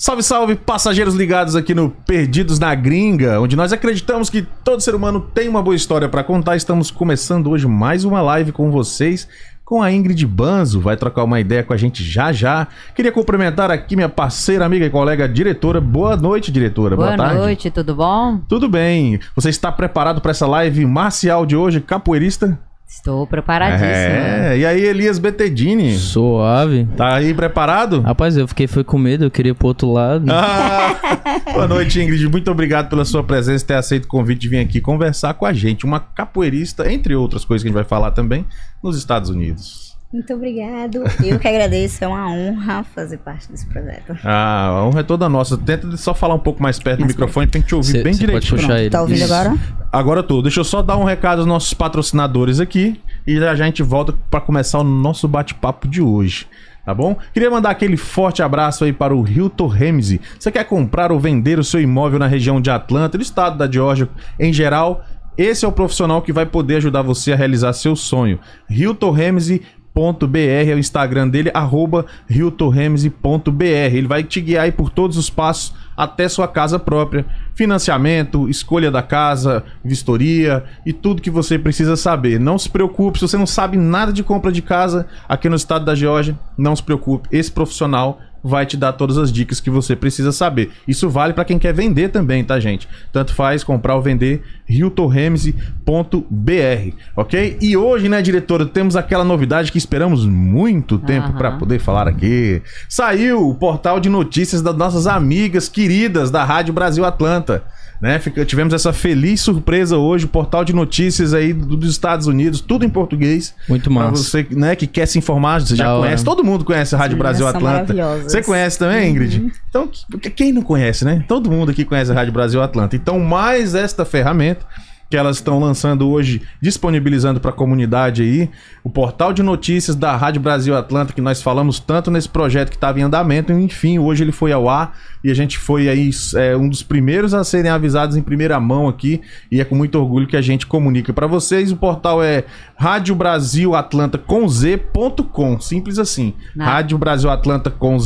Salve, salve, passageiros ligados aqui no Perdidos na Gringa, onde nós acreditamos que todo ser humano tem uma boa história para contar. Estamos começando hoje mais uma live com vocês, com a Ingrid Banzo. Vai trocar uma ideia com a gente já já. Queria cumprimentar aqui minha parceira, amiga e colega diretora. Boa noite, diretora. Boa, Boa noite, tudo bom? Tudo bem. Você está preparado para essa live marcial de hoje, capoeirista? Estou preparadíssimo. É. E aí, Elias Betedini? Suave. Tá aí preparado? Rapaz, eu fiquei foi com medo, eu queria ir pro outro lado. Ah, boa noite, Ingrid. Muito obrigado pela sua presença e ter aceito o convite de vir aqui conversar com a gente. Uma capoeirista, entre outras coisas que a gente vai falar também, nos Estados Unidos. Muito obrigado. Eu que agradeço, é uma honra fazer parte desse projeto. Ah, a honra é toda nossa. Tenta só falar um pouco mais perto do Mais microfone, tem que te ouvir Cê- bem cê pode direitinho. puxar ele. Tá ouvindo Isso. agora? Agora tô. Deixa eu só dar um recado aos nossos patrocinadores aqui e já já a gente volta para começar o nosso bate-papo de hoje. Tá bom? Queria mandar aquele forte abraço aí para o Hilton Ramsey. Você quer comprar ou vender o seu imóvel na região de Atlanta, do estado da Geórgia em geral? Esse é o profissional que vai poder ajudar você a realizar seu sonho. Hilton Ramsey .br é o Instagram dele, arroba hiltonramsey.br. Ele vai te guiar aí por todos os passos até sua casa própria. Financiamento, escolha da casa, vistoria e tudo que você precisa saber. Não se preocupe, se você não sabe nada de compra de casa aqui no estado da Geórgia, não se preocupe. Esse profissional vai te dar todas as dicas que você precisa saber. Isso vale para quem quer vender também, tá, gente? Tanto faz comprar ou vender hiltonramsey.br, ok? E hoje, né, diretora, temos aquela novidade que esperamos muito tempo Aham. para poder falar aqui. Saiu o portal de notícias das nossas amigas queridas da Rádio Brasil Atlanta. Né, Fica- tivemos essa feliz surpresa hoje, o portal de notícias aí do- dos Estados Unidos, tudo em português. Muito Pra massa. você né, que quer se informar, você já Da hora. conhece, todo mundo conhece a Rádio As Brasil são Atlanta. Você conhece também, Ingrid? Então, que- quem não conhece, né? Todo mundo aqui conhece a Rádio Brasil Atlanta. Então, mais esta ferramenta que elas estão lançando hoje, disponibilizando para a comunidade aí, o portal de notícias da Rádio Brasil Atlanta, que nós falamos tanto nesse projeto que estava em andamento, enfim, hoje ele foi ao ar e a gente foi aí é, um dos primeiros a serem avisados em primeira mão aqui e é com muito orgulho que a gente comunica para vocês. O portal é Rádio Brasil Atlanta com Z.com, simples assim. Rádio Brasil Atlanta com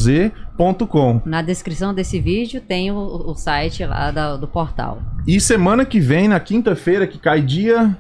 Na descrição desse vídeo tem o, o site lá da- do portal. E semana que vem, na quinta-feira, que cai dia.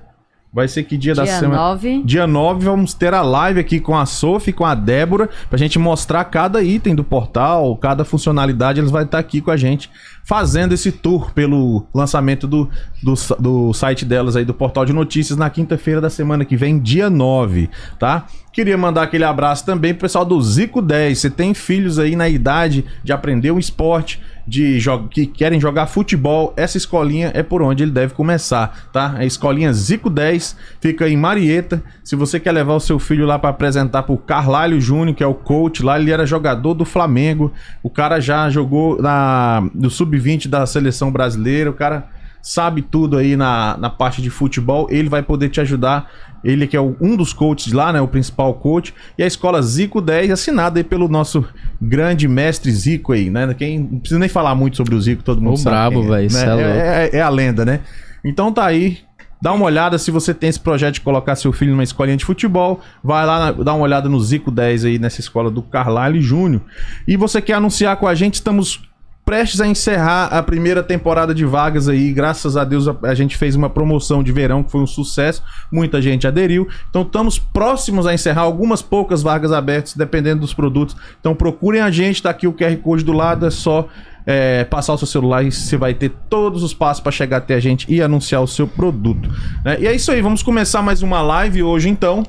Vai ser que dia, da Dia semana? 9. Dia 9, vamos ter a live aqui com a Sophie, com a Débora, pra gente mostrar cada item do portal, cada funcionalidade, eles vão estar aqui com a gente, fazendo esse tour pelo lançamento do, do, do site delas aí, do portal de notícias, na quinta-feira da semana que vem, dia 9, tá? Queria mandar aquele abraço também pro pessoal do Zico 10. Você tem filhos aí na idade de aprender um esporte, de que querem jogar futebol, essa escolinha é por onde ele deve começar, tá? A escolinha Zico 10 fica em Marieta. Se você quer levar o seu filho lá para apresentar pro Carlalho Júnior, que é o coach lá, ele era jogador do Flamengo. O cara já jogou na do sub-20 da seleção brasileira, o cara sabe tudo aí na, na parte de futebol, ele vai poder te ajudar. Ele que é o- um dos coaches lá, né? O principal coach. E a escola Zico 10, assinada aí pelo nosso grande mestre Zico aí, né? Quem, não precisa nem falar muito sobre o Zico, todo mundo Ô, sabe. brabo, quem véi, né? é é, é- é a lenda, né? Então tá aí. Dá uma olhada se você tem esse projeto de colocar seu filho numa escolinha de futebol. Vai lá, dá uma olhada no Zico 10 aí nessa escola do Carlyle Júnior. E você quer anunciar com a gente, estamos prestes a encerrar a primeira temporada de vagas aí. Graças a Deus a, gente fez uma promoção de verão que foi um sucesso. Muita gente aderiu. Então estamos próximos a encerrar algumas poucas vagas abertas, dependendo dos produtos. Então procurem a gente, tá aqui o QR Code do lado, é só é, passar o seu celular e você vai ter todos os passos para chegar até a gente e anunciar o seu produto. né? E é isso aí, vamos começar mais uma live hoje então.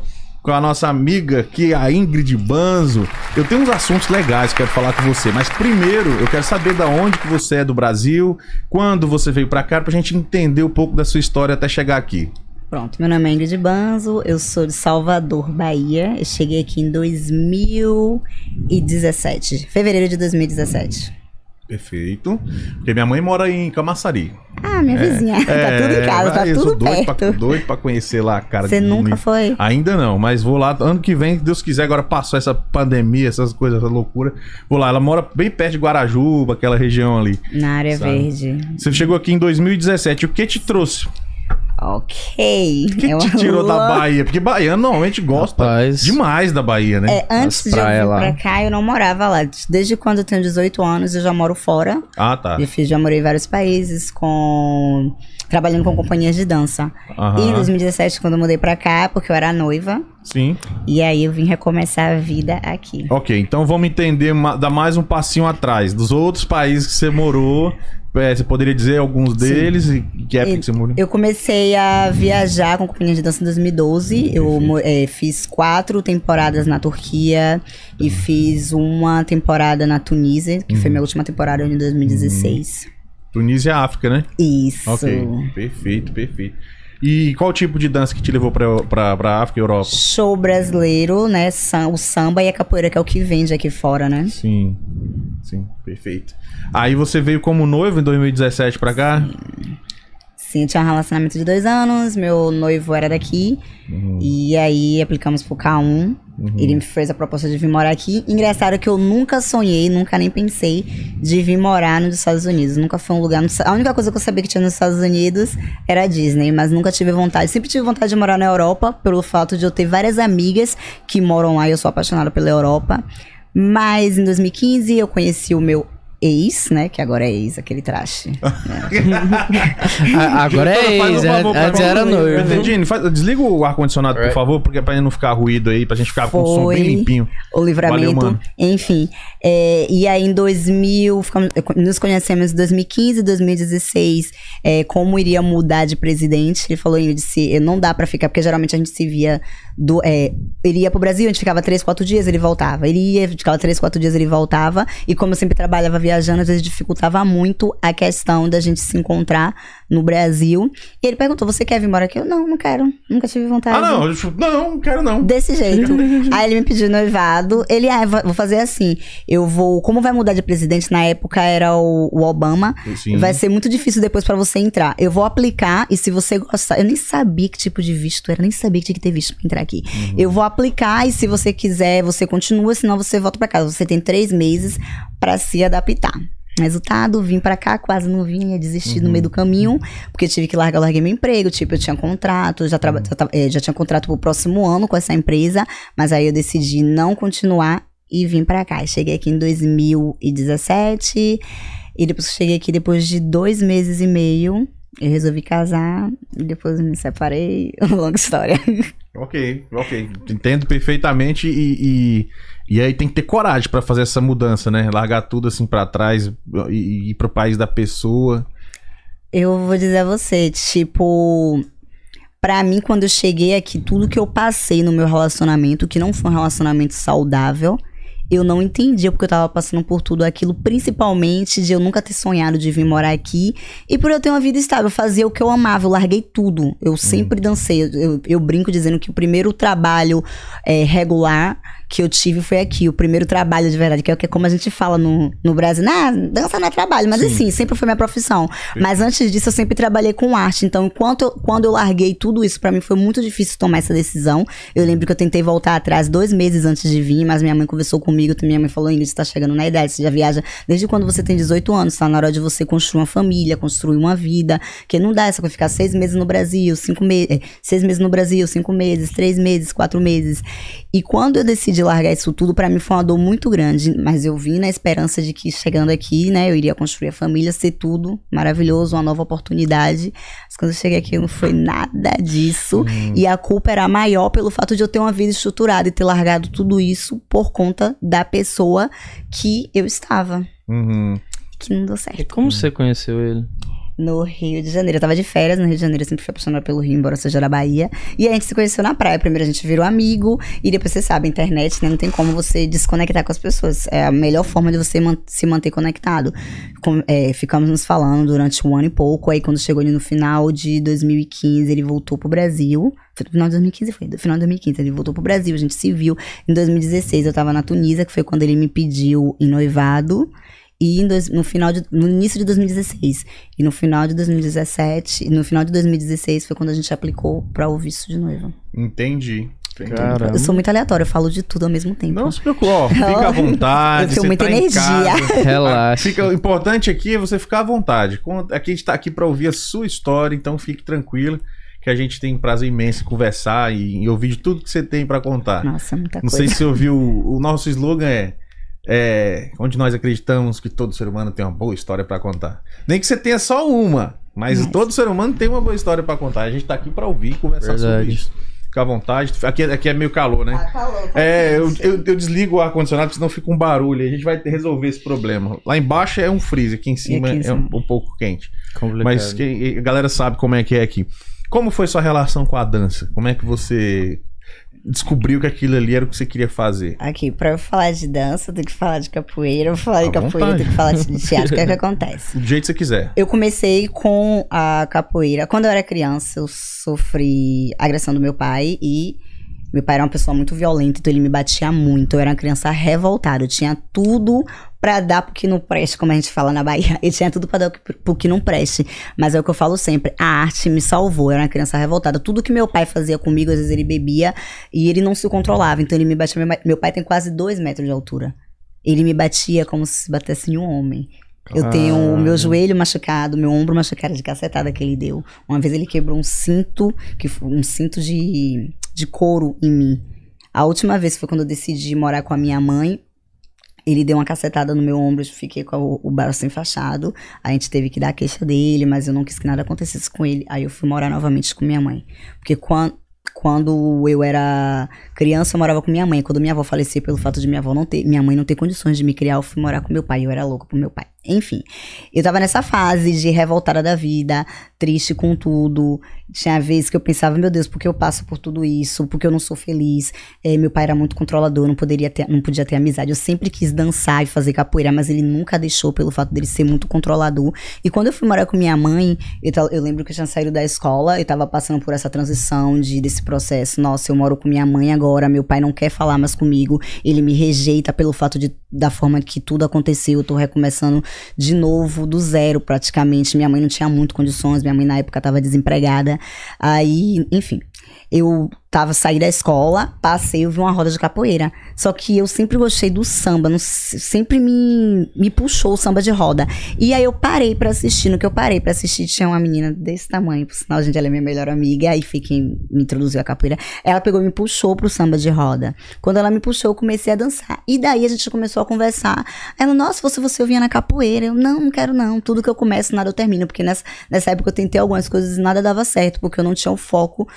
Com a nossa amiga é a Ingrid Banzo. Eu tenho uns assuntos legais que quero falar com você, mas primeiro eu quero saber da onde que você é do Brasil, quando você veio pra cá, pra gente entender um pouco da sua história até chegar aqui. Pronto, meu nome é Ingrid Banzo, eu sou de Salvador, Bahia. Eu cheguei aqui em 2017, fevereiro de 2017. Perfeito. Porque minha mãe mora em Camaçari. Ah, minha vizinha. tá tudo em casa, tá É, sou tudo doido perto. Pra, doido pra conhecer lá a cara Você nunca bonito. foi? Ainda não, mas vou lá ano que vem, se Deus quiser, agora passou essa pandemia, essas coisas, essa loucura. Vou lá, ela mora bem perto de Guarajuba, aquela região ali. Na área Sabe? verde. Você chegou aqui em 2017, o que te trouxe Ok. O que É te tirou da Bahia? Porque baiano normalmente gosta Rapaz. demais da Bahia, né? É, antes de eu vir lá. pra cá, eu não morava lá. Desde quando eu tenho 18 anos, eu já moro fora. Ah, tá. Eu fiz, já morei em vários países com trabalhando com companhias de dança. Aham. E em 2017, quando eu mudei pra cá, porque eu era noiva, Sim. e aí eu vim recomeçar a vida aqui. Ok, então vamos entender, dar mais um passinho atrás. Dos outros países que você morou, é, você poderia dizer alguns deles e que época Eu- que você morou? Eu comecei a viajar com companhia de dança em 2012. Eu eh, fiz quatro temporadas na Turquia e fiz uma temporada na Tunísia, que Uhum. foi minha última temporada em 2016. Tunísia e África, né? Isso. Ok, perfeito, perfeito. E qual tipo de dança que te levou pra, pra, pra África e Europa? Show brasileiro, né? O samba e a capoeira, que é o que vende aqui fora, né? Sim, sim, perfeito. Aí você veio como noivo em 2017 pra cá? Sim, eu tinha um relacionamento de dois anos, meu noivo era daqui. Uhum. E aí aplicamos pro K1. Ele me fez a proposta de vir morar aqui. Engraçado que eu nunca sonhei, nunca nem pensei de vir morar nos Estados Unidos. Nunca foi um lugar. nos- A única coisa que eu sabia que tinha nos Estados Unidos era a Disney, mas nunca tive vontade. Sempre tive vontade de morar na Europa, pelo fato de eu ter várias amigas que moram lá e eu sou apaixonada pela Europa. Mas em 2015 eu conheci o meu ex, né? Que agora é ex, aquele traste. A- Agora é um ex, favor antes era noivo. Faz- desliga o ar-condicionado, por favor, porque pra não ficar ruído aí, pra gente ficar com o som Foi. bem limpinho. O livramento. Valeu. Enfim. é, e aí, em 2000, ficamos- nos conhecemos em 2015, 2016, é, como iria mudar de presidente. Ele falou, ele disse, não dá pra ficar, porque geralmente a gente se via. Do, é, ele ia pro Brasil, a gente ficava três, quatro dias, ele voltava. Ele ia, ficava três, quatro dias, ele voltava. E como eu sempre trabalhava viajando, às vezes dificultava muito a questão da gente se encontrar no Brasil. E ele perguntou: Você quer vir embora aqui? Eu, não, não quero. Nunca tive vontade. Ah, não, eu- não, não quero não. Desse jeito. Aí ele me pediu noivado. Ele, ah, vou fazer assim. Eu vou. Como vai mudar de presidente? Na época era o, o Obama. Sim. Vai ser muito difícil depois pra você entrar. Eu vou aplicar e se você gostar. Eu nem sabia que tipo de visto era, nem sabia que tinha que ter visto pra entrar aqui. Eu vou aplicar e se você quiser, você continua, senão você volta pra casa. Você tem três meses pra se adaptar. Resultado, vim pra cá, quase não vim, ia desistir no meio do caminho, porque tive que largar, larguei meu emprego, tipo, eu tinha contrato, já, traba- já, tava- eh, já tinha contrato pro próximo ano com essa empresa, mas aí eu decidi não continuar e vim pra cá. Cheguei aqui em 2017 e depois cheguei aqui, depois de dois meses e meio, eu resolvi casar e depois me separei. Longa história. Ok, ok. Entendo perfeitamente e, e, e aí tem que ter coragem pra fazer essa mudança, né? Largar tudo assim pra trás e, ir pro país da pessoa. Eu vou dizer a você, tipo, pra mim quando eu cheguei aqui, tudo que eu passei no meu relacionamento, que não foi um relacionamento saudável, eu não entendia porque eu tava passando por tudo aquilo, principalmente de eu nunca ter sonhado de vir morar aqui e por eu ter uma vida estável, eu fazia o que eu amava, eu larguei tudo. Eu sempre dancei. Eu, eu- eu brinco dizendo que o primeiro trabalho é, regular que eu tive foi aqui, o primeiro trabalho de verdade, que é o que como a gente fala no, no Brasil, ah, dança não é trabalho, mas Sim. assim, sempre foi minha profissão. Mas antes disso eu sempre trabalhei com arte, então enquanto eu, quando eu larguei tudo isso, pra mim foi muito difícil tomar essa decisão. Eu lembro que eu tentei voltar atrás dois meses antes de vir, mas minha mãe conversou comigo, minha mãe falou, Ingrid, você tá chegando na idade, você já viaja desde quando você tem 18 anos, tá na hora de você construir uma família, construir uma vida, que não dá essa coisa, ficar seis meses no Brasil, cinco meses, seis meses no Brasil, cinco meses, três meses, quatro meses. E quando eu decidi largar isso tudo, pra mim foi uma dor muito grande, mas eu vim na esperança de que chegando aqui, né, eu iria construir a família, ser tudo maravilhoso, uma nova oportunidade. Mas quando eu cheguei aqui não foi nada disso. E a culpa era maior pelo fato de eu ter uma vida estruturada e ter largado tudo isso por conta da pessoa que eu estava. Uhum. Que não deu E certo. como você conheceu ele? No Rio de Janeiro. Eu tava de férias no Rio de Janeiro, eu sempre fui apaixonada pelo Rio, embora seja da Bahia. E a gente se conheceu na praia. Primeiro a gente virou amigo, e depois você sabe, a internet, né? Não tem como você desconectar com as pessoas. É a melhor forma de você man- se manter conectado. Com- é, ficamos nos falando durante um ano e pouco. Aí quando chegou no final de 2015, ele voltou pro Brasil. Foi no final de 2015, foi. No final de 2015, ele voltou pro Brasil, a gente se viu. Em 2016, eu tava na Tunísia, que foi quando ele me pediu em noivado. E dois- no final de, no início de 2016 e no final de 2017, e no final de 2016 foi quando a gente aplicou para o visto de noiva. Entendi. Entendi. Caramba. Eu sou muito aleatória, eu falo de tudo ao mesmo tempo. Não se preocupe, ó, fica à vontade. Eu tenho muita tá energia. casa. Relaxa. Fica, o importante aqui é você ficar à vontade. Aqui a gente tá aqui pra ouvir a sua história, então fique tranquilo. que a gente tem um prazer imenso em conversar e, e ouvir de tudo que você tem pra contar. Nossa, muita Não coisa. sei se você ouviu, o nosso slogan é, é onde nós acreditamos que todo ser humano tem uma boa história pra contar. Nem que você tenha só uma, mas Mas- todo ser humano tem uma boa história pra contar. A gente tá aqui pra ouvir e conversar sobre Verdade. isso. Fica à vontade. Aqui, aqui é meio calor, né? É, eu, eu, eu desligo o ar-condicionado, senão fica um barulho. A gente vai ter- resolver esse problema. Lá embaixo é um freezer, aqui em cima aqui em é cima? um, um pouco quente. Complicado. Mas quem- a galera sabe como é que é aqui. Como foi sua relação com a dança? Como é que você descobriu que aquilo ali era o que você queria fazer? Aqui, pra eu falar de dança, eu tenho que falar de capoeira. Eu falar de capoeira, eu tenho que falar de teatro. O que é que acontece? Do jeito que você quiser. Eu comecei com a capoeira. Quando eu era criança, eu sofri agressão do meu pai e meu pai era uma pessoa muito violenta, então ele me batia muito. Eu era uma criança revoltada. Eu tinha tudo pra dar pro que não preste, como a gente fala na Bahia. Eu tinha tudo pra dar pro que não preste. Mas é o que eu falo sempre: a arte me salvou. Eu era uma criança revoltada. Tudo que meu pai fazia comigo, às vezes ele bebia e ele não se controlava. Então ele me batia. Meu- pai tem quase dois metros de altura. Ele me batia como se batesse em um homem. Eu tenho o meu joelho machucado, meu ombro machucado de cacetada que ele deu. Uma vez ele quebrou um cinto, que foi um cinto de, de couro em mim. A última vez foi quando eu decidi morar com a minha mãe. Ele deu uma cacetada no meu ombro, eu fiquei com o, o braço enfaixado. A gente teve que dar a queixa dele, mas eu não quis que nada acontecesse com ele. Aí eu fui morar novamente com minha mãe. Porque quando, quando eu era criança, eu morava com minha mãe. Quando minha avó faleceu, pelo fato de minha avó não ter, minha mãe não ter condições de me criar, eu fui morar com meu pai. Eu era louca pro meu pai. Enfim, eu tava nessa fase de revoltada da vida, triste com tudo. Tinha vezes que eu pensava, meu Deus, por que eu passo por tudo isso? Por que eu não sou feliz? Eh, meu pai era muito controlador, não poderia ter, não podia ter amizade. Eu sempre quis dançar e fazer capoeira, mas ele nunca deixou pelo fato dele ser muito controlador. E quando eu fui morar com minha mãe, eu, eu lembro que eu tinha saído da escola, eu tava passando por essa transição de desse processo. Nossa, eu moro com minha mãe agora, meu pai não quer falar mais comigo, ele me rejeita pelo fato de da forma que tudo aconteceu, eu tô recomeçando de novo do zero praticamente. Minha mãe não tinha muito condições, minha mãe na época tava desempregada. Aí, enfim, eu tava saí da escola, passei, eu vi uma roda de capoeira. Só que eu sempre gostei do samba, não sempre me, me puxou o samba de roda. E aí eu parei pra assistir, no que eu parei pra assistir tinha uma menina desse tamanho, por sinal, gente, ela é minha melhor amiga, aí foi quem me introduziu a capoeira. Ela pegou e me puxou pro samba de roda. Quando ela me puxou, eu comecei a dançar. E daí a gente começou a conversar. Ela, nossa, você, você eu vinha na capoeira. Eu, não, não quero não. Tudo que eu começo, nada eu termino. Porque nessa, nessa época eu tentei algumas coisas e nada dava certo, porque eu não tinha o foco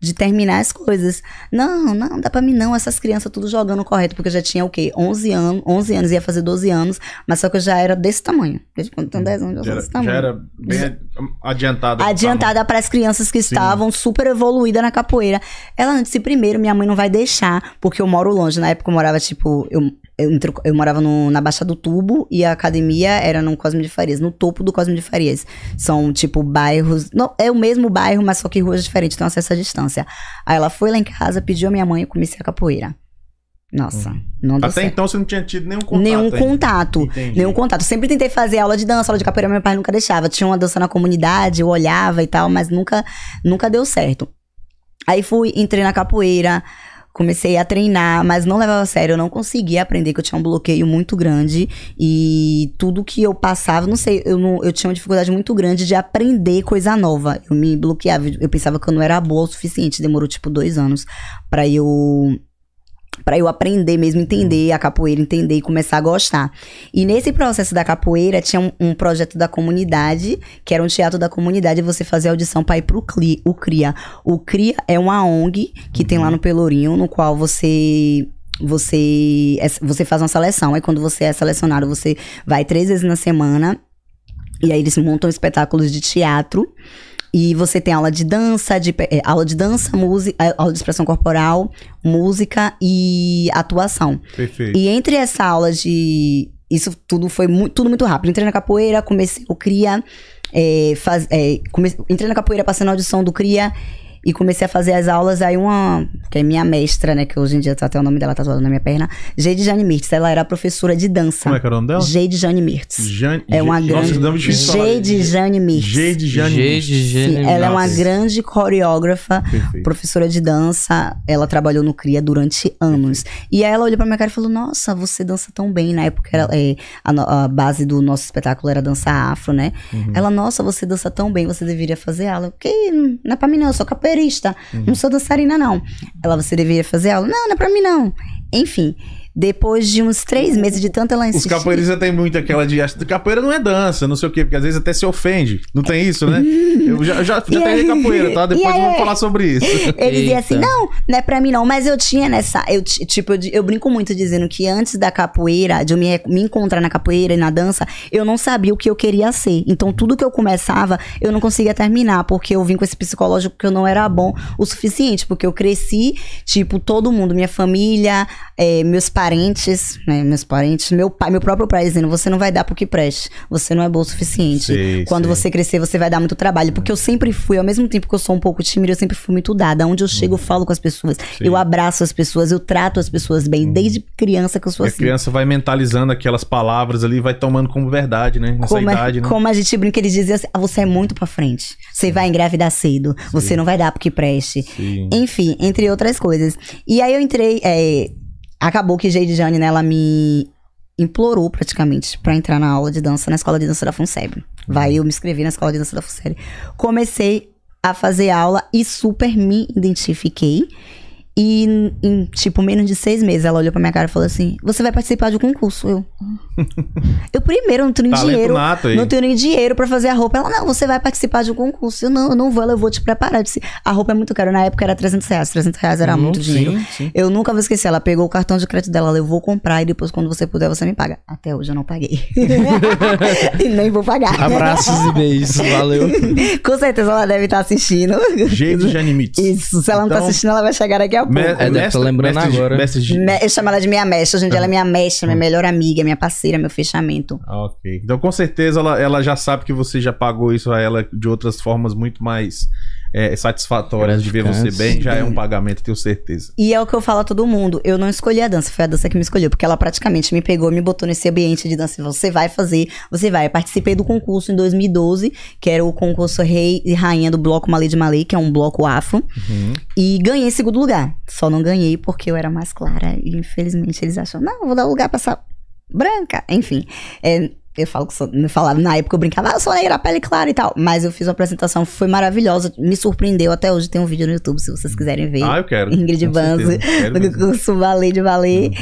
de terminar as coisas. Não, não, dá pra mim não. Essas crianças tudo jogando correto, porque eu já tinha o quê? 11 anos, 11 anos, ia fazer 12 anos, mas só que eu já era desse tamanho. Desde quando eu tenho 10 anos, Já era, desse tamanho já era bem adiantada. adiantada para as crianças que estavam super evoluídas na capoeira. Ela disse primeiro, minha mãe não vai deixar, porque eu moro longe. Na época eu morava, tipo, eu, eu, entre- eu morava no- na Baixa do Tubo e a academia era no Cosme de Farias, no topo do Cosme de Farias. São, tipo, bairros. Não, é o mesmo bairro, mas só que ruas diferentes, tem acesso à distância. Aí ela foi lá em casa, pediu a minha mãe e eu comecei a capoeira. Nossa, não deu Até certo. então você não tinha tido nenhum contato. Nenhum ainda. contato. Entendi. Nenhum contato. Sempre tentei fazer aula de dança, aula de capoeira, meu pai nunca deixava. Tinha uma dança na comunidade, eu olhava e tal, mas nunca, nunca deu certo. Aí fui, entrei na capoeira, comecei a treinar, mas não levava a sério, eu não conseguia aprender, que eu tinha um bloqueio muito grande. E tudo que eu passava, não sei, eu, não, eu tinha uma dificuldade muito grande de aprender coisa nova. Eu me bloqueava, eu pensava que eu não era boa o suficiente. Demorou tipo dois anos pra eu Pra eu aprender mesmo, entender a capoeira, entender e começar a gostar. E nesse processo da capoeira, tinha um, um projeto da comunidade, que era um teatro da comunidade, você fazia audição para ir pro CLI, o CRIA. O CRIA é uma ONG que tem lá no Pelourinho, no qual você você é- você faz uma seleção. Aí quando você é selecionado, você vai três vezes na semana. E aí eles montam espetáculos de teatro. E você tem aula de dança, de, eh, aula de dança, música, aula de expressão corporal, música e atuação. Perfeito. E entre essa aula de. Isso tudo foi mu- tudo muito rápido. Entrei na capoeira, comecei o CRIA. eh, faz, eh, come- entrei na capoeira passando a audição do CRIA. E comecei a fazer as aulas, aí uma, que é minha mestra, né, que hoje em dia tá até o nome dela tatuado na minha perna, Jade Jane Mirtz, ela era professora de dança. Como é que era o nome dela? Jade Jane Mirtz. Jane, É uma Nossa, grande. nome é difícil. Jade Jane Mirtz. Jade Jane. Jade Jane Sim, ela é uma Mirtz. grande coreógrafa, Perfeito. professora de dança. Ela trabalhou no CRIA durante anos. E aí ela olhou pra minha cara e falou: Nossa, você dança tão bem. Na época, era, é, a, a base do nosso espetáculo era dança afro, né? Uhum. Ela, nossa, você dança tão bem, você deveria fazer aula. Porque não é pra mim, não, eu sou capoeirista. Não sou dançarina, não. Ela, você deveria fazer aula? Não, não é pra mim, não. Enfim, depois de uns três meses de tanto ela Os insistir. capoeiristas têm muito aquela de. Capoeira não é dança, não sei o quê, porque às vezes até se ofende. Não tem isso, né? Eu já, já, já aí- capoeira, tá? Depois vamos falar sobre isso. Ele dizia assim, não, não é pra mim não. Mas eu tinha nessa, eu, ti- tipo, eu, eu brinco muito dizendo que antes da capoeira, de eu me, me encontrar na capoeira e na dança, eu não sabia o que eu queria ser. Então tudo que eu começava, eu não conseguia terminar, porque eu vim com esse psicológico que eu não era bom o suficiente, porque eu cresci, tipo, todo mundo, minha família, eh, meus parentes, né, meus parentes, meu pai, meu próprio pai dizendo, você não vai dar porque preste, você não é bom o suficiente. Sei, Quando sei. você crescer, você vai dar muito trabalho. Porque eu sempre fui, ao mesmo tempo que eu sou um pouco tímida, eu sempre fui muito dada. Onde eu chego, eu falo com as pessoas. Sim. Eu abraço as pessoas, eu trato as pessoas bem. Desde criança que eu sou E a assim. criança vai mentalizando aquelas palavras ali, vai tomando como verdade, né? Nessa Como, idade, é, né? como a gente brinca, eles dizem assim: ah, você é muito pra frente. Você vai engravidar cedo. Você não vai dar porque preste. Sim. Enfim, entre outras coisas. E aí eu entrei. é, acabou que Jade Jane, né, ela me implorou praticamente pra entrar na aula de dança na escola de dança da FUNSEB. Vai, eu me inscrevi na escola de dança da FUNSEB. Comecei a fazer aula e super me identifiquei. E em, tipo, menos de seis meses, ela olhou pra minha cara e falou assim: Você vai participar de um concurso? Eu. eu primeiro não tenho nem Talento dinheiro. nato aí. Não tenho nem dinheiro pra fazer a roupa. Ela, não, você vai participar de um concurso. Eu, não, eu não vou, ela, eu vou te preparar. Eu disse, a roupa é muito cara. Na época era 300 reais. 300 reais era Hum, muito dinheiro. Sim, sim. Eu nunca vou esquecer. Ela pegou o cartão de crédito dela. Ela, eu vou comprar e depois, quando você puder, você me paga. Até hoje eu não paguei. e nem vou pagar. Abraços e beijos, valeu. Com certeza ela deve estar assistindo. Jade Janimitz. Isso, se ela não tá Então, assistindo, ela vai chegar daqui a pouco. Me- É, deve tá lembrando mestre- agora. mestre de- Eu chamo ela de minha mestra. Hoje em dia ela é minha mestra, minha melhor amiga, minha parceira, meu fechamento. Ah, Ok. Então, com certeza, ela, ela já sabe que você já pagou isso a ela de outras formas muito mais é, satisfatórias de ver você bem. Já é um pagamento, tenho certeza. E é o que eu falo a todo mundo. Eu não escolhi a dança, foi a dança que me escolheu, porque ela praticamente me pegou, me botou nesse ambiente de dança. Você vai fazer, você vai. Eu participei do concurso em 2012, que era o concurso Rei e Rainha do Bloco Malê de Malê, que é um bloco afro. Uhum. E ganhei segundo lugar. Só não ganhei porque eu era mais clara. E infelizmente eles acham, não, eu vou dar lugar pra essa branca. Enfim. é, eu falo que sou, me falaram, na época eu brincava, ah, eu sou negra, pele clara e tal. Mas eu fiz uma apresentação, foi maravilhosa, me surpreendeu. Até hoje tem um vídeo no YouTube, se vocês quiserem ver. Ah, eu quero. Ingrid. Quero do curso Ballet de Ballet,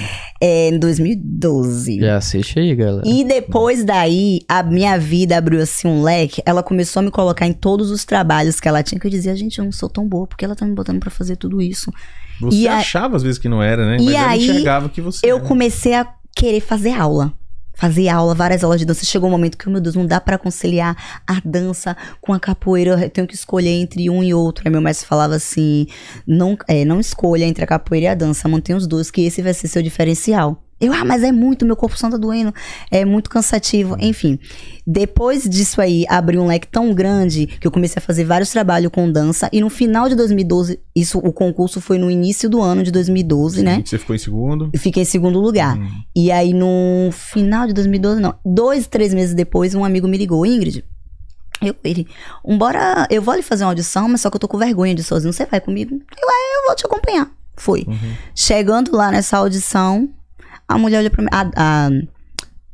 é, em 2012. Já assiste aí, galera. E depois daí, a minha vida abriu assim um leque. Ela começou a me colocar em todos os trabalhos que ela tinha. Que eu dizia, gente, eu não sou tão boa, porque ela tá me botando pra fazer tudo isso. Você E a- achava às vezes que não era, né? E Mas ela aí, enxergava que você Eu era. comecei a querer fazer aula. Fazer aula, várias aulas de dança. Chegou um momento que, meu Deus, não dá pra conciliar a dança com a capoeira. Eu tenho que escolher entre um e outro. Aí meu mestre falava assim: não, é, não escolha entre a capoeira e a dança, mantenha os dois, que esse vai ser seu diferencial. Eu, ah, mas é muito, meu corpo só tá doendo, é muito cansativo, enfim. Depois disso aí, abriu um leque tão grande que eu comecei a fazer vários trabalhos com dança. E no final de 2012, isso, o concurso foi no início do ano de 2012, né? Você ficou em segundo. Eu fiquei em segundo lugar. Hum. E aí, no final de 2012, não, dois, três meses depois, um amigo me ligou, Ingrid. Eu, ele, embora eu vou ali fazer uma audição, mas só que eu tô com vergonha de sozinho. Você vai comigo? Eu, ah, eu vou te acompanhar. Foi. Uhum. Chegando lá nessa audição, a mulher olhou pra mim. A, a,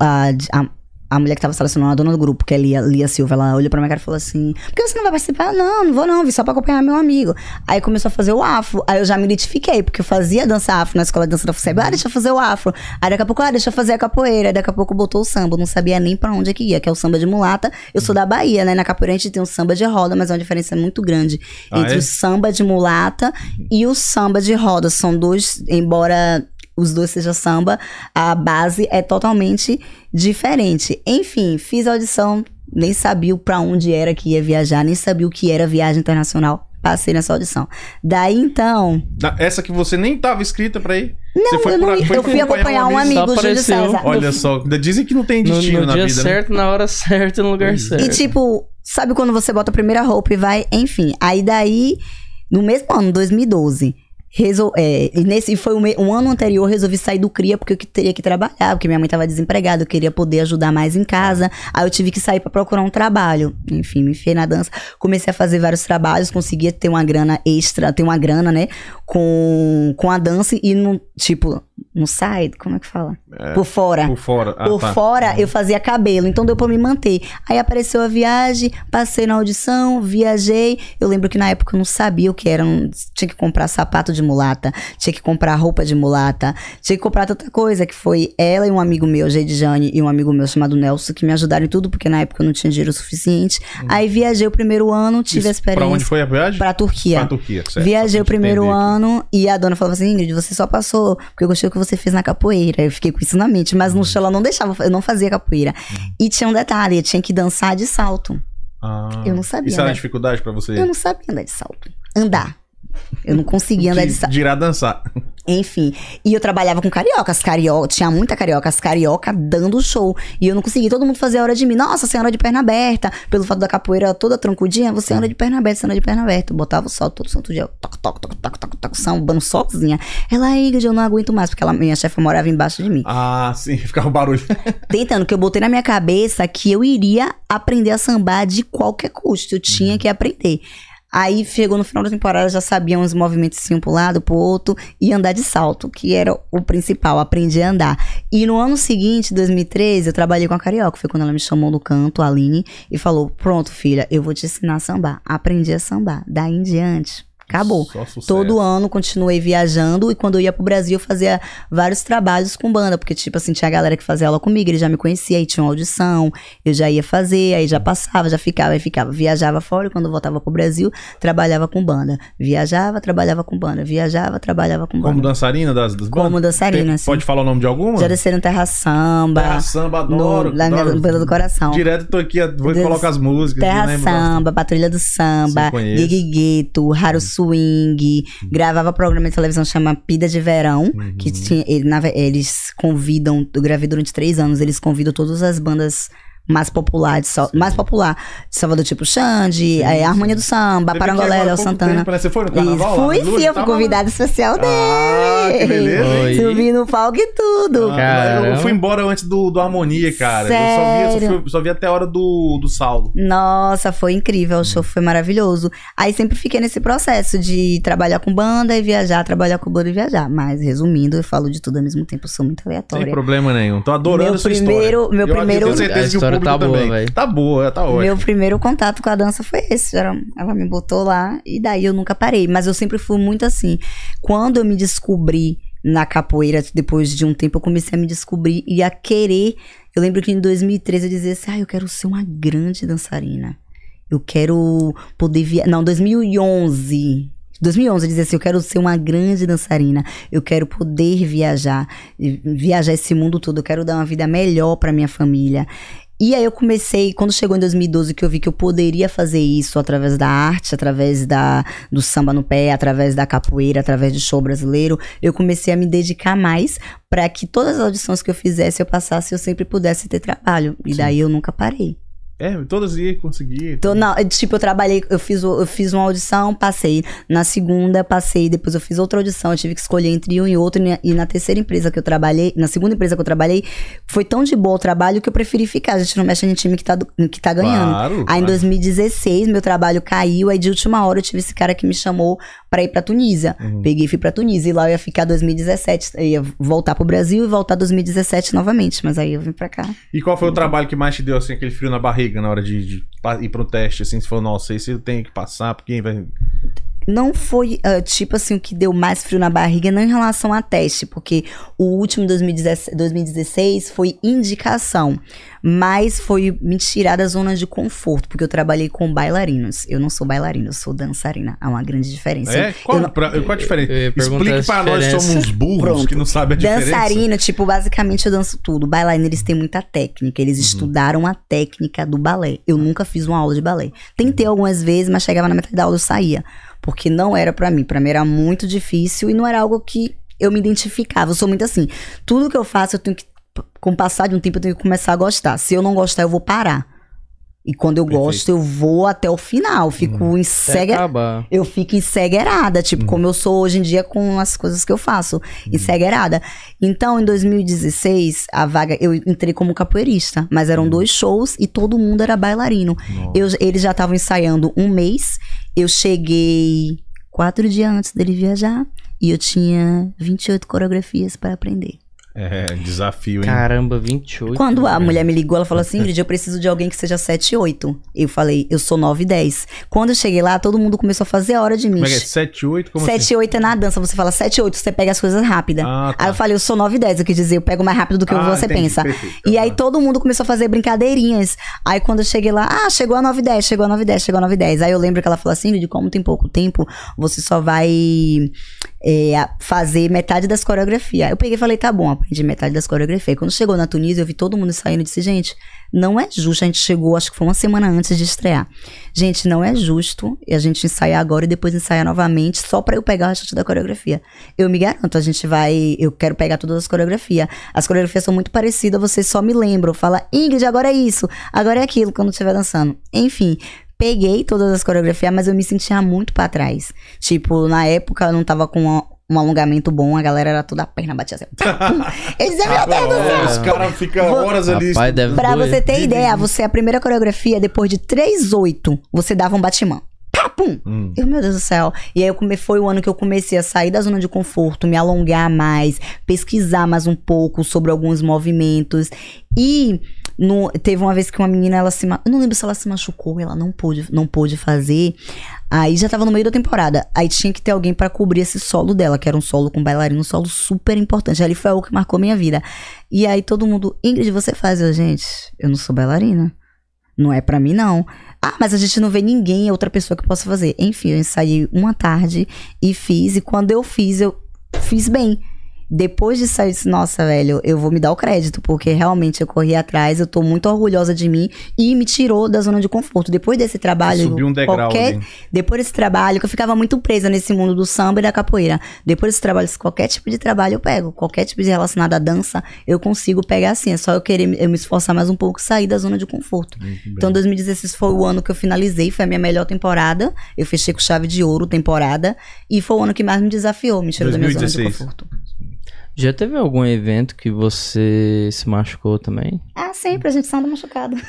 a, a, mulher que tava selecionando, a dona do grupo, que é Lia, Lia Silva, ela olhou pra minha cara e falou assim: Por que você não vai participar? Não, não vou não, vim só pra acompanhar meu amigo. Aí começou a fazer o afro. Aí eu já me identifiquei, porque eu fazia dança afro na escola de dança da FUSEB. Ah, deixa eu fazer o afro. Aí daqui a pouco, ah, deixa eu fazer a capoeira. Aí daqui a pouco botou o samba. Eu não sabia nem pra onde é que ia, que é o samba de mulata. Eu sou da Bahia, né? Na capoeira a gente tem um samba de roda, mas é uma diferença muito grande Ah, entre é? o samba de mulata e o samba de roda. São dois, embora os dois sejam samba, a base é totalmente diferente. Enfim, fiz a audição, nem sabia pra onde era que ia viajar, nem sabia o que era viagem internacional. Passei nessa audição. Daí então. Essa que você nem tava inscrita pra ir. Não, você foi eu, não, foi eu fui acompanhar um amigo, Júlio. César. Olha só, ainda dizem que não tem No, destino no na dia vida, né? certo, na hora certa, no lugar certo. E tipo, sabe quando você bota a primeira roupa e vai, enfim. Aí daí, No mesmo ano, 2012. Resol é, e nesse foi um, um ano anterior, resolvi sair do CRIA porque eu teria que trabalhar, porque minha mãe tava desempregada, eu queria poder ajudar mais em casa. Aí eu tive que sair pra procurar um trabalho. Enfim, me enfiei na dança, comecei a fazer vários trabalhos, conseguia ter uma grana extra, ter uma grana, né, com, com a dança e no, tipo, no side, como é que fala? Por fora. Por fora. Ah, Por tá. fora, eu fazia cabelo, então deu pra me manter. Aí apareceu a viagem, passei na audição, viajei. Eu lembro que na época eu não sabia o que era. Tinha que comprar sapato de mulata, tinha que comprar roupa de mulata, tinha que comprar tanta coisa, que foi ela e um amigo meu, Jane, e um amigo meu chamado Nelson, que me ajudaram em tudo, porque na época eu não tinha dinheiro suficiente. Aí viajei o primeiro ano, tive a Uhum. Isso, experiência. Pra onde foi a viagem? Pra Turquia. Pra Turquia, certo. Viajei o primeiro entender aqui. ano e a dona falava assim: Ingrid, você só passou porque eu gostei que você fez na capoeira. Eu fiquei com isso na mente, mas Uhum. no show ela não deixava, eu não fazia capoeira. E tinha um detalhe: eu tinha que dançar de salto. Ah. Eu não sabia, Isso era né? dificuldade pra você? Eu não sabia andar de salto. Andar. Eu não conseguia andar de salto. Girar dançar. Enfim. E eu trabalhava com cariocas, carioca, tinha muita carioca, as carioca dando show. E eu não conseguia, todo mundo fazia hora de mim. Nossa, você anda de perna aberta. Pelo fato da capoeira toda troncudinha, você anda de perna aberta, você anda de perna aberta. Eu botava o salto todo santo dia, eu toco, toco, toco, toco, toco, toco, sambando sozinha. Ela, Ingrid, eu não aguento mais, porque ela, minha chefe morava embaixo de mim. Ah, sim, ficava um barulho. Tentando, que eu botei na minha cabeça que eu iria aprender a sambar de qualquer custo. Eu tinha que aprender. Aí chegou no final da temporada, já sabia uns movimentos um pro lado, pro outro, e andar de salto, que era o principal, aprendi a andar. E no ano seguinte, 2013, eu trabalhei com a Carioca. Foi quando ela me chamou no canto, a Aline, e falou: Pronto, filha, eu vou te ensinar a sambar. Aprendi a sambar. Daí em diante, acabou. Todo ano continuei viajando e quando eu ia pro Brasil eu fazia vários trabalhos com banda, porque tipo assim, tinha a galera que fazia aula comigo, ele já me conhecia, aí tinha uma audição, eu já ia fazer, aí já passava, já ficava, aí ficava, viajava fora e quando voltava pro Brasil, trabalhava com banda. Viajava, trabalhava com banda, viajava, trabalhava com Como banda. dançarina das, das bandas? Como dançarina, Tem- assim. Pode falar o nome de alguma? Já desceram Terra Samba, Terra Samba, adoro. no, lá na adoro. Banda do Coração. Direto tô aqui, vou Des- colocar as músicas. Terra das- Samba, Patrulha do Samba, Sim, conheço. Gig Swing, gravava programa de televisão chama Pida de Verão, Uhum. que tinha, ele- na eles convidam, eu gravei durante três anos, eles convidam todas as bandas mais populares, só- mais popular, de Salvador tipo Xande, é, Harmonia do Samba, Parangolé, Léo Santana. tempo, né? Você foi no Isso. carnaval? lá Fui sim, eu fui convidada especial dele. Ah, que beleza. Subi no palco e tudo. Ah, eu fui embora antes do, do Harmonia, cara. Eu só vi, Sério? só, fui- só vi até a hora do, do Saulo. Nossa, foi incrível, o show foi maravilhoso. Aí sempre fiquei nesse processo de trabalhar com banda e viajar, trabalhar com banda e viajar. Mas resumindo, eu falo de tudo ao mesmo tempo, eu sou muito Sem aleatória. problema nenhum. Tô adorando Meu a sua primeiro- história. meu Eu primeiro- tenho certeza que o história tá boa, também. Tá boa, tá ótimo. Meu primeiro contato com a dança foi esse. Era, ela me botou lá e daí eu nunca parei. Mas eu sempre fui muito assim. Quando eu me descobri na capoeira, depois de um tempo, eu comecei a me descobrir e a querer. Eu lembro que em 2013 eu dizia assim: ah, eu quero ser uma grande dançarina. Eu quero poder via... Não, 2011. 2011 eu dizia assim, eu quero ser uma grande dançarina, eu quero poder viajar, viajar esse mundo todo, eu quero dar uma vida melhor pra minha família. E aí eu comecei, quando chegou em 2012 que eu vi que eu poderia fazer isso através da arte, através da, do samba no pé, através da capoeira, através do show brasileiro, eu comecei a me dedicar mais pra que todas as audições que eu fizesse, eu passasse, eu sempre pudesse ter trabalho. E daí eu nunca parei. É, todas iam conseguir. Então, não, tipo, eu trabalhei, eu fiz, eu fiz uma audição, passei. Na segunda, passei. Depois eu fiz outra audição, eu tive que escolher entre um e outro. E na- terceira empresa que eu trabalhei, na segunda empresa que eu trabalhei, foi tão de boa o trabalho que eu preferi ficar. A gente não mexe em time que tá, que tá ganhando. Claro, Aí em claro. 2016, meu trabalho caiu. Aí de última hora eu tive esse cara que me chamou pra ir pra Tunísia. Uhum. Peguei e fui pra Tunísia. E lá eu ia ficar 2017. Eu ia voltar pro Brasil e voltar 2017 novamente. Mas aí eu vim pra cá. E qual foi o trabalho que mais te deu, assim, aquele frio na barriga na hora de, de ir pro teste, assim? Você falou, nossa, esse eu tenho que passar, porque vai... não foi, ah, tipo assim, o que deu mais frio na barriga, não em relação a teste, porque o último 2016, 2016 foi indicação, mas foi me tirar da zona de conforto, porque eu trabalhei com bailarinos. Eu não sou bailarina, eu sou dançarina. Há uma grande diferença. É? Qual, Eu não- pra- qual a diferença? Eu ia perguntar Explique pra nós que diferença. somos burros, Pronto. que não sabem a diferença. Dançarino, tipo, basicamente eu danço tudo. Bailarino, eles têm muita técnica. Eles Uhum. estudaram a técnica do balé. Eu nunca fiz uma aula de balé. Tentei algumas vezes, mas chegava na metade da aula eu saía. Porque não era pra mim. Pra mim era muito difícil e não era algo que eu me identificava. Eu sou muito assim. Tudo que eu faço, eu tenho que. Com o passar de um tempo, eu tenho que começar a gostar. Se eu não gostar, eu vou parar. E quando eu Perfeito. gosto, eu vou até o final. Fico cega. acabar. Eu fico encegueirada, Uhum. tipo, como eu sou hoje em dia com as coisas que eu faço, encegueirada. Então, em 2016, a vaga, eu entrei como capoeirista, mas Uhum. eram dois shows e todo mundo era bailarino. Eu, eles já estavam ensaiando um mês, eu cheguei quatro dias antes dele viajar e eu tinha 28 coreografias para aprender. É, desafio, hein? Caramba, 28. Quando a velho. mulher me ligou, ela falou assim: Ingrid, eu preciso de alguém que seja 7 e 8. Eu falei, eu sou 9 e 10. Quando eu cheguei lá, todo mundo começou a fazer a hora de mim. Como é que é? 7, 8? Como 7 assim? e 8 é na dança, você fala 7 e 8, você pega as coisas rápidas. Ah, tá. Aí eu falei, eu sou 9 e 10, eu quis dizer, eu pego mais rápido do que Ah, você entendi, pensa. perfeito. E aí Aham. todo mundo começou a fazer brincadeirinhas. Aí quando eu cheguei lá, ah, chegou a 9 e 10, chegou a 9 e 10, chegou a 9 e 10. Aí eu lembro que ela falou assim, de como tem pouco tempo, você só vai é, fazer metade das coreografias. Eu peguei e falei, tá bom, aprendi metade das coreografias. Quando chegou na Tunísia, eu vi todo mundo saindo e disse, gente, não é justo. A gente chegou, acho que foi uma semana antes de estrear. Gente, não é justo a gente ensaiar agora e depois ensaiar novamente só pra eu pegar o resto da coreografia. Eu me garanto, a gente vai. Eu quero pegar todas as coreografias. As coreografias são muito parecidas, vocês só me lembram. Fala, Ingrid, agora é isso, agora é aquilo, quando estiver dançando. Enfim. Peguei todas as coreografias, mas eu me sentia muito pra trás. Tipo, na época eu não tava com uma- um alongamento bom, a galera era toda a perna batia assim. Eles diziam, meu Deus do céu! Os caras ficam horas ali. Rapaz, deve Pra doer. você ter ideia, você, a primeira coreografia, depois de 3, 8, você dava um batimão. Pá, pum! Hum. Eu, meu Deus do céu. E aí eu come, foi o ano que eu comecei a sair da zona de conforto, me alongar mais, pesquisar mais um pouco sobre alguns movimentos. E no- teve uma vez que uma menina, ela se. Eu não lembro se ela se machucou, ela não pôde, não pôde fazer. Aí já tava no meio da temporada. Aí tinha que ter alguém pra cobrir esse solo dela, que era um solo com bailarino, um solo super importante. Ali foi algo que marcou minha vida. E aí todo mundo, Ingrid, você faz? Eu, gente, eu não sou bailarina. Não é pra mim, não. Ah, mas a gente não vê ninguém, outra pessoa que possa fazer. Enfim, eu ensaiei uma tarde e fiz. E quando eu fiz, eu fiz bem. Depois de sair, eu disse, nossa, velho, eu vou me dar o crédito, porque realmente eu corri atrás, eu tô muito orgulhosa de mim e me tirou da zona de conforto. Depois desse trabalho, Subiu um degrau qualquer, ali. depois desse trabalho, que eu ficava muito presa nesse mundo do samba e da capoeira. Depois desse trabalho, qualquer tipo de trabalho eu pego. Qualquer tipo de relacionado à dança, eu consigo pegar assim. É só eu querer eu me esforçar mais um pouco e sair da zona de conforto. Então, 2016 foi o ano que eu finalizei, foi a minha melhor temporada. Eu fechei com chave de ouro temporada. E foi o ano que mais me desafiou, me tirou da minha zona de 2016. conforto. Já teve algum evento que você se machucou também? Ah, sempre, a gente anda machucado.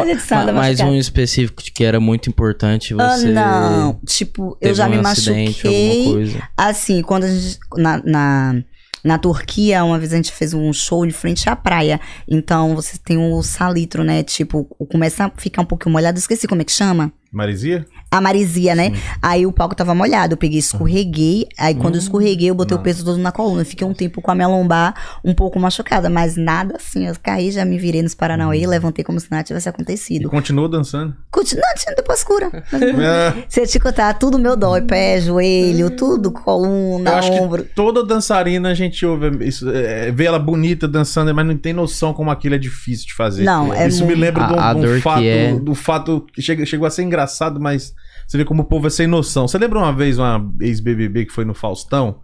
a gente anda Mais machucado. um específico de que era muito importante Ah, você. não. Tipo, eu já um me acidente, machuquei. Assim, quando a gente. Na, na, na Turquia, uma vez a gente fez um show de frente à praia. Então você tem o salitro, né? Tipo, começa a ficar um pouquinho molhado. Esqueci como é que chama. Marisia? A marisia, né? Aí o palco tava molhado, eu peguei, escorreguei. Aí quando eu escorreguei, eu botei o peso todo na coluna. Fiquei um tempo com a minha lombar um pouco machucada, mas nada assim. Eu caí, já me virei nos Paranauê, levantei como se nada tivesse E acontecido. continuou dançando. Continua, depois cura. É, Se eu te contar, tudo meu dói, pé, joelho, tudo, coluna, eu acho ombro. que toda dançarina a gente ouve isso, é, vê ela bonita dançando, mas não tem noção como aquilo é difícil de fazer. Não, é Isso me muito- lembra de um, A- a um dor que fato, é. do fato chegou a ser engraçado, mas você vê como o povo é sem noção. Você lembra uma vez uma ex-BBB que foi no Faustão?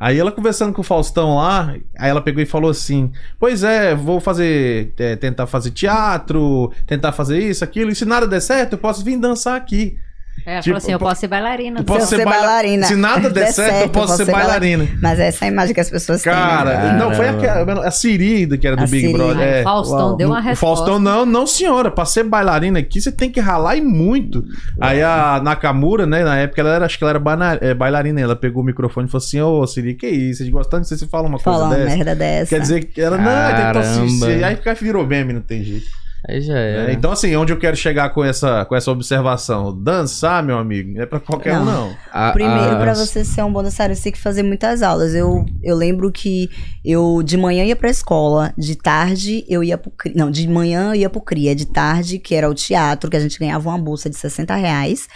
Aí ela conversando com o Faustão lá, aí ela pegou e falou assim: Pois é, vou fazer, é, tentar fazer teatro, tentar fazer isso, aquilo, e se nada der certo, eu posso vir dançar aqui. É, ela Tipo, falou assim, eu po- posso ser bailarina. Eu posso ser, ser baila- bailarina. Se nada der, Der certo, eu posso ser bailarina. Mas essa é a imagem que as pessoas Cara, têm. né? não, foi Caramba. aquela, a Siri, que era do A Big Siri. Brother. Ai, é. Faustão Uau. deu uma O resposta. Faustão, não, não, senhora. Pra ser bailarina aqui, você tem que ralar e muito. Aí a Nakamura, né, na época, ela era, acho que ela era bana- é, bailarina. Ela pegou o microfone e falou assim: Ô, Siri, que isso? Vocês gostam de você se fala uma coisa Falar uma dessa? merda dessa. Quer dizer que ela, não, tentou Caramba. assistir. Aí fica virou meme, não tem jeito. Aí já É. Então, assim, onde eu quero chegar com essa, com essa observação? Dançar, meu amigo, não é pra qualquer um, Não. não. A- Primeiro, pra as- você ser um bom dançarino, você tem que fazer muitas aulas. Eu, eu lembro que eu de manhã ia pra escola, de tarde eu ia pro CRIA. Não, de manhã eu ia pro CRIA, de tarde, que era o teatro, que a gente ganhava uma bolsa de 60 reais.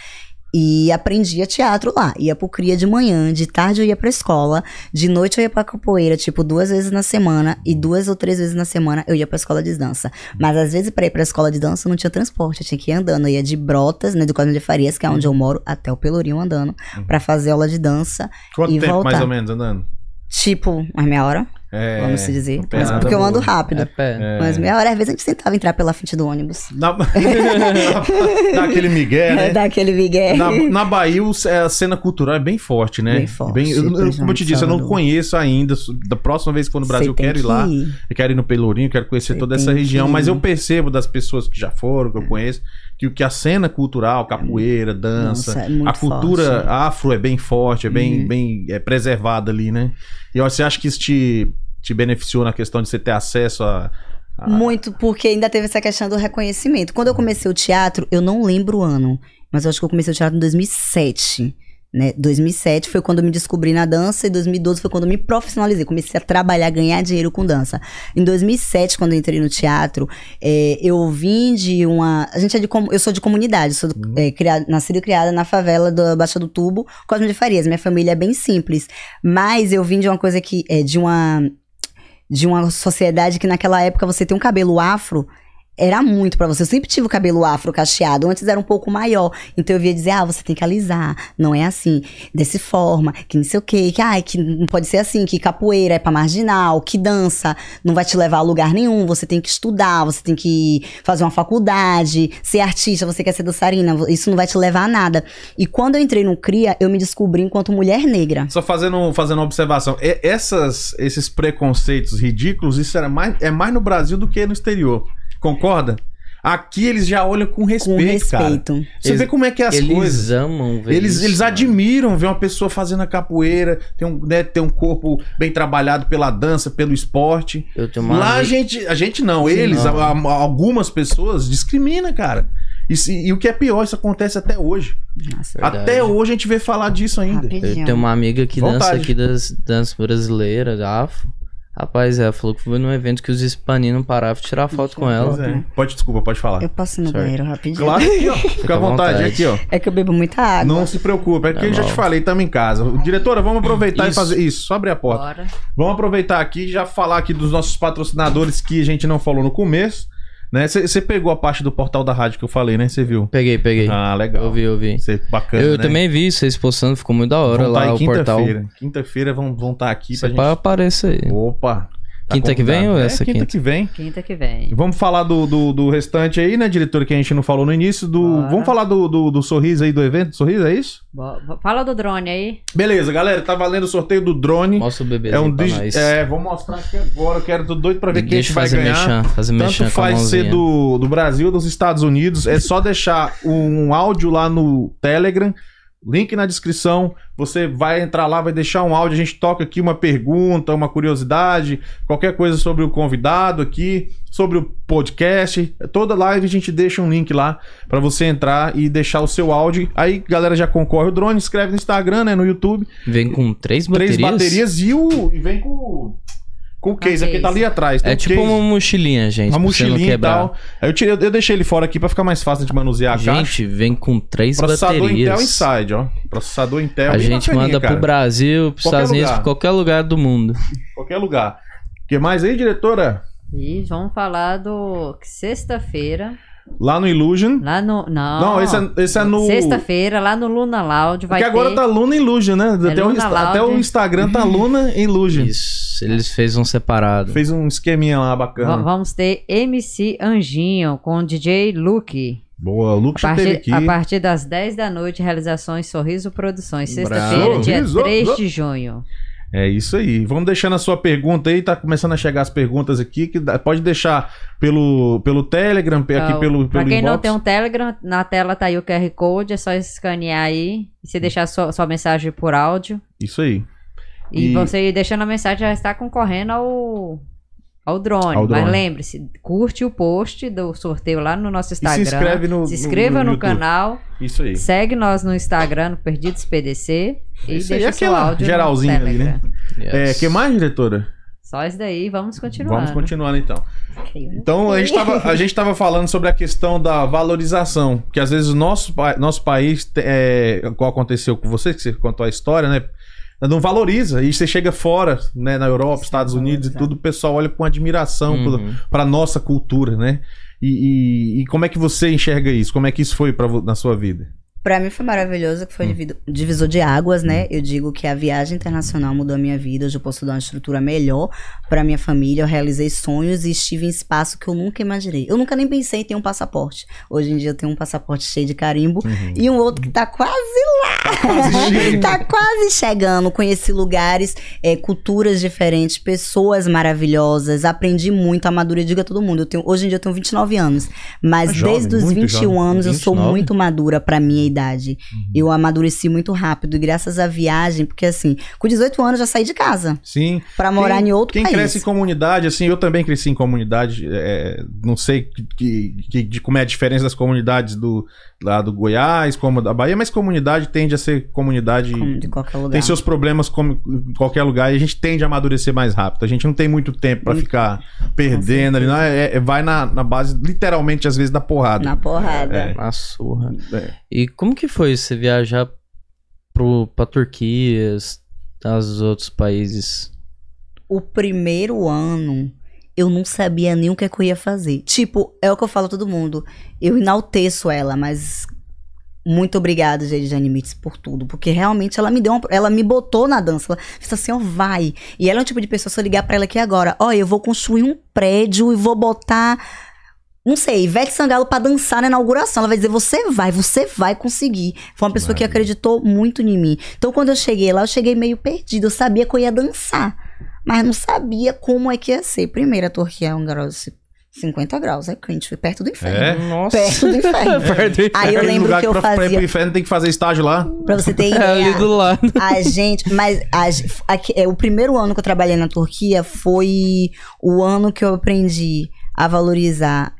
E aprendia teatro lá. Ia pro CRIA de manhã, de tarde eu ia pra escola, de noite eu ia pra capoeira, tipo, duas vezes na semana, e duas ou três vezes na semana eu ia pra escola de dança. Mas às vezes pra ir pra escola de dança não tinha transporte, eu tinha que ir andando. Eu ia de Brotas, né, do Cosme de Farias, que é onde eu moro, até o Pelourinho andando, pra fazer aula de dança. Quanto E tempo, voltar. mais ou menos, andando? Tipo, uma meia hora. É, vamos se dizer. Mas porque eu ando rápido. É pé. Mas meia hora, às vezes a gente tentava entrar pela frente do ônibus. Na... Dá aquele migué, né? É, aquele migué. Na, na Bahia, é, a cena cultural é bem forte, né? Bem forte, eu- eu- como eu te disse, eu não conheço ainda. Da próxima vez que for no Brasil, eu quero ir lá. ir. Eu quero ir no Pelourinho, quero conhecer Você toda essa região. Mas eu percebo das pessoas que já foram, que eu conheço, que, o que a cena cultural, capoeira, dança, Nossa, é a cultura forte. afro é bem forte, é bem, Uhum. bem é preservada ali, né? E você acha que isso te, te beneficiou na questão de você ter acesso a. a- Muito, porque ainda teve essa questão do reconhecimento. Quando eu comecei o teatro, eu não lembro o ano, mas eu acho que eu comecei o teatro em 2007. Né? 2007 foi quando eu me descobri na dança e 2012 foi quando eu me profissionalizei. Comecei a trabalhar, ganhar dinheiro com dança. Em 2007, quando eu entrei no teatro, é, eu vim de uma. A gente é de. Eu sou de comunidade, sou do- é, criada, nascida e criada na favela da Baixa do Tubo, Cosme de Farias. Minha família é bem simples. Mas eu vim de uma coisa que. É, de uma de uma sociedade que naquela época você ter um cabelo afro era muito pra você. Eu sempre tive o cabelo afro cacheado. Antes era um pouco maior. Então eu via dizer, ah, você tem que alisar. Não é assim. Dessa forma. Que não sei o quê. Que, ai, que não pode ser assim. Que capoeira é pra marginal. Que dança não vai te levar a lugar nenhum. Você tem que estudar. Você tem que fazer uma faculdade. Ser artista. Você quer ser dançarina. Isso não vai te levar a nada. E quando eu entrei no CRIA, eu me descobri enquanto mulher negra. Só fazendo, fazendo uma observação. Essas, esses preconceitos ridículos, isso era mais, é mais no Brasil do que no exterior. Concorda? Aqui eles já olham com respeito, com cara. respeito. Você Eles- vê como é que é as Eles coisas. amam ver Eles, isso, eles admiram ver uma pessoa fazendo a capoeira, tem um, né, tem um corpo bem trabalhado pela dança, pelo esporte. Eu tenho uma Lá a gente, a gente não, eles, não. a- a- algumas pessoas discriminam, cara. E, se- e o que é pior, isso acontece até hoje. Nossa, Verdade. Até hoje a gente vê falar disso ainda. Eu rapidinho. tenho uma amiga que dança Vontade. aqui das danças brasileiras, afro. Rapaz, ela falou que foi num evento que os hispaninos paravam de tirar foto com ela. Pois é. Pode, desculpa, pode falar. Eu posso ir no Sorry. banheiro rapidinho. Claro que, ó. Fica à vontade, vontade. aqui, ó. É que eu bebo muita água. Não se preocupe, é que eu já te falei, estamos em casa. Diretora, vamos aproveitar Isso. e fazer isso. Só abrir a porta. Bora. Vamos aproveitar aqui e já falar aqui dos nossos patrocinadores que a gente não falou no começo. Né? Você pegou a parte do portal da rádio que eu falei, né? Você viu? Peguei, peguei. Ah, legal. Eu vi, eu vi. Cê, bacana, eu né? também vi vocês postando, ficou muito da hora Vão tá lá aí o portal. quinta-feira. Quinta-feira vão estar vão tá aqui Você pra gente... aparecer aí. Opa! Tá Quinta que vem ou É, essa quinta quinta? que vem. Quinta que vem. Vamos falar do, do, do restante aí, né, diretor, que a gente não falou no início. Do... Bora. Vamos falar do, do, do sorriso aí, do evento? Sorriso, é isso? Bo- Fala do drone aí. Beleza, galera, tá valendo o sorteio do drone. Mostra o bebezinho É um pra digi- nós. É, vou mostrar aqui agora. Eu quero, tô doido pra ver quem Deixa que vai fazer ganhar. mexer, fazer mexer Tanto a faz ser do, do Brasil ou dos Estados Unidos. É só deixar um áudio lá no Telegram. Link na descrição. Você vai entrar lá, vai deixar um áudio. A gente toca aqui uma pergunta, uma curiosidade, qualquer coisa sobre o convidado aqui, sobre o podcast. Toda live a gente deixa um link lá pra você entrar e deixar o seu áudio. Aí, galera, já concorre o drone, inscreve no Instagram, né, no YouTube. Vem com três baterias. Três baterias e, o, e vem com, com o case, porque tá ali atrás. tem É um tipo case, uma mochilinha, gente. uma mochilinha e tal. Aí eu, tirei, eu deixei ele fora aqui pra ficar mais fácil de manusear a caixa. Gente, vem com três Processador baterias. Intel Inside, ó. Processador Intel. a gente bacaninha, manda cara. pro Brasil, pros Qualquer Estados Unidos, lugar. pra qualquer lugar do mundo. Qualquer lugar. O que mais aí, diretora? E vamos falar do que sexta-feira, Lá no Illusion. lá no. Não, Não, esse é, esse é no. Sexta-feira, lá no Luna Lounge, vai Porque agora ter. tá Luna Illusion, né? É até, o, Luna Insta- até Lounge. o Instagram tá Luna Illusion. Isso, eles fez um separado. Fez um esqueminha lá bacana. Vamos ter MC Anjinho com DJ Luke. Boa, o Luke A já teve partir, aqui. a partir das 10 da noite, realizações Sorriso Produções. Sexta-feira, dia Sorriso, 3 oh. de junho. É isso aí. Vamos deixando a sua pergunta aí. Tá começando a chegar as perguntas aqui. Que dá- pode deixar pelo, pelo Telegram, aqui Então, pelo, pra pelo quem não inbox. tem um Telegram, na tela tá aí o QR Code, é só escanear aí e você deixar sua, sua mensagem por áudio. Isso aí. E, E- você deixando a mensagem já está concorrendo ao, ao, drone. Ao drone. Mas lembre-se, curte o post do sorteio lá no nosso Instagram. inscreve no- Se no- inscreva no no, YouTube. canal. Isso aí. Segue nós no Instagram, no Perdidos PDC. E Isso aí, deixa seu aquela áudio geralzinha no ali, né? É, Yes. que mais, diretora? Só isso daí, vamos continuar. Vamos continuando então. Então, a gente, tava, a gente tava falando sobre a questão da valorização, que às vezes o nosso, nosso país, é, igual aconteceu com você, que você contou a história, né? Não valoriza. E você chega fora, né, na Europa, Estados Unidos e tudo, o pessoal olha com admiração Uhum. para nossa cultura, né? E, e- e como é que você enxerga isso? Como é que isso foi pra, na sua vida? Pra mim foi maravilhoso, que foi Hum. divisor de águas, né? Eu digo que a viagem internacional mudou a minha vida. Hoje eu posso dar uma estrutura melhor pra minha família. Eu realizei sonhos e estive em espaço que eu nunca imaginei. Eu nunca nem pensei em ter um passaporte. Hoje em dia eu tenho um passaporte cheio de carimbo e um outro que tá quase lá. Uhum. quase tá quase chegando. Conheci lugares, é, culturas diferentes, pessoas maravilhosas. Aprendi muito, amadurei, digo a todo mundo. Eu tenho, hoje em dia eu tenho 29 anos. Mas jovem, desde os muito 21 jovem. anos eu sou 29? muito madura pra minha idade. Uhum. Eu amadureci muito rápido, e graças à viagem, porque assim, com 18 anos já saí de casa Sim. pra morar Quem- em outro Quem país. cresce em comunidade, assim, eu também cresci em comunidade, é, não sei que, que- que- de como é a diferença das comunidades do, lá do Goiás, como da Bahia, mas comunidade tende a ser comunidade. Como de qualquer lugar. Tem seus problemas como em qualquer lugar e a gente tende a amadurecer mais rápido. A gente não tem muito tempo pra Muito. ficar perdendo ali, não. É, é- vai na, na base, literalmente, às vezes, da porrada. Na porrada. É. Na surra. É. E como que foi você viajar pro, pra Turquia, aos outros países? O primeiro ano, eu não sabia nem o que, é que eu ia fazer. Tipo, é o que eu falo a todo mundo. Eu enalteço ela, mas. Muito obrigada, Jane Mitz, por tudo. Porque realmente ela me deu uma, Ela me botou na dança. Ela disse assim, ó, vai. E ela é o tipo de pessoa, se eu ligar pra ela aqui agora, ó, eu vou construir um prédio e vou botar. Não sei, Ivete Sangalo pra dançar na inauguração. Ela vai dizer, você vai, você vai conseguir. Foi uma pessoa que maravilha. acreditou muito em mim. Então, quando eu cheguei lá, eu cheguei meio perdida. Eu sabia que eu ia dançar. Mas não sabia como é que ia ser. Primeiro, a Turquia é um grau de 50 graus. É quente, foi perto do inferno. É? Nossa. Perto do inferno. Perto do Aí eu lembro lugar que eu pra, pra ir pro fazia. inferno tem que fazer estágio lá. Pra você ter É ali ideia. do lado. A gente, mas a ge- aqui- é, o primeiro ano que eu trabalhei na Turquia foi o ano que eu aprendi a valorizar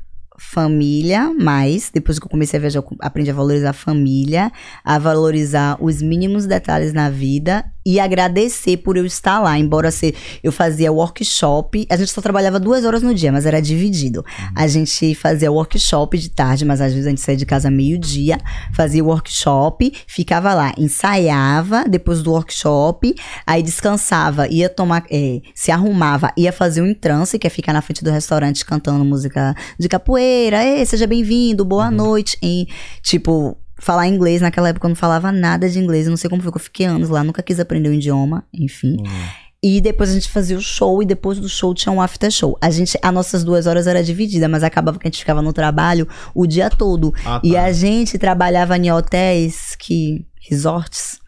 família, mais depois que eu comecei a viajar, eu aprendi a valorizar a família, a valorizar os mínimos detalhes na vida e agradecer por eu estar lá, embora ser, eu fazia workshop, a gente só trabalhava duas horas no dia, mas era dividido. A gente fazia workshop de tarde, mas às vezes a gente saía de casa meio-dia, fazia workshop, ficava lá, ensaiava depois do workshop, aí descansava, ia tomar, é, se arrumava, ia fazer um entrance, que é ficar na frente do restaurante cantando música de capoeira, Ei, seja bem-vindo, boa noite, em, tipo, falar inglês, naquela época eu não falava nada de inglês, eu não sei como foi que eu fiquei anos lá, nunca quis aprender o idioma, enfim. E depois a gente fazia o show e depois do show tinha um after show. A gente, as nossas duas horas era dividida, mas acabava que a gente ficava no trabalho o dia todo. Ah, E tá. a gente trabalhava em hotéis que. resorts.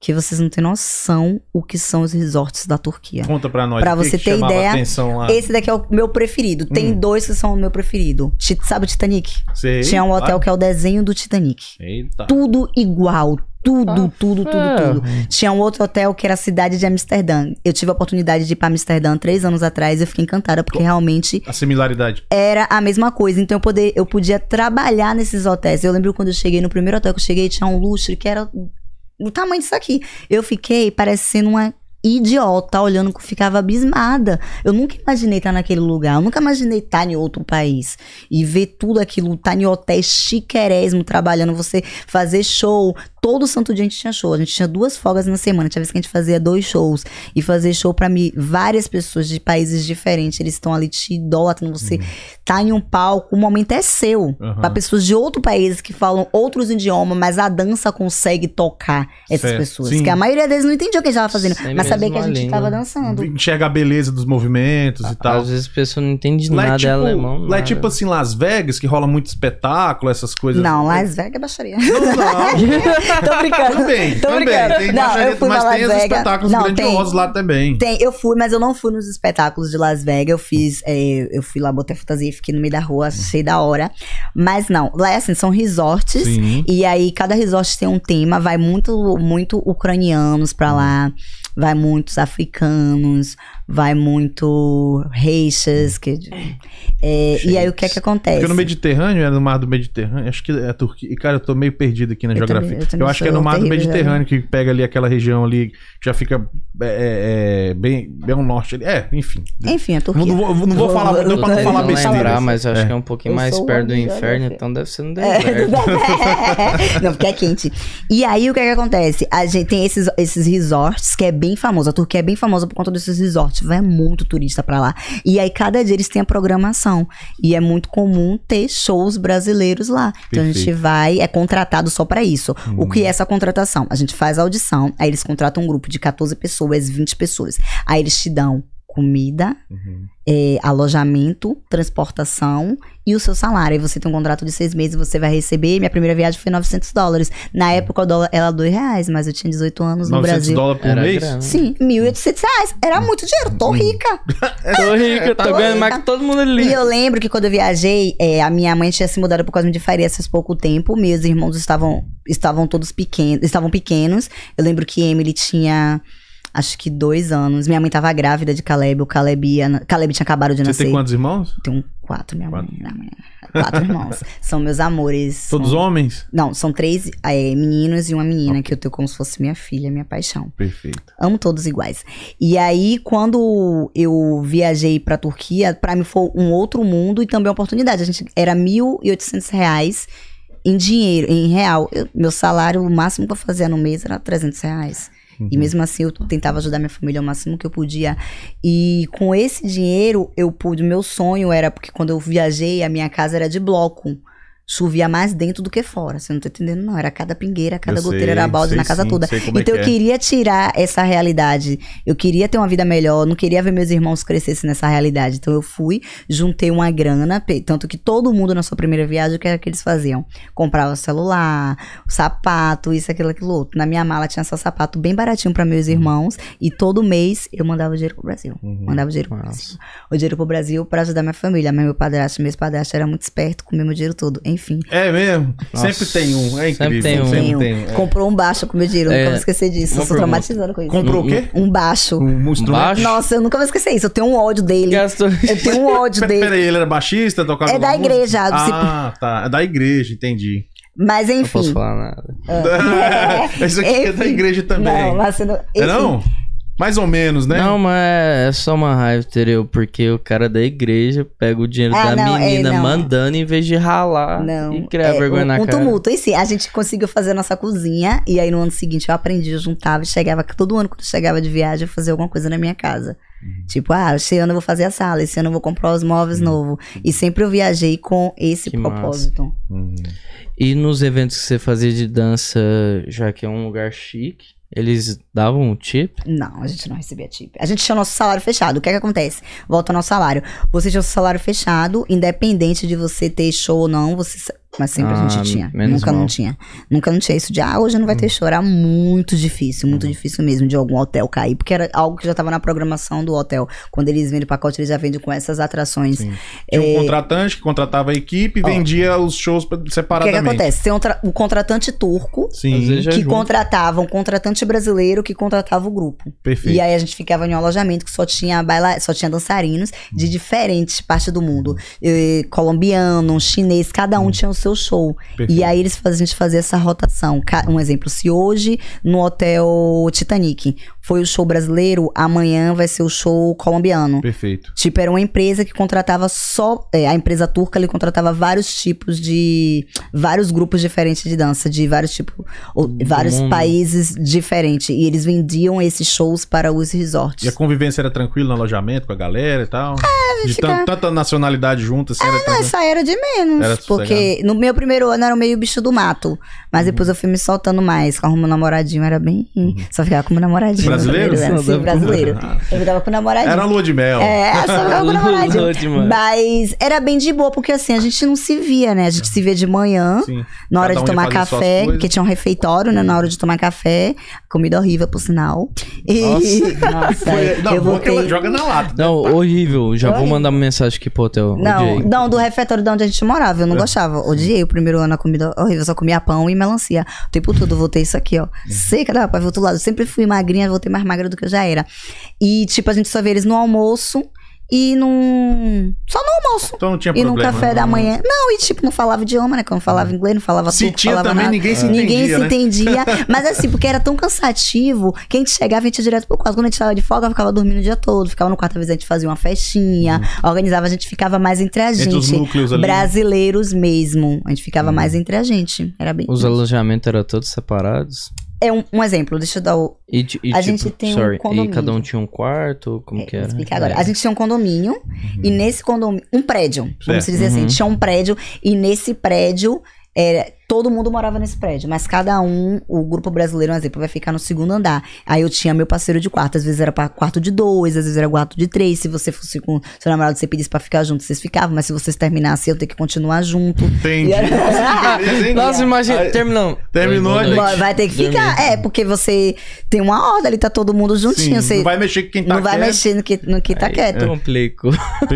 Que vocês não têm noção o que são os resorts da Turquia. Conta pra nós. Pra o que você que ter ideia, atenção lá. Esse daqui é o meu preferido. Tem Hum. dois que são o meu preferido. Sabe o Titanic? Sei, Tinha um hotel claro. que é o desenho do Titanic. Eita. Tudo igual. Tudo, Ah, tudo, tudo, ferro. tudo. Tinha um outro hotel que era a cidade de Amsterdã. Eu tive a oportunidade de ir pra Amsterdã três anos atrás e eu fiquei encantada, porque realmente A similaridade. era a mesma coisa. Então eu, poder, eu podia trabalhar nesses hotéis. Eu lembro quando eu cheguei no primeiro hotel que eu cheguei, tinha um lustre que era do tamanho disso aqui. Eu fiquei parecendo uma idiota, olhando que ficava abismada. Eu nunca imaginei estar naquele lugar. Eu nunca imaginei estar em outro país. E ver tudo aquilo, estar em hotéis chiquerésimo, trabalhando, você fazer show. Todo santo dia a gente tinha show. A gente tinha duas folgas na semana. Tinha vez que a gente fazia dois shows. E fazer show pra mim, várias pessoas de países diferentes. Eles estão ali te idolatrando. Você tá em um palco, o momento é seu. Uhum. Pra pessoas de outro país que falam outros idiomas, mas a dança consegue tocar essas Certo, pessoas. sim. Que a maioria deles não entendia o que a gente tava fazendo. Sem mas sabia que a a gente língua. tava dançando. Enxerga a beleza dos movimentos e tal. Às vezes a pessoa não entende Lá é nada, tipo, é alemão. lá é nada. tipo assim, Las Vegas, que rola muito espetáculo, essas coisas. Não, Las Vegas é baixaria. Não, não. Tô brincando. também, Tô também. brincando. Tem Não, eu fui mas tem Las os Vegas. espetáculos Não, grandiosos lá também. Tem, eu fui, mas eu não fui nos espetáculos de Las Vegas. Eu fiz, é, eu fui lá, botei fantasia e fiquei no meio da rua, achei da hora. Mas não, lá é assim, são resorts. Sim. E aí, cada resort tem um tema, vai muito, muito ucranianos pra lá, vai muitos africanos, vai muito reixas, que, é, e aí o que é que acontece? Porque no Mediterrâneo, é no mar do Mediterrâneo, acho que é a Turquia. E, cara, eu tô meio perdido aqui na Eu geografia. também- eu também acho que é no mar do terrível, Mediterrâneo que pega ali aquela região ali, que já fica é, é, bem, bem ao norte. ali. É, enfim. Enfim, a Turquia. não vou, não vou falar, não, pra não Eu falar besteira. lembrar, mas eu acho É. que é um pouquinho Eu mais perto do inferno, então deve ser no É, deserto. não, porque é quente. E aí, o que é que acontece? A gente tem esses, esses resorts, que é bem famoso. A Turquia é bem famosa por conta desses resorts. Vai muito turista pra lá. E aí, cada dia eles têm a programação. E é muito comum ter shows brasileiros lá. Então a gente Perfeito. vai, é contratado só pra isso. O que é essa contratação? A gente faz a audição, aí eles contratam um grupo de 14 pessoas, 20 pessoas. Aí eles te dão comida, Uhum. é, alojamento, transportação e o seu salário. Aí você tem um contrato de seis meses, você vai receber. Minha primeira viagem foi 900 dólares. Na época o dólar era dois reais, mas eu tinha 18 anos no 900 Brasil. dólares por Era mês? grana. Sim, 1.800 reais. Era muito dinheiro, tô rica. Tô rica, tô Tô ganhando mais que todo mundo ali. E eu lembro que quando eu viajei, é, a minha mãe tinha se mudado por Cosme de Faria faz pouco tempo. Meus irmãos estavam, estavam todos pequenos, estavam pequenos. Eu lembro que Emily tinha, acho que dois anos. Minha mãe tava grávida de Caleb. O Caleb, ia, Caleb tinha acabado de Você nascer. tem quantos irmãos? Tenho quatro, minha Quatro. mãe. Minha mãe. Quatro irmãos. São meus amores. Todos são... homens? Não, são três é, meninos e uma menina que eu tenho como se fosse minha filha, minha paixão. Perfeito. Amo todos iguais. E aí, quando eu viajei pra Turquia, pra mim foi um outro mundo e também uma oportunidade. A gente era 1.800 reais em dinheiro, em real. Eu- meu salário, o máximo que eu fazia no mês era 300 reais. E mesmo assim, eu tentava ajudar minha família ao máximo que eu podia. E com esse dinheiro, eu pude. Meu sonho era, porque quando eu viajei, a minha casa era de bloco. Chovia mais dentro do que fora. Você não tá entendendo, não. Era cada pingueira, cada Eu goteira sei, era balde na casa sim, toda. é Então que eu é. queria tirar essa realidade. Eu queria ter uma vida melhor, não queria ver meus irmãos crescessem nessa realidade. Então eu fui, juntei uma grana, tanto que todo mundo na sua primeira viagem, o que era que eles faziam? Comprava celular, sapato, isso, aquilo, aquilo outro. Na minha mala tinha só sapato bem baratinho para meus irmãos e todo mês eu mandava dinheiro pro Brasil. Uhum. Mandava dinheiro pro Brasil. O dinheiro pro Brasil para ajudar minha família. Mas meu padrasto, meu padrasto era muito esperto, comeu meu dinheiro todo. Enfim. É mesmo? Nossa. Sempre tem um. É Sempre incrível. tem um. Sempre tem um. É. Comprou um baixo com meu dinheiro, eu nunca É, vou esquecer disso. uma Eu sou pergunta. traumatizada com isso. Comprou o quê? Um baixo. Um instrumento? baixo? Nossa, eu nunca vou esquecer isso. Eu tenho um ódio dele. Gastou. Eu tenho um ódio dele. Peraí, ele era baixista? Tocava É da música? igreja, do Ah, tá. É da igreja, entendi. Mas Não posso enfim. falar nada. Isso aqui é da Enfim. igreja também. Não, mas você não. É enfim. não? Mais ou menos, né? Não, mas é só uma raiva, entendeu? Porque o cara da igreja pega o dinheiro Ah, da não, é, menina não. mandando em vez de ralar Não. e criar é, vergonha um, na um cara. tumulto. E sim, a gente conseguiu fazer a nossa cozinha. E aí no ano seguinte eu aprendi, eu juntava e chegava. Todo ano quando eu chegava de viagem, eu fazia alguma coisa na minha casa. Uhum. Tipo, ah, esse ano eu vou fazer a sala, esse ano eu vou comprar os móveis novos. E sempre eu viajei com esse Que propósito. Hum. E nos eventos que você fazia de dança, já que é um lugar chique, eles davam um tip? Não, a gente não recebia tip. A gente tinha o nosso salário fechado. O que é que acontece? Volta ao nosso salário. Você tinha o seu salário fechado, independente de você ter show ou não, você. Mas sempre a Ah, gente tinha. menos Nunca não mal. tinha. Nunca não tinha isso de, ah, hoje não vai ter show. Era muito difícil, muito difícil mesmo de algum hotel cair. Porque era algo que já tava na programação do hotel. Quando eles vendem o pacote, eles já vendem com essas atrações. Sim. Tinha um contratante que contratava a equipe e Ó. vendia os shows pra- O que, é que separadamente. acontece? Tem um tra- o contratante turco. Sim, Que contratava um contratante brasileiro que contratava o grupo. perfeito. E aí a gente ficava em um alojamento que só tinha baila só tinha dançarinos de diferentes partes do mundo. Eh, colombiano, chinês, cada um tinha o seu show. Perfeito. E aí eles faz- a gente fazia essa rotação. Um exemplo, se hoje no hotel Titanic foi o show brasileiro, amanhã vai ser o show colombiano. Perfeito. Tipo, era uma empresa que contratava só. é, a empresa turca ele contratava vários tipos de. vários grupos diferentes de dança, de vários tipos. vários mundo. países diferentes. E eles vendiam esses shows para os resorts. E a convivência era tranquila no alojamento com a galera e tal? É, de fica- tan- tanta nacionalidade junto, assim, era Não, tranquilo. essa era de menos. Era porque no meu primeiro ano era meio bicho do mato. Mas depois eu fui me soltando mais. Com o meu namoradinho era bem. Só ficava com meu namoradinho. Brasileiro? primeiro ano. Só Sim, dava- brasileiro. Eu ficava com namoradinho. Era lua de mel. É, só ficava com namoradinho. Lua de mel. Mas era bem de boa, porque assim, a gente não se via, né? A gente se via de manhã, Sim. na hora Cada de tomar café, porque tinha um refeitório, né? Na hora de tomar café. Comida horrível, por sinal. E... Nossa, Foi, não, eu boa que ela voltei. joga na lata. Não, horrível. Já vou Horrível. mandar uma mensagem aqui pro hotel. Não, Odiei. não, do refeitório de onde a gente morava, eu não gostava. Odiei o primeiro ano a comida horrível, só comia pão e melancia. O tempo todo, eu voltei isso aqui, ó. Seca rapaz, outro lado. Eu sempre fui magrinha, voltei mais magra do que eu já era. E, tipo, a gente só vê eles no almoço e num. Só no almoço. Então não tinha E no problema. café da manhã. Não, e tipo, não falava idioma, né? Não falava inglês, não falava Se turco, tinha falava também, nada. ninguém se Ninguém entendia, se né? entendia. Mas assim, porque era tão cansativo que a gente chegava e a gente ia direto pro quarto. Quando a gente tava de folga, eu ficava dormindo o dia todo. Ficava no quarto, às vezes a gente fazia uma festinha, organizava, a gente ficava mais entre a Uhum. Entre gente. os núcleos ali. Brasileiros mesmo. A gente ficava mais entre a gente. Era bem. Os alojamentos eram todos separados. É um, um exemplo, deixa eu dar o. E, e A tipo, gente tem um sorry, E condomínio. cada um tinha um quarto? Como que Vou era? explicar agora. É. A gente tinha um condomínio, e nesse condomínio. Um prédio, vamos dizer assim. Uhum. Tinha um prédio, e nesse prédio. Era, todo mundo morava nesse prédio, mas cada um, o grupo brasileiro, um exemplo, vai ficar no segundo andar. Aí eu tinha meu parceiro de quarto, às vezes era pra quarto de dois, às vezes era quarto de três. Se você fosse com seu namorado, você pedisse pra ficar junto, vocês ficavam, mas se vocês terminassem, eu ter que continuar junto. Entendi. Hein? Nossa, imagina, terminamos. Terminou, Boa gente. Vai- Vai ter que ficar. É, porque você tem uma ordem ali, tá todo mundo juntinho. Sim, você não vai mexer com quem tá não vai quieto. mexer no que, no que tá Aí quieto. Complicou.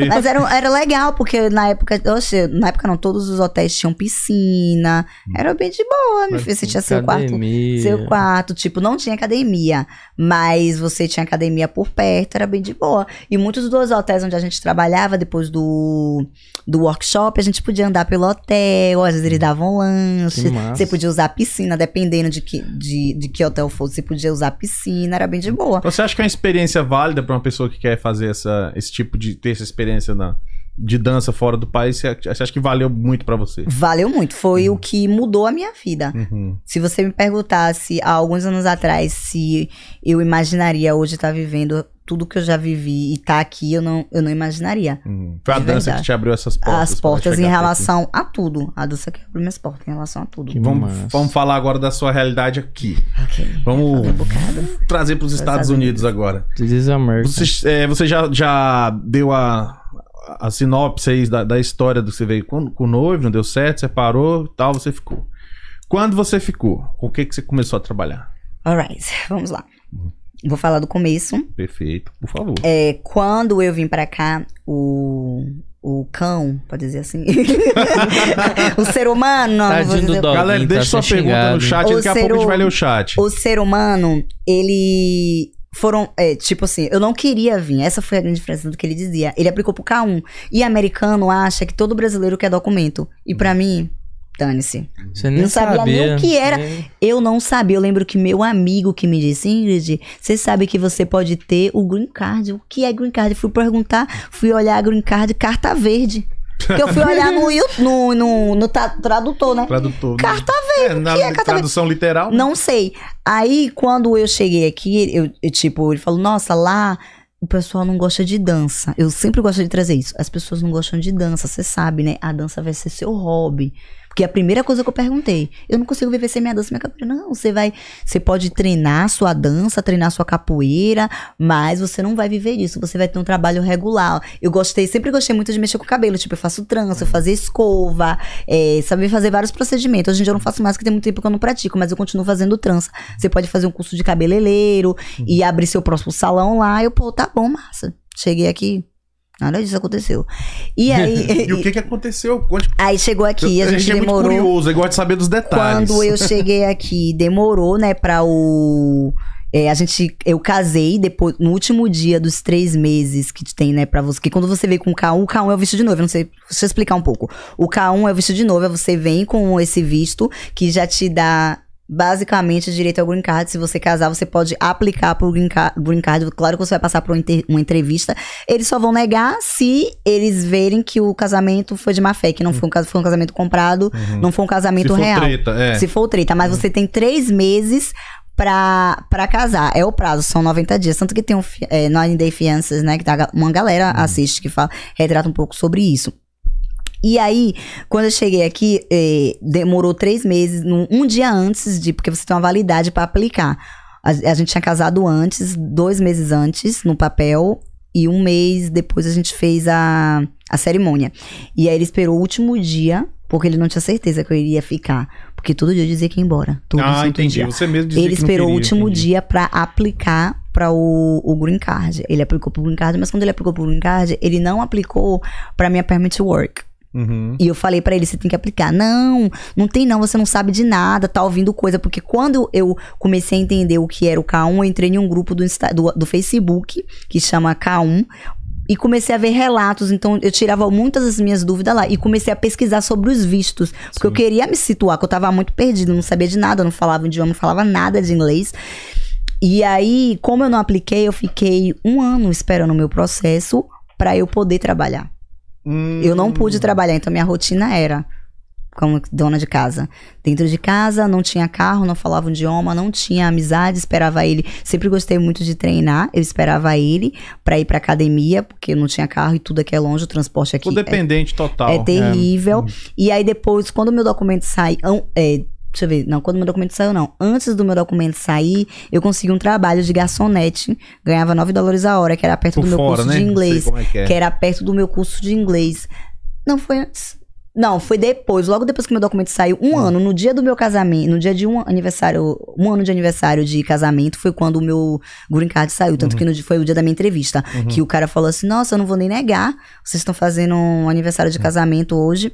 Mas era, era legal, porque na época, oxe, na época não, todos os hotéis tinham piscina. Era bem de boa, meu filho. Você tinha seu quarto. Academia. Seu quarto, tipo, não tinha academia, mas você tinha academia por perto, era bem de boa. E muitos dos hotéis onde a gente trabalhava, depois do, do workshop, a gente podia andar pelo hotel, às vezes eles davam lanche, você podia usar piscina, dependendo de que, de, de que hotel fosse, você podia usar piscina, era bem de boa. Você acha que é uma experiência válida pra uma pessoa que quer fazer essa, esse tipo de. ter essa experiência na, de dança fora do país? Você acha que valeu muito pra você? Valeu muito, foi o que mudou a minha vida. Uhum. Se você me perguntasse há alguns anos atrás se eu imaginaria hoje estar vivendo tudo que eu já vivi e estar aqui, eu não, eu não imaginaria. Uhum. Foi a dança verdade. que te abriu essas portas. As portas em relação a tudo. A dança que abriu minhas portas em relação a tudo. Vamos, vamos falar agora da sua realidade aqui. Ok. Vamos um trazer para os Estados Estados Unidos agora. This is America. Você, é, você já, já deu a, a sinopse aí da, da história do que você veio com, com o noivo, não deu certo, separou tal, você ficou. Quando você ficou, com o que, que você começou a trabalhar? Alright, vamos lá. Vou falar do começo. Perfeito, por favor. É, quando eu vim pra cá, o, o cão, pode dizer assim. o ser humano, não, vou dizer-. Galera, tá deixa sua sendo pergunta no chat, hein? daqui a O pouco a gente ser vai hum- ler o chat. O ser humano, ele. Foram, é, tipo assim, eu não queria vir. Essa foi a grande diferença do que ele dizia. Ele aplicou pro K1. E americano acha que todo brasileiro quer documento. E pra mim, dane-se. Você nem Não sabia nem o que era. Nem- Eu não sabia. Eu lembro que meu amigo que me disse, Ingrid, você sabe que você pode ter o green card. O que é green card? Fui perguntar, fui olhar a green card, carta verde. Porque eu fui olhar no, no, no, no tra- tradutor, né? Tradutor. Carta verde. É, na que é carta tradução literal. né? Não sei. Aí, quando eu cheguei aqui, eu, eu, tipo, ele falou, nossa, lá o pessoal não gosta de dança. Eu sempre gosto de trazer isso. As pessoas não gostam de dança, você sabe, né? A dança vai ser seu hobby. Porque a primeira coisa que eu perguntei, eu não consigo viver sem minha dança minha capoeira. Não, você vai, você pode treinar sua dança, treinar sua capoeira, mas você não vai viver disso. Você vai ter um trabalho regular. Eu gostei, sempre gostei muito de mexer com o cabelo. Tipo, eu faço trança, eu fazia escova, é, sabia fazer vários procedimentos. Hoje em dia eu não faço mais, porque tem muito tempo que eu não pratico, mas eu continuo fazendo trança. Você pode fazer um curso de cabeleireiro e abrir seu próximo salão lá. Eu, pô, tá bom, massa. Cheguei aqui, nada disso aconteceu. E aí, E o que, que aconteceu? Conte- aí chegou aqui, a gente é muito demorou. curioso, eu gosto de saber dos detalhes. Quando eu cheguei aqui, demorou, né, pra o. é, a gente, eu casei depois, no último dia dos três meses que tem, né, pra você. Que quando você vem com o K1, o K1 é o visto de noiva, não sei, deixa eu explicar um pouco. O K1 é o visto de noiva, você vem com esse visto que já te dá basicamente direito ao green card. Se você casar, você pode aplicar pro green card. Green card. Claro que você vai passar por uma, entrevista. Eles só vão negar se eles verem que o casamento foi de má fé, que não foi um, foi um casamento comprado, não foi um Se casamento for real. treta, é. Se for treta, mas você tem três meses pra, pra casar. É o prazo, são 90 dias. Tanto que tem um, é, Nine Day Fianças, né? Que tá, uma galera assiste que fala, retrata um pouco sobre isso. E aí, quando eu cheguei aqui, eh, demorou três meses, num- um dia antes de, porque você tem uma validade pra aplicar. A, a gente tinha casado antes, dois meses antes, no papel, e um mês depois a gente fez a, a cerimônia. E aí ele esperou o último dia, porque ele não tinha certeza que eu iria ficar. Porque todo dia eu dizia que ia embora. Todo Ah, entendi. dia. Você mesmo dizia Ele que esperou o último entendi. dia pra aplicar para o, o green card. Ele aplicou pro green card, mas quando ele aplicou pro green card, ele não aplicou pra minha permit work. Uhum. E eu falei pra ele, você tem que aplicar. Não, não tem não, você não sabe de nada, tá ouvindo coisa. Porque quando eu comecei a entender o que era o K1, eu entrei em um grupo do, Insta- do, do Facebook, que chama K1, e comecei a ver relatos. Então, eu tirava muitas das minhas dúvidas lá. E comecei a pesquisar sobre os vistos. Porque eu queria me situar, que eu tava muito perdido, não sabia de nada, não falava idioma, não falava nada de inglês. E aí, como eu não apliquei, eu fiquei um ano esperando o meu processo pra eu poder trabalhar. Hum. Eu não pude trabalhar, então minha rotina era como dona de casa. Dentro de casa, não tinha carro, não falava um idioma, não tinha amizade, esperava ele. Sempre gostei muito de treinar, eu esperava ele pra ir pra academia, porque não tinha carro e tudo aqui é longe, o transporte aqui O é dependente total. é terrível. E aí depois, quando o meu documento sai. é, deixa eu ver. Não, quando o meu documento saiu, não. Antes do meu documento sair, eu consegui um trabalho de garçonete. Ganhava 9 dólares a hora, que era perto Por do meu fora, curso né? de inglês. é que é. Que era perto do meu curso de inglês. Não, foi antes. Não, foi depois, logo depois que meu documento saiu, um ano, no dia do meu casamento, no dia de um aniversário, um ano de aniversário de casamento, foi quando o meu green card saiu. Uhum. Tanto que no, foi o dia da minha entrevista. Que o cara falou assim: Nossa, eu não vou nem negar. Vocês estão fazendo um aniversário de casamento hoje.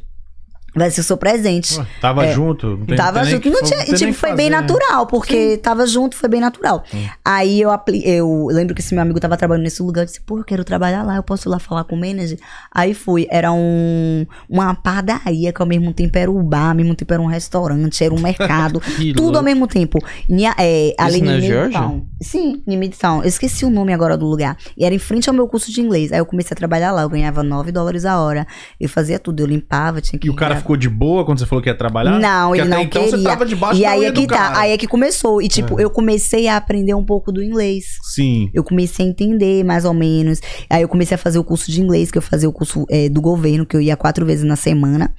Vai ser o seu presente. Ué, Tava É. junto. Não tem, tava tem junto. que- Não tinha, nem tipo, foi bem fazer. né? natural, porque tava junto, foi bem natural. Aí eu, eu lembro que esse meu amigo tava trabalhando nesse lugar, eu disse, pô, eu quero trabalhar lá, eu posso ir lá falar com o manager? Aí fui, era um, uma padaria que ao mesmo tempo era o bar, ao mesmo tempo era um restaurante, era um mercado, tudo ao louco. mesmo tempo. Nia- é, ali na em Georgia? Midtown. Sim, em Midtown. Eu esqueci o nome agora do lugar. E era em frente ao meu curso de inglês. Aí eu comecei a trabalhar lá, eu ganhava 9 dólares a hora. Eu fazia tudo, eu limpava, tinha que E o cara. Ficou de boa quando você falou que ia trabalhar? Não, Porque ele não então queria. você tava debaixo e aí é que tá, aí é que começou. E tipo, É. eu comecei a aprender um pouco do inglês. Sim. Eu comecei a entender mais ou menos. Aí eu comecei a fazer o curso de inglês, que eu fazia o curso é, do governo, que eu ia quatro vezes na semana.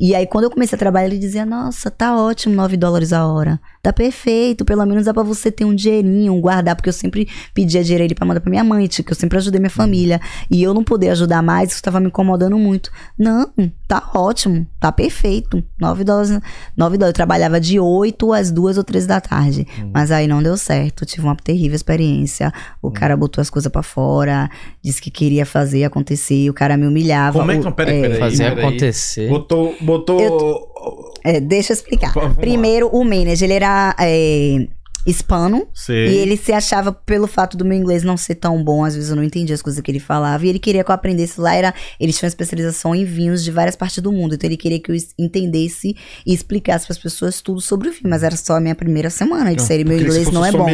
E aí, quando eu comecei a trabalhar, ele dizia: Nossa, tá ótimo, 9 dólares a hora. Tá perfeito, pelo menos dá pra você ter um dinheirinho, guardar, porque eu sempre pedia dinheiro ele pra mandar pra minha mãe, que eu sempre ajudei minha família. E eu não poder ajudar mais, isso tava me incomodando muito. Não, tá ótimo, tá perfeito. 9 dólares. 9 dólares. Eu trabalhava de 8 às 2 ou 3 da tarde. Mas aí não deu certo. Tive uma terrível experiência. O cara botou as coisas pra fora, disse que queria fazer acontecer, o cara me humilhava. Como é que. O- Peraí, é, peraí. Fazer peraí. acontecer. Botou. Botou... É, deixa eu explicar. Primeiro, o manager, ele era é, hispano. Sei. E ele se achava, pelo fato do meu inglês não ser tão bom, às vezes eu não entendia as coisas que ele falava. E ele queria que eu aprendesse lá. Era, eles tinham especialização em vinhos de várias partes do mundo. Então ele queria que eu es- entendesse e explicasse para as pessoas tudo sobre o vinho. Mas era só a minha primeira semana. Ele disse: "Ele, meu inglês não é bom. E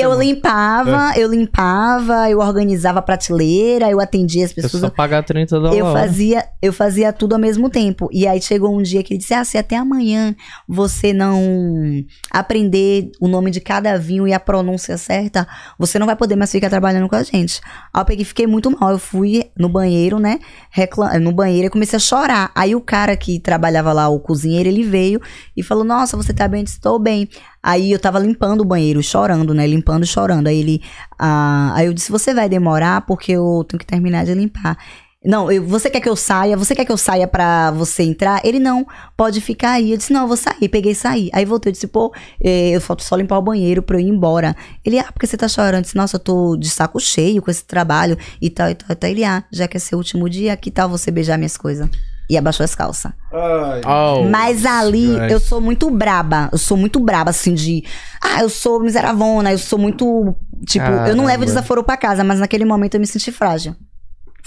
eu semana. É. limpava, eu limpava, eu organizava a prateleira, eu atendia as É pessoas. só pagar 30 dólares. Eu fazia, eu fazia tudo ao mesmo tempo. E aí chegou um dia que ele disse: Ah, se até amanhã você não aprender o nome de cada vinho e a pronúncia certa, você não vai poder mais ficar trabalhando com a gente. Aí eu peguei fiquei muito mal. Eu fui no banheiro, né? Recla no banheiro e comecei a chorar. Aí o cara que trabalhava lá, o cozinheiro, ele veio e falou: Nossa, você tá bem? Eu Estou bem. Aí eu tava limpando o banheiro, chorando, né? Limpando chorando. Aí ele. ah, aí eu disse: Você vai demorar porque eu tenho que terminar de limpar. Não, eu- você quer que eu saia? Você quer que eu saia pra você entrar? Ele não, pode ficar aí. Eu disse, não, eu vou sair. Peguei e saí. Aí voltei, eu disse, pô, eh, eu falta só limpar o banheiro pra eu ir embora. Ele, ah, porque você tá chorando? Eu disse, nossa, eu tô de saco cheio com esse trabalho e tal, e tal, e tal. Ele, ah, já que é seu último dia, que tal você beijar minhas coisas? E abaixou as calças. Ai, Oh, Mas ali eu sou muito braba. Eu sou muito braba, assim, de. Ah, eu sou miseravona, eu sou muito. Tipo, eu não levo desaforo pra casa, mas naquele momento eu me senti frágil.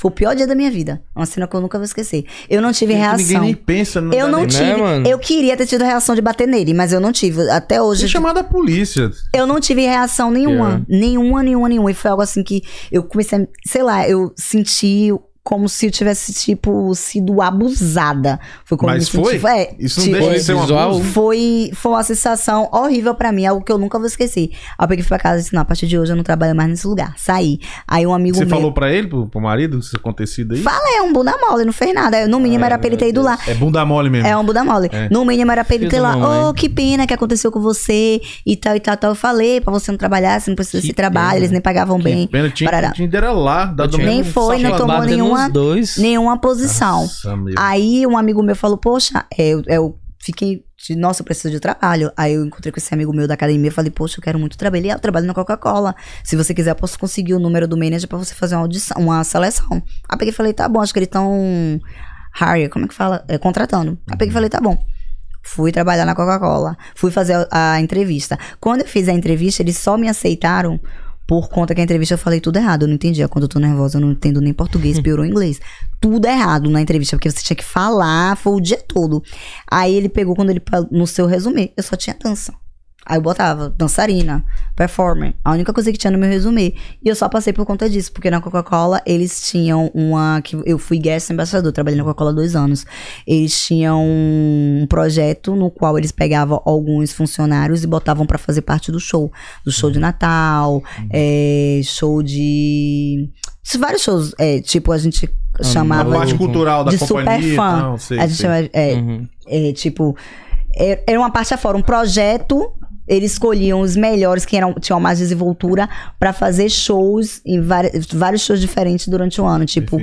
Foi o pior dia da minha vida. Uma cena que eu nunca vou esquecer. Eu não tive Ninguém reação. nem pensa. Não Eu não Né, tive. mano? eu queria ter tido reação de bater nele, mas eu não tive. Até hoje. Tem chamado a polícia. Eu não tive reação nenhuma. Pior. Nenhuma, nenhuma, nenhuma. E foi algo assim que eu comecei a. Sei lá, eu senti como se eu tivesse, tipo, sido abusada. Foi como Mas eu foi? senti. É, Isso não tipo, deixa de ser um visual? abuso. foi, foi uma sensação horrível pra mim, algo que eu nunca vou esquecer. Aí eu peguei e fui pra casa e disse, não, a partir de hoje eu não trabalho mais nesse lugar. Saí. Aí um amigo Você meu... falou pra ele, pro, pro marido, isso acontecido aí? Fala, é um bunda mole, não fez nada. No mínimo era pra ele ter ido lá. É bunda mole mesmo. É um Buda mole. É. No mínimo era pra ele ter lá, mamãe. oh, que pena que aconteceu com você e tal e tal, tal. Eu falei pra você não trabalhar, você não precisa desse trabalho, eles nem pagavam Que bem. pena, tinha, Parará. tinha era lá. Nem foi, não tomou Bater nenhuma- dois. Nenhuma posição. Nossa. Aí um amigo meu falou, poxa, é, eu, eu fiquei, de, nossa, eu preciso de trabalho. Aí eu encontrei com esse amigo meu da academia e falei, poxa, eu quero muito trabalhar, eu trabalho na Coca-Cola. Se você quiser, eu posso conseguir o número do manager pra você fazer uma audição, uma seleção. Aí peguei e falei, tá bom, acho que eles estão hire, como é que fala? É, contratando. Aí peguei e falei, tá bom. Fui trabalhar na Coca-Cola. Fui fazer a, a entrevista. Quando eu fiz a entrevista, eles só me aceitaram por conta que a entrevista eu falei tudo errado. Eu não entendia. Quando eu tô nervosa, eu não entendo nem português, piorou inglês. Tudo errado na entrevista, porque você tinha que falar, foi o dia todo. Aí ele pegou, quando ele, no seu resumê, eu só tinha dança. Aí eu botava dançarina, performer. A única coisa que tinha no meu resumê. E eu só passei por conta disso, porque na Coca-Cola eles tinham uma. que Eu fui guest ambassador, trabalhei na Coca-Cola há dois anos. Eles tinham um projeto no qual eles pegavam alguns funcionários e botavam pra fazer parte do show. Do show de Natal, é, show de. Vários shows. É, tipo, a gente A chamava. parte cultural da de companhia. super fã. tal, sei, a gente sei. chama. É, Uhum. é, tipo, é- era uma parte afora, um projeto. Eles escolhiam os melhores que eram, tinham mais desenvoltura pra fazer shows em vários, shows diferentes durante o ano. Tipo,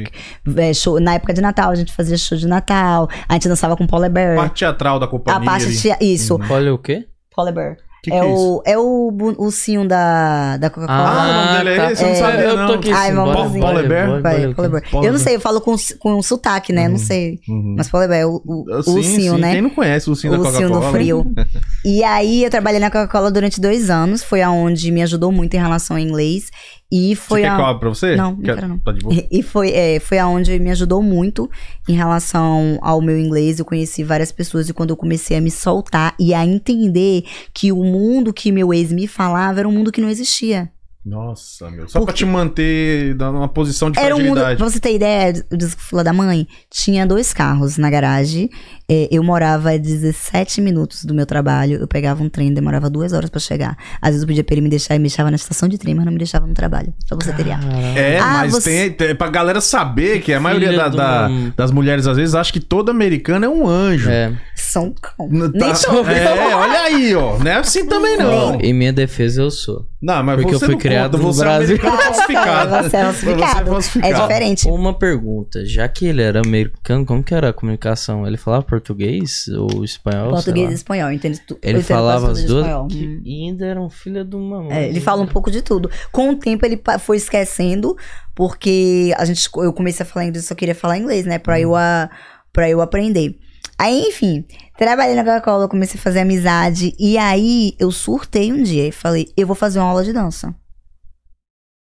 é, show- na época de Natal, a gente fazia show de Natal, a gente dançava com Polar Bear. Parte teatral da companhia. a parte ali. Isso, Olha o quê? Polar Bear. Que que é, é isso? o, é o, o ursinho da, da Coca-Cola. Ah, o nome dele é esse? Eu não sabia, eu não. tô aqui Ai, sim. Polar Eu não sei, eu falo com, com sotaque, né? Não sei. Uhum. Mas Polar Bear, o, o, o Sim, ursinho, sim. né? Quem não conhece o ursinho da o ursinho Coca-Cola? no frio. e aí eu trabalhei na Coca-Cola durante dois anos, foi aonde me ajudou muito em relação ao inglês. E foi Você quer a... que eu abra pra você? Não, não Quer- quero não. Tá de boa. E foi, é, foi aonde me ajudou muito em relação ao meu inglês. Eu conheci várias pessoas e quando eu comecei a me soltar e a entender que o mundo que meu ex me falava era um mundo que não existia. Nossa, meu. Só pra Porque- te manter numa posição de Era um mundo. fragilidade. Pra você ter ideia, o disco fila da mãe, tinha dois carros na garagem. É, eu morava a 17 minutos do meu trabalho. Eu pegava um trem, demorava duas horas pra chegar. Às vezes eu pedia pra ele me deixar e me deixava na estação de trem, mas não me deixava no trabalho. Pra você ter ideia. É, Ah, mas você- tem, tem. Pra galera saber que a maioria da- da- das mulheres, às vezes, acha que todo americano é um anjo. É. São cão. N- Nem tá- choveu. É, olha aí, ó. Não é assim também, não. Em minha defesa, eu sou. Não, mas Porque eu fui não criado no você Brasil. é americano falsificado. Você é falsificado. Você é falsificado. É diferente. Uma pergunta, já que ele era americano, como que era a comunicação? Ele falava português ou espanhol? Português sei e espanhol, entende? Tu- Ele falava as duas Hum. e ainda era um filho de uma mãe. É, ele fala um pouco de tudo. Com o tempo ele foi esquecendo, porque a gente, eu comecei a falar inglês, só queria falar inglês, né? Pra, eu, a, pra eu aprender. Aí, enfim, trabalhei na Coca-Cola, comecei a fazer amizade. E aí eu surtei um dia e falei: eu vou fazer uma aula de dança.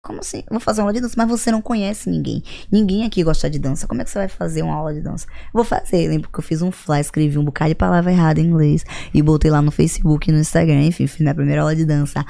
Como assim? Eu vou fazer uma aula de dança, mas você não conhece ninguém. Ninguém aqui gosta de dança. Como é que você vai fazer uma aula de dança? Vou fazer. Lembro que eu fiz um fly, escrevi um bocado de palavra errada em inglês e botei lá no Facebook no Instagram. Enfim, fiz minha primeira aula de dança.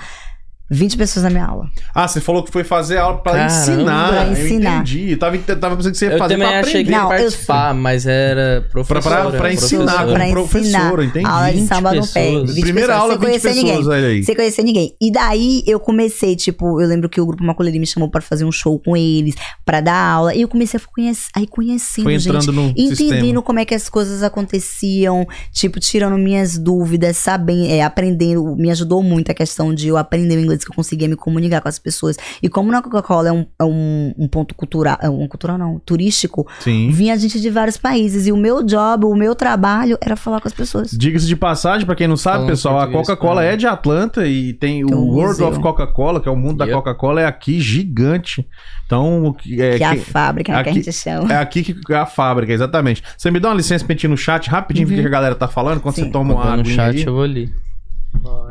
20 pessoas na minha aula. Ah, você falou que foi fazer aula pra Caramba. ensinar. Pra Eu ensinar. entendi. Eu tava, tava pensando que você ia Eu fazer também pra achei que aprender. ia Não, eu- participar, mas era professora. pra, pra ensinar professora. como Pra professora, ensinar. entendi. Aula de 20 samba no pé. pessoas. 20 Primeira pessoas, aula, sem 20 conhecer pessoas, ninguém. olha aí. Sem conhecer ninguém. E daí eu comecei, tipo, eu lembro que o grupo Maculele me chamou pra fazer um show com eles, pra dar aula. E eu comecei a conhecer, aí conhecendo, Foi entrando gente. no Entendendo sistema. como é que as coisas aconteciam, tipo, tirando minhas dúvidas, sabendo, é, aprendendo, me ajudou muito a questão de eu aprender o inglês, que eu conseguia me comunicar com as pessoas. E como na Coca-Cola é um, é um, um ponto cultural, é um cultural não, turístico, Sim. vinha gente de vários países. E o meu job, o meu trabalho era falar com as pessoas. Diga-se de passagem, pra quem não sabe, Falando pessoal, a Coca-Cola né? é de Atlanta e tem Tem o World museu. of Coca-Cola, que é o mundo da Yep. Coca-Cola, é aqui gigante. Então, é, que é a fábrica né, que a aqui- gente chama. é aqui que é a fábrica, exatamente. Você me dá uma licença pra gente ir no chat rapidinho, ver o que a galera tá falando, quando Sim. você toma uma Botando no chat, aí. eu vou ali.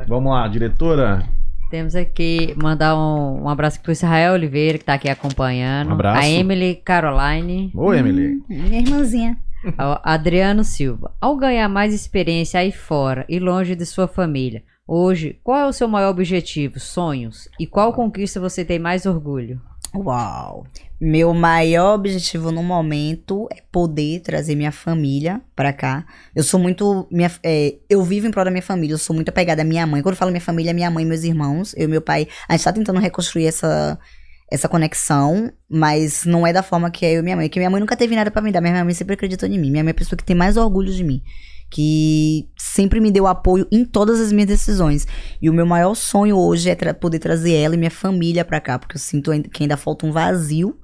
Vamos lá, diretora. Temos aqui, mandar um, um abraço pro Israel Oliveira, que tá aqui acompanhando. Um abraço. A Emily Caroline. Ô, Emily. Minha irmãzinha. Adriano Silva. Ao ganhar mais experiência aí fora e longe de sua família, hoje, qual é o seu maior objetivo, sonhos? E qual conquista você tem mais orgulho? Uau! Meu maior objetivo no momento é poder trazer minha família pra cá. Eu sou muito. Minha, é, eu vivo em prol da minha família, eu sou muito apegada à minha mãe. Quando eu falo minha família, é minha mãe e meus irmãos. Eu e meu pai. A gente tá tentando reconstruir essa, essa conexão, mas não é da forma que é eu e minha mãe. Porque minha mãe nunca teve nada pra me dar, minha mãe sempre acreditou em mim. Minha mãe é a pessoa que tem mais orgulho de mim. Que sempre me deu apoio em todas as minhas decisões. E o meu maior sonho hoje é tra- poder trazer ela e minha família pra cá, porque eu sinto que ainda falta um vazio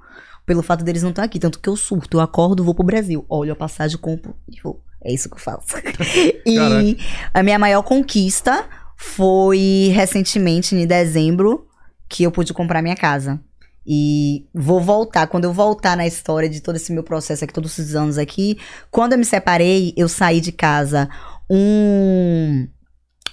pelo fato deles não estar aqui. Tanto que eu surto, eu acordo, vou pro Brasil, olho a passagem, compro e vou. É isso que eu faço. e Caraca. a minha maior conquista foi recentemente, em dezembro, que eu pude comprar minha casa. E vou voltar, quando eu voltar na história de todo esse meu processo aqui, todos esses anos aqui, quando eu me separei, eu saí de casa um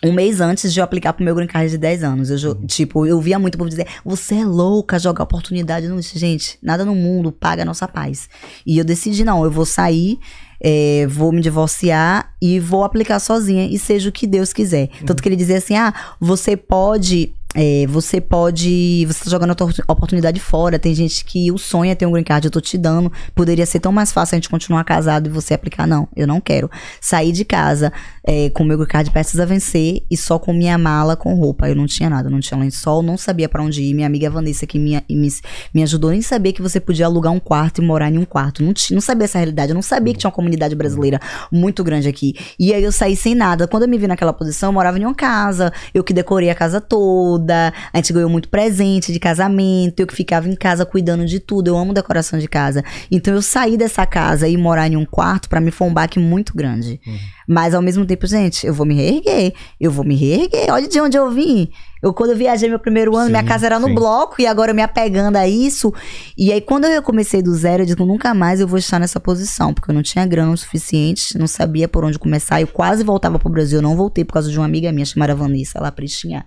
um mês antes de eu aplicar pro meu green card de 10 anos. Eu, jo- Tipo, eu via muito povo dizer, você é louca jogar oportunidade. Não, gente, nada no mundo paga a nossa paz. E eu decidi, não, eu vou sair. é, vou me divorciar e vou aplicar sozinha e seja o que Deus quiser. Tanto que ele dizia assim: ah, você pode. É, você pode. Você tá jogando a oportunidade fora. Tem gente que o sonho é ter um green card, eu tô te dando. Poderia ser tão mais fácil a gente continuar casado e você aplicar. Não, eu não quero. Sair de casa é, com meu card prestes a vencer e só com minha mala com roupa. Eu não tinha nada, não tinha lençol, não sabia pra onde ir. Minha amiga Vanessa, que me, me, me ajudou, nem sabia que você podia alugar um quarto e morar em um quarto. Não, não sabia essa realidade. Eu não sabia que tinha uma comunidade brasileira muito grande aqui. E aí eu saí sem nada. Quando eu me vi naquela posição, eu morava em uma casa. Eu que decorei a casa toda. A gente ganhou muito presente de casamento. Eu que ficava em casa cuidando de tudo. Eu amo decoração de casa. Então eu saí dessa casa e morar em um quarto, pra mim foi um baque muito grande. Mas ao mesmo tempo, gente, eu vou me reerguer. Eu vou me reerguer. Olha de onde eu vim. Eu, quando eu viajei meu primeiro ano, Sim, minha casa era no sim. bloco e agora eu me apegando a isso. E aí, quando eu comecei do zero, eu digo, nunca mais eu vou estar nessa posição, porque eu não tinha grana o suficiente, não sabia por onde começar. Eu quase voltava pro Brasil, eu não voltei por causa de uma amiga minha chamada Vanessa, lá Pristinha.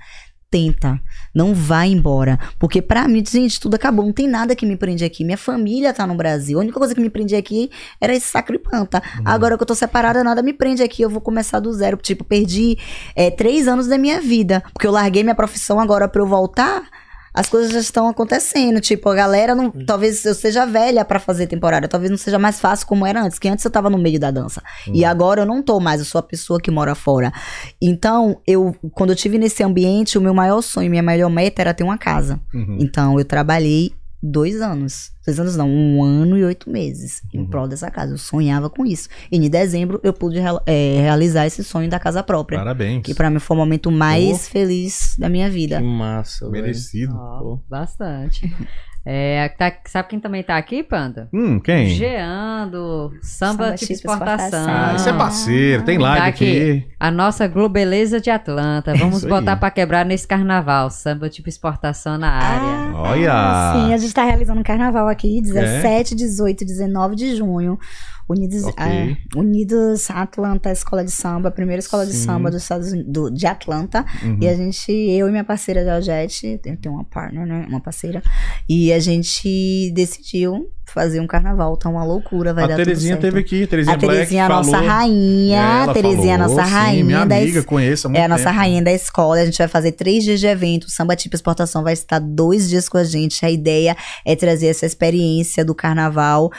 Tenta, não vai embora. Porque pra mim, gente, tudo acabou. Não tem nada que me prende aqui. Minha família tá no Brasil. A única coisa que me prendia aqui era esse sacro e planta. Agora que eu tô separada, nada me prende aqui. Eu vou começar do zero. Tipo, perdi é, três anos da minha vida. Porque eu larguei minha profissão agora pra eu voltar. As coisas já estão acontecendo. Tipo, a galera não. Talvez eu seja velha pra fazer temporada. Talvez não seja mais fácil como era antes. Que antes eu tava no meio da dança. E agora eu não tô mais. Eu sou a pessoa que mora fora. Então, eu, quando eu tive nesse ambiente, o meu maior sonho, minha maior meta era ter uma casa. Uhum. Então, eu trabalhei dois anos. Dois anos não, um ano e oito meses em Uhum. prol dessa casa. Eu sonhava com isso. E em dezembro eu pude real- é, realizar esse sonho da casa própria. Parabéns. Que pra mim foi o momento mais feliz da minha vida. Que massa. Merecido. Pô. bastante. É, tá- sabe quem também tá aqui, Panda? Hum, quem? Jean, do Samba, Samba Tipo Tipo Exportação. Exportação. Ah, isso é parceiro, tem live Tá aqui. A nossa Globeleza de Atlanta. Vamos Isso botar pra quebrar nesse carnaval. Samba tipo exportação na área. Olha! Ah, Sim, a gente tá realizando um carnaval aqui, 17, 18 e 19 de junho. Unidos, Ok. ah, Unidos Atlanta Escola de Samba, a primeira escola de Sim. samba dos Estados Unidos, do- de Atlanta. Uhum. E a gente, eu e minha parceira Georgette, eu tenho uma partner, né? Uma parceira. E a gente decidiu fazer um carnaval. Tá uma loucura, vai a dar Terezinha tudo certo. teve aqui, Terezinha A Terezinha é a nossa falou. rainha. É, a Terezinha é a nossa sim, rainha minha da amiga, es- conheço há muito é a nossa tempo. rainha da escola. A gente vai fazer três dias de evento. O Samba Tipo Exportação vai estar dois dias com a gente. A ideia é trazer essa experiência do carnaval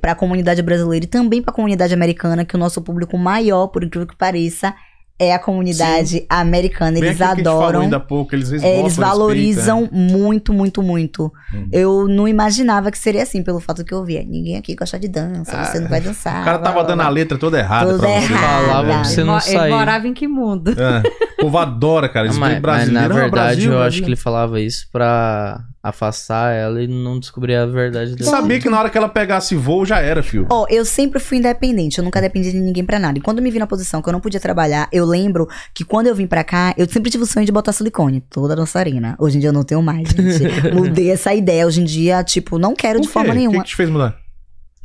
para a comunidade brasileira e também para a comunidade americana, que o nosso público maior, por incrível que pareça, é a comunidade americana. Bem Eles adoram. ainda há pouco, eles, É, eles valorizam respeitam, né? muito, muito, muito. Uhum. Eu não imaginava que seria assim, pelo fato que eu via. Ninguém aqui gosta de dança, você não vai dançar. Ah, O cara tava blá, blá, dando a blá. letra toda errada. Toda pra você. errada. Falava pra você Ele, não ele sair. morava em que mundo? É. O povo adora, cara. Eles mas, veem mas brasileiro. na "Ah, verdade Brasil, eu Brasil." acho que ele falava isso pra afastar ela e não descobrir a verdade dela. Sabia que na hora que ela pegasse voo já era, filho. Ó, eu sempre fui independente, eu nunca dependi de ninguém pra nada. E quando eu me vi na posição que eu não podia trabalhar, eu lembro que quando eu vim pra cá, eu sempre tive o sonho de botar silicone, toda dançarina. Hoje em dia eu não tenho mais, gente. Mudei essa ideia. Hoje em dia, tipo, não quero de quê? forma O que nenhuma. que te fez mudar?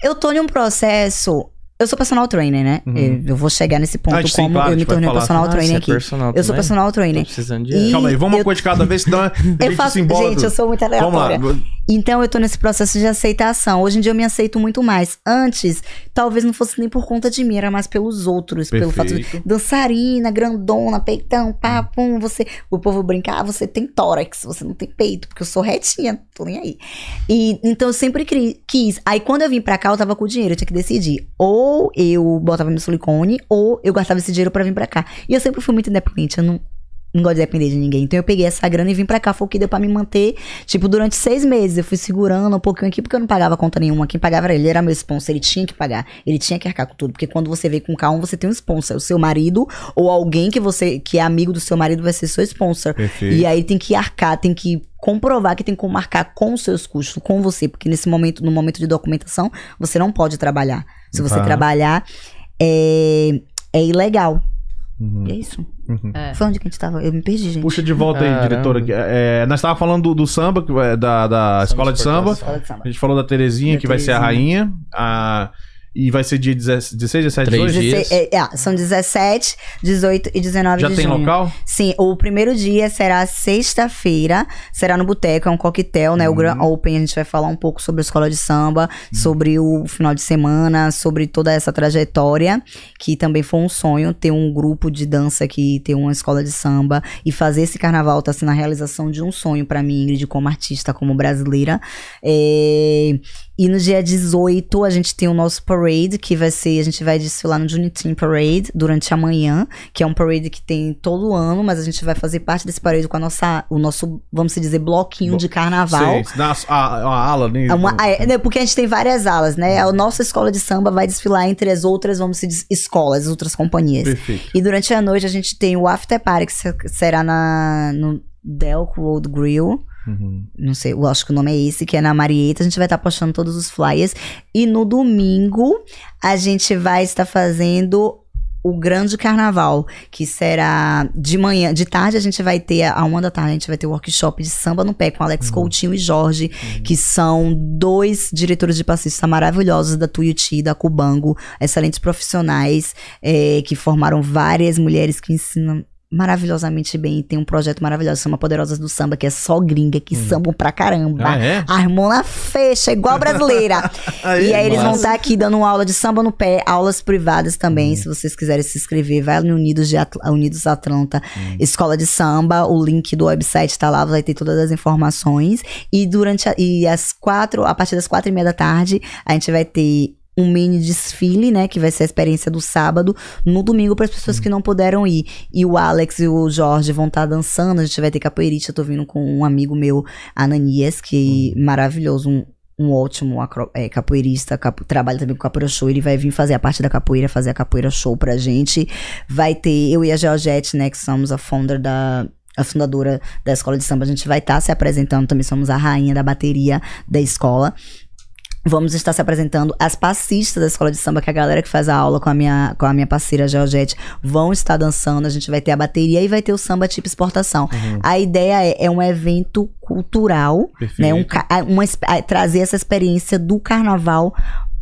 Eu tô em um processo. Eu sou personal trainer, né? Uhum. Eu, vou chegar nesse ponto Ah, sim, como claro, a eu me tornei um falar. personal Ah, trainer você é aqui. personal eu sou personal Tô trainer. precisando de E- Calma aí, vamos uma eu- coisa de cada vez, senão a Eu faço, se gente, eu sou muito Vamos lá. Então eu tô nesse processo de aceitação. Hoje em dia eu me aceito muito mais. Antes, talvez não fosse nem por conta de mim, era mais pelos outros, pelo fato de Perfeito. dançarina, grandona, peitão, pá, pum, você, o povo brincar, ah, você tem tórax, você não tem peito, porque eu sou retinha, tô nem aí. E então eu sempre quis. Aí quando eu vim pra cá, eu tava com dinheiro, eu tinha que decidir. Ou eu botava meu silicone, ou eu gastava esse dinheiro pra vir pra cá. E eu sempre fui muito independente, eu não não gosto de depender de ninguém. Então eu peguei essa grana e vim pra cá. Foi o que deu pra me manter, tipo, durante seis meses. Eu fui segurando um pouquinho aqui porque eu não pagava conta nenhuma. Quem pagava era ele, ele era meu sponsor. Ele tinha que pagar. Ele tinha que arcar com tudo. Porque quando você veio com K1, você tem um sponsor. O seu marido ou alguém que você que é amigo do seu marido vai ser seu sponsor. Perfeito. E aí tem que arcar, tem que comprovar que tem como marcar com os seus custos, com você. Porque nesse momento, no momento de documentação, você não pode trabalhar. Se você trabalhar, é, é ilegal. Uhum, E é isso. uhum. É. Foi onde que a gente tava? Eu me perdi, gente. Puxa de volta aí, Caramba. diretora. É, nós estávamos falando do, do samba, que é da, da escola de samba. Escola de samba. A gente falou da Terezinha, Da que vai ser a Terezinha. rainha. A- E vai ser dia 16, 17, Três 18? dias. É, é, são 17, 18 e 19 Já de tem junho. local? Sim, o primeiro dia será sexta-feira, será no Boteco, é um coquetel, né? O Grand Uhum. Open, a gente vai falar um pouco sobre a escola de samba, sobre o final de semana, sobre toda essa trajetória, que também foi um sonho ter um grupo de dança aqui, ter uma escola de samba e fazer esse carnaval tá sendo a realização de um sonho pra mim, Ingrid, como artista, como brasileira. É, E no dia 18 a gente tem o nosso parade, que vai ser, a gente vai desfilar no Junitin Parade durante a manhã, que é um parade que tem todo ano, mas a gente vai fazer parte desse parade com a nossa, o nosso, vamos se dizer, bloquinho de carnaval. Sei, na, a, a ala, né? É uma- é, né, porque a gente tem várias alas, né? A nossa escola de samba vai desfilar entre as outras, vamos dizer, escolas, as outras companhias. Perfeito. E durante a noite a gente tem o After Party, que se- será na, no Delco Road Grill. Uhum. Não sei, eu acho que o nome é esse, que é na Marieta. A gente vai estar postando todos os flyers. E no domingo a gente vai estar fazendo o grande carnaval, que será de manhã, de tarde a gente vai ter, a uma da tarde, a gente vai ter o workshop de samba no pé com Alex Coutinho e Jorge, que são dois diretores de passista maravilhosos da Tuiuti, da Cubango, excelentes profissionais, eh, que formaram várias mulheres que ensinam maravilhosamente bem. Tem um projeto maravilhoso, chama Poderosas do Samba, que é só gringa, que sambam pra caramba. Ah, é? A harmona fecha, igual brasileira. e aí eles vão estar aqui dando aula de samba no pé, aulas privadas também. Se vocês quiserem se inscrever, vai no Unidos, de Atl- Unidos Atlanta, Escola de Samba. O link do website tá lá, vai ter todas as informações. E durante a, e as quatro, a partir das quatro e meia da tarde, a gente vai ter um mini desfile, né, que vai ser a experiência do sábado, no domingo para as pessoas que não puderam ir. E o Alex e o Jorge vão estar dançando, a gente vai ter capoeirista, eu tô vindo com um amigo meu, Ananias, que maravilhoso, um, um ótimo acro- é, capoeirista, capo- trabalha também com capoeira show, ele vai vir fazer a parte da capoeira, fazer a capoeira show pra gente. Vai ter eu e a Georgette, né, que somos a founder da a fundadora da escola de samba, a gente vai estar se apresentando, também somos a rainha da bateria da escola. Vamos estar se apresentando. As passistas da escola de samba, que é a galera que faz a aula com a minha, com a minha parceira Georgette, vão estar dançando. A gente vai ter a bateria e vai ter o samba tipo exportação. A ideia é, é um evento cultural, Perfeito. né? Um, uma, trazer essa experiência do carnaval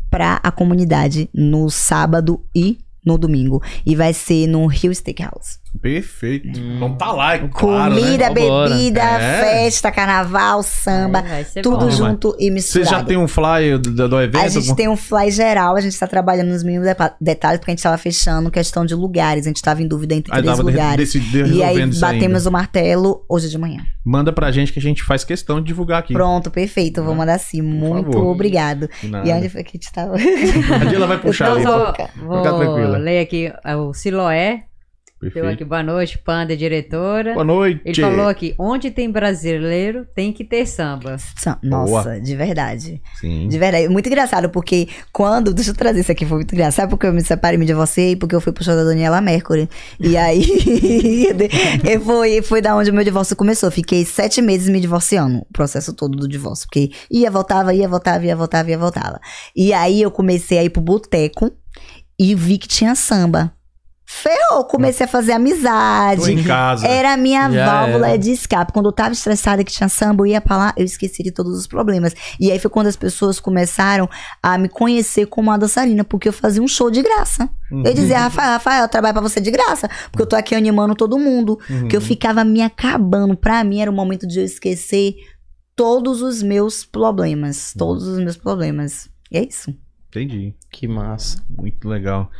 para a comunidade no sábado e no domingo. E vai ser no Rio Steakhouse. Perfeito. Vamos tá lá, é claro, Comida, né? Bebida, É. festa, carnaval, samba, ser tudo bom. junto e Você misturado. já tem um flyer do, do evento? A gente tem um fly geral, a gente tá trabalhando nos mínimos detalhes, porque a gente tava fechando questão de lugares, a gente tava em dúvida entre Aí três lugares. e aí batemos ainda. o martelo hoje de manhã. Manda pra gente que a gente faz questão de divulgar aqui. Pronto, perfeito, vou mandar sim. Muito favor. obrigado. E onde foi que a gente tava? A Dila vai puxar Então, ali. só Fica vou tranquila. ler aqui é, o Siloé. Perfeito. aqui, boa noite, Panda, diretora. Boa noite. Ele falou aqui, onde tem brasileiro, tem que ter samba. Sa- Nossa, de verdade. Sim. De verdade. Muito engraçado, porque quando. Deixa eu trazer isso aqui, foi muito engraçado. Sabe porque eu me separei, me divorciei? Porque eu fui pro show da Daniela Mercury. E aí. eu foi, foi da onde o meu divórcio começou. Fiquei sete meses me divorciando. O processo todo do divórcio. Porque ia, voltava, ia, voltava, ia, voltava, ia, voltava. E aí eu comecei a ir pro boteco e vi que tinha samba. Ferrou, comecei a fazer amizade. Tô em casa. Era a minha Já válvula era. de escape. Quando eu tava estressada que tinha samba, eu ia pra lá, eu esqueci de todos os problemas. E aí foi quando as pessoas começaram a me conhecer como uma dançarina, porque eu fazia um show de graça. Uhum. Eu dizia, Rafael, Rafael, eu trabalho pra você de graça, porque eu tô aqui animando todo mundo. Uhum. Que eu ficava me acabando. Pra mim era o momento de eu esquecer todos os meus problemas. Todos os meus problemas. E é isso. Entendi. Que massa. Muito legal.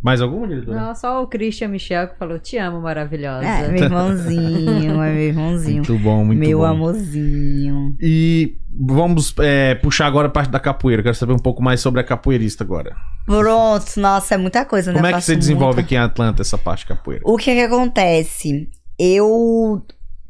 Mais alguma, diretora? Não, só o Christian Michel que falou, te amo, maravilhosa. É, meu irmãozinho, é meu irmãozinho. Muito bom, muito meu bom. amorzinho. E vamos é, puxar agora a parte da capoeira. Quero saber um pouco mais sobre a capoeirista agora. Pronto, nossa, é muita coisa, né? Como é que você desenvolve muita- aqui em Atlanta essa parte de capoeira? O que que acontece? Eu.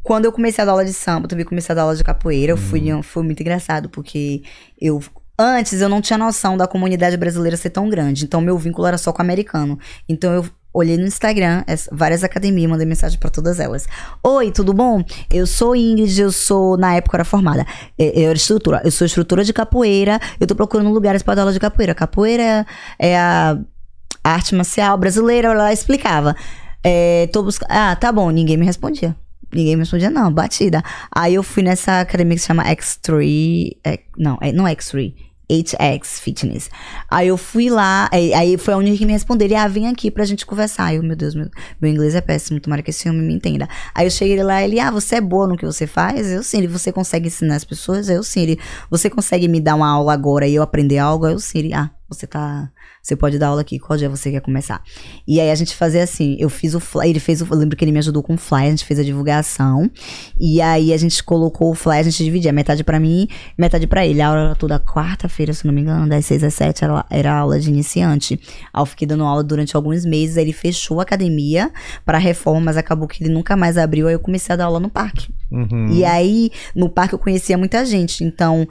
Quando eu comecei a dar aula de samba, eu também comecei a dar aula de capoeira, eu fui, foi muito engraçado, porque eu. Antes eu não tinha noção da comunidade brasileira ser tão grande, então meu vínculo era só com o americano. Então eu olhei no Instagram, as- várias academias, mandei mensagem pra todas elas. Oi, tudo bom? Eu sou Ingrid, eu sou, na época eu era formada, é, eu era instrutora, eu sou instrutora de capoeira, eu tô procurando lugares pra dar aula de capoeira. Capoeira é a arte marcial brasileira, ela explicava. É, tô. Ah, tá bom, ninguém me respondia. Ninguém me respondia, não, batida. Aí eu fui nessa academia que se chama X3. é, não, é, não é X3. HX Fitness. Aí eu fui lá, aí, foi a única que me respondeu. Ah, vem aqui pra gente conversar. Eu, meu Deus, meu, meu inglês é péssimo, tomara que esse homem me entenda. Aí eu cheguei lá, ele, ah, você é boa no que você faz? Eu sim, ele, você consegue ensinar as pessoas? Eu sim, ele, você consegue me dar uma aula agora e eu aprender algo? Eu sim, ele, ah, você tá. Você pode dar aula aqui, qual dia você quer começar? E aí a gente fazia assim, eu fiz o flyer, ele fez o. Eu lembro que ele me ajudou com o flyer, a gente fez a divulgação. E aí a gente colocou o flyer, a gente dividia, metade pra mim, metade pra ele. A aula era toda quarta-feira, se não me engano, das 6 às 7 era, era aula de iniciante. Aí eu fiquei dando aula durante alguns meses, aí ele fechou a academia pra reforma, mas acabou que ele nunca mais abriu, aí eu comecei a dar aula no parque. Uhum. E aí, no parque eu conhecia muita gente, então.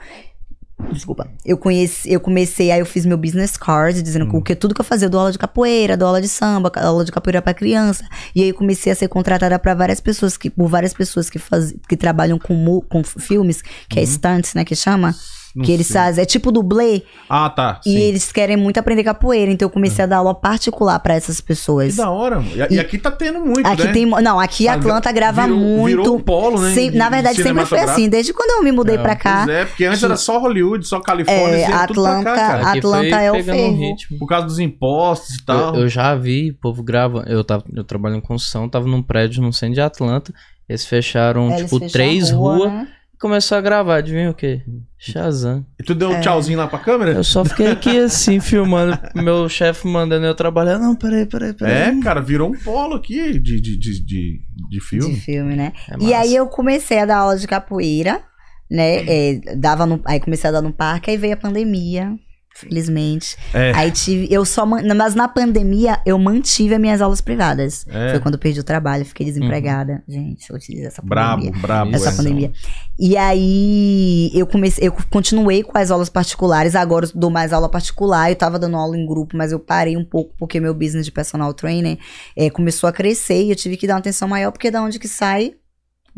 Desculpa. Eu conheci, eu comecei, aí eu fiz meu business card, dizendo que o que tudo que eu fazia, eu dou aula de capoeira, dou aula de samba, aula de capoeira pra criança. E aí eu comecei a ser contratada pra várias pessoas que por várias pessoas que faz, que trabalham com com filmes, que é stunts, né, que chama, Não que eles sei. fazem, é tipo dublê, Ah, tá. e sim. eles querem muito aprender capoeira, então eu comecei a dar aula particular pra essas Que pessoas. da hora, mano. E, e aqui tá tendo muito, Aqui né? tem. Não, aqui a Ah, Atlanta grava virou- muito. virou um polo, né, Sem- de- na verdade, de sempre foi assim. Desde quando eu me mudei É, pra cá. Pois é, porque antes era só Hollywood, só Califórnia, É, Atlanta- cá, cara. Atlanta é o um ferro. ritmo. Por causa dos impostos e tal. Eu, eu já vi povo grava. Eu, tava, eu trabalho em construção, tava num prédio no centro de Atlanta. Eles fecharam, É, eles tipo, fecham três a rua, ruas né? Começou a gravar. Adivinha o quê? Shazam. E tu deu um É. tchauzinho lá pra câmera? Eu só fiquei aqui assim, filmando. Meu chefe mandando eu trabalhar. Não, peraí, peraí, peraí. É, cara, virou um polo aqui de, de, de, de, de filme. De filme, né? É E aí eu comecei a dar aula de capoeira, né? É, dava no, aí comecei a dar no parque, aí veio a pandemia. Felizmente. É. Aí tive. Eu só. Mas na pandemia eu mantive as minhas aulas privadas. É. Foi quando eu perdi o trabalho, fiquei desempregada. Gente, eu utilizo essa pandemia. Brabo, brabo. essa é. pandemia. E aí eu comecei, eu continuei com as aulas particulares, agora eu dou mais aula particular, eu tava dando aula em grupo, mas eu parei um pouco porque meu business de personal trainer eh, começou a crescer e eu tive que dar uma atenção maior, porque é da onde que sai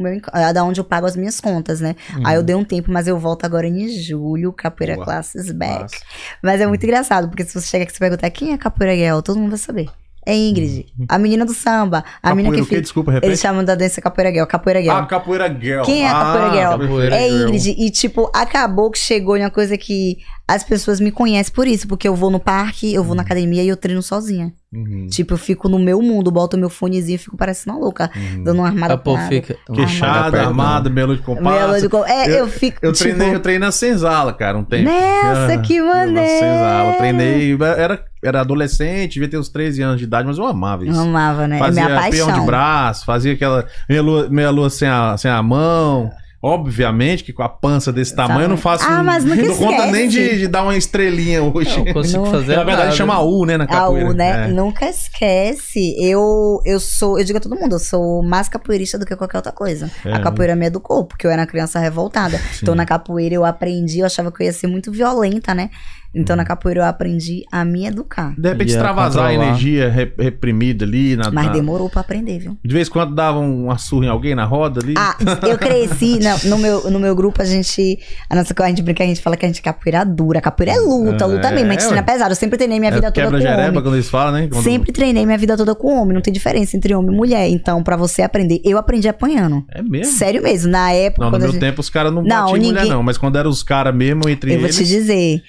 meu, é da onde eu pago as minhas contas, né? Aí eu dei um tempo, mas eu volto agora em julho, Capoeira Boa. Classes Back. Massa. Mas é muito engraçado, porque se você chega aqui e perguntar quem é Capoeira Girl, todo mundo vai saber. É Ingrid, a menina do samba, a menina Capoeira que o quê? fica... Desculpa, repete. Eles chamam da dança Capoeira Girl, Capoeira Girl. Ah, Capoeira Girl. Quem é a Capoeira Ah, Girl? Capoeira É Girl. Ingrid. E, tipo, acabou que chegou em uma coisa que as pessoas me conhecem por isso. Porque eu vou no parque, eu vou na academia e eu treino sozinha. Uhum, Tipo, eu fico no meu mundo, boto meu fonezinho e fico parecendo uma louca. uhum. Dando uma armada A povo pra fica. Queixada, Armada, belo de Meia compasso. lua de É, eu, Eu- fico. Eu tipo, treinei, eu treinei na Senzala, cara, um tempo. Nossa, Ah, que eu na maneiro! Senzala, treinei, era, era adolescente, devia ter uns 13 anos de idade, mas eu amava Eu isso. amava, né? Fazia é minha peão de paixão. braço, fazia aquela meia lua, meia lua sem, a, sem a mão. Obviamente que com a pança desse tamanho eu não faço. Ah, mas nunca não conta nem de, de dar uma estrelinha hoje. Eu não consigo Não- fazer Na verdade nada. chama U, né, na A capoeira. U, né? É. Nunca esquece. Eu, eu sou, eu digo a todo mundo, eu sou mais capoeirista do que qualquer outra coisa. É. A capoeira me educou, porque eu era uma criança revoltada. Então na capoeira eu aprendi, eu achava que eu ia ser muito violenta, né? Então na capoeira eu aprendi a me educar. De repente extravasar a energia re- reprimida ali. Na, Mas na- demorou pra aprender, viu? De vez em quando dava um- uma surra em alguém na roda ali. Ah, eu cresci, não, no, meu, no meu grupo a gente, a nossa a gente brinca, a gente fala que a gente é capoeira dura, capoeira é luta, É, luta mesmo, a gente é, treina pesado, eu sempre treinei minha É vida toda com Quebra-jereba homem. quando eles falam, né? Quando- Sempre treinei minha vida toda com homem, não tem diferença entre homem e mulher. Então, pra você aprender, eu aprendi apanhando. É mesmo? Sério mesmo, na época Não, no meu gente... tempo os caras não, Não, batiam em mulher, ninguém- não. Mas quando eram os caras mesmo entre Eu vou eles. te dizer.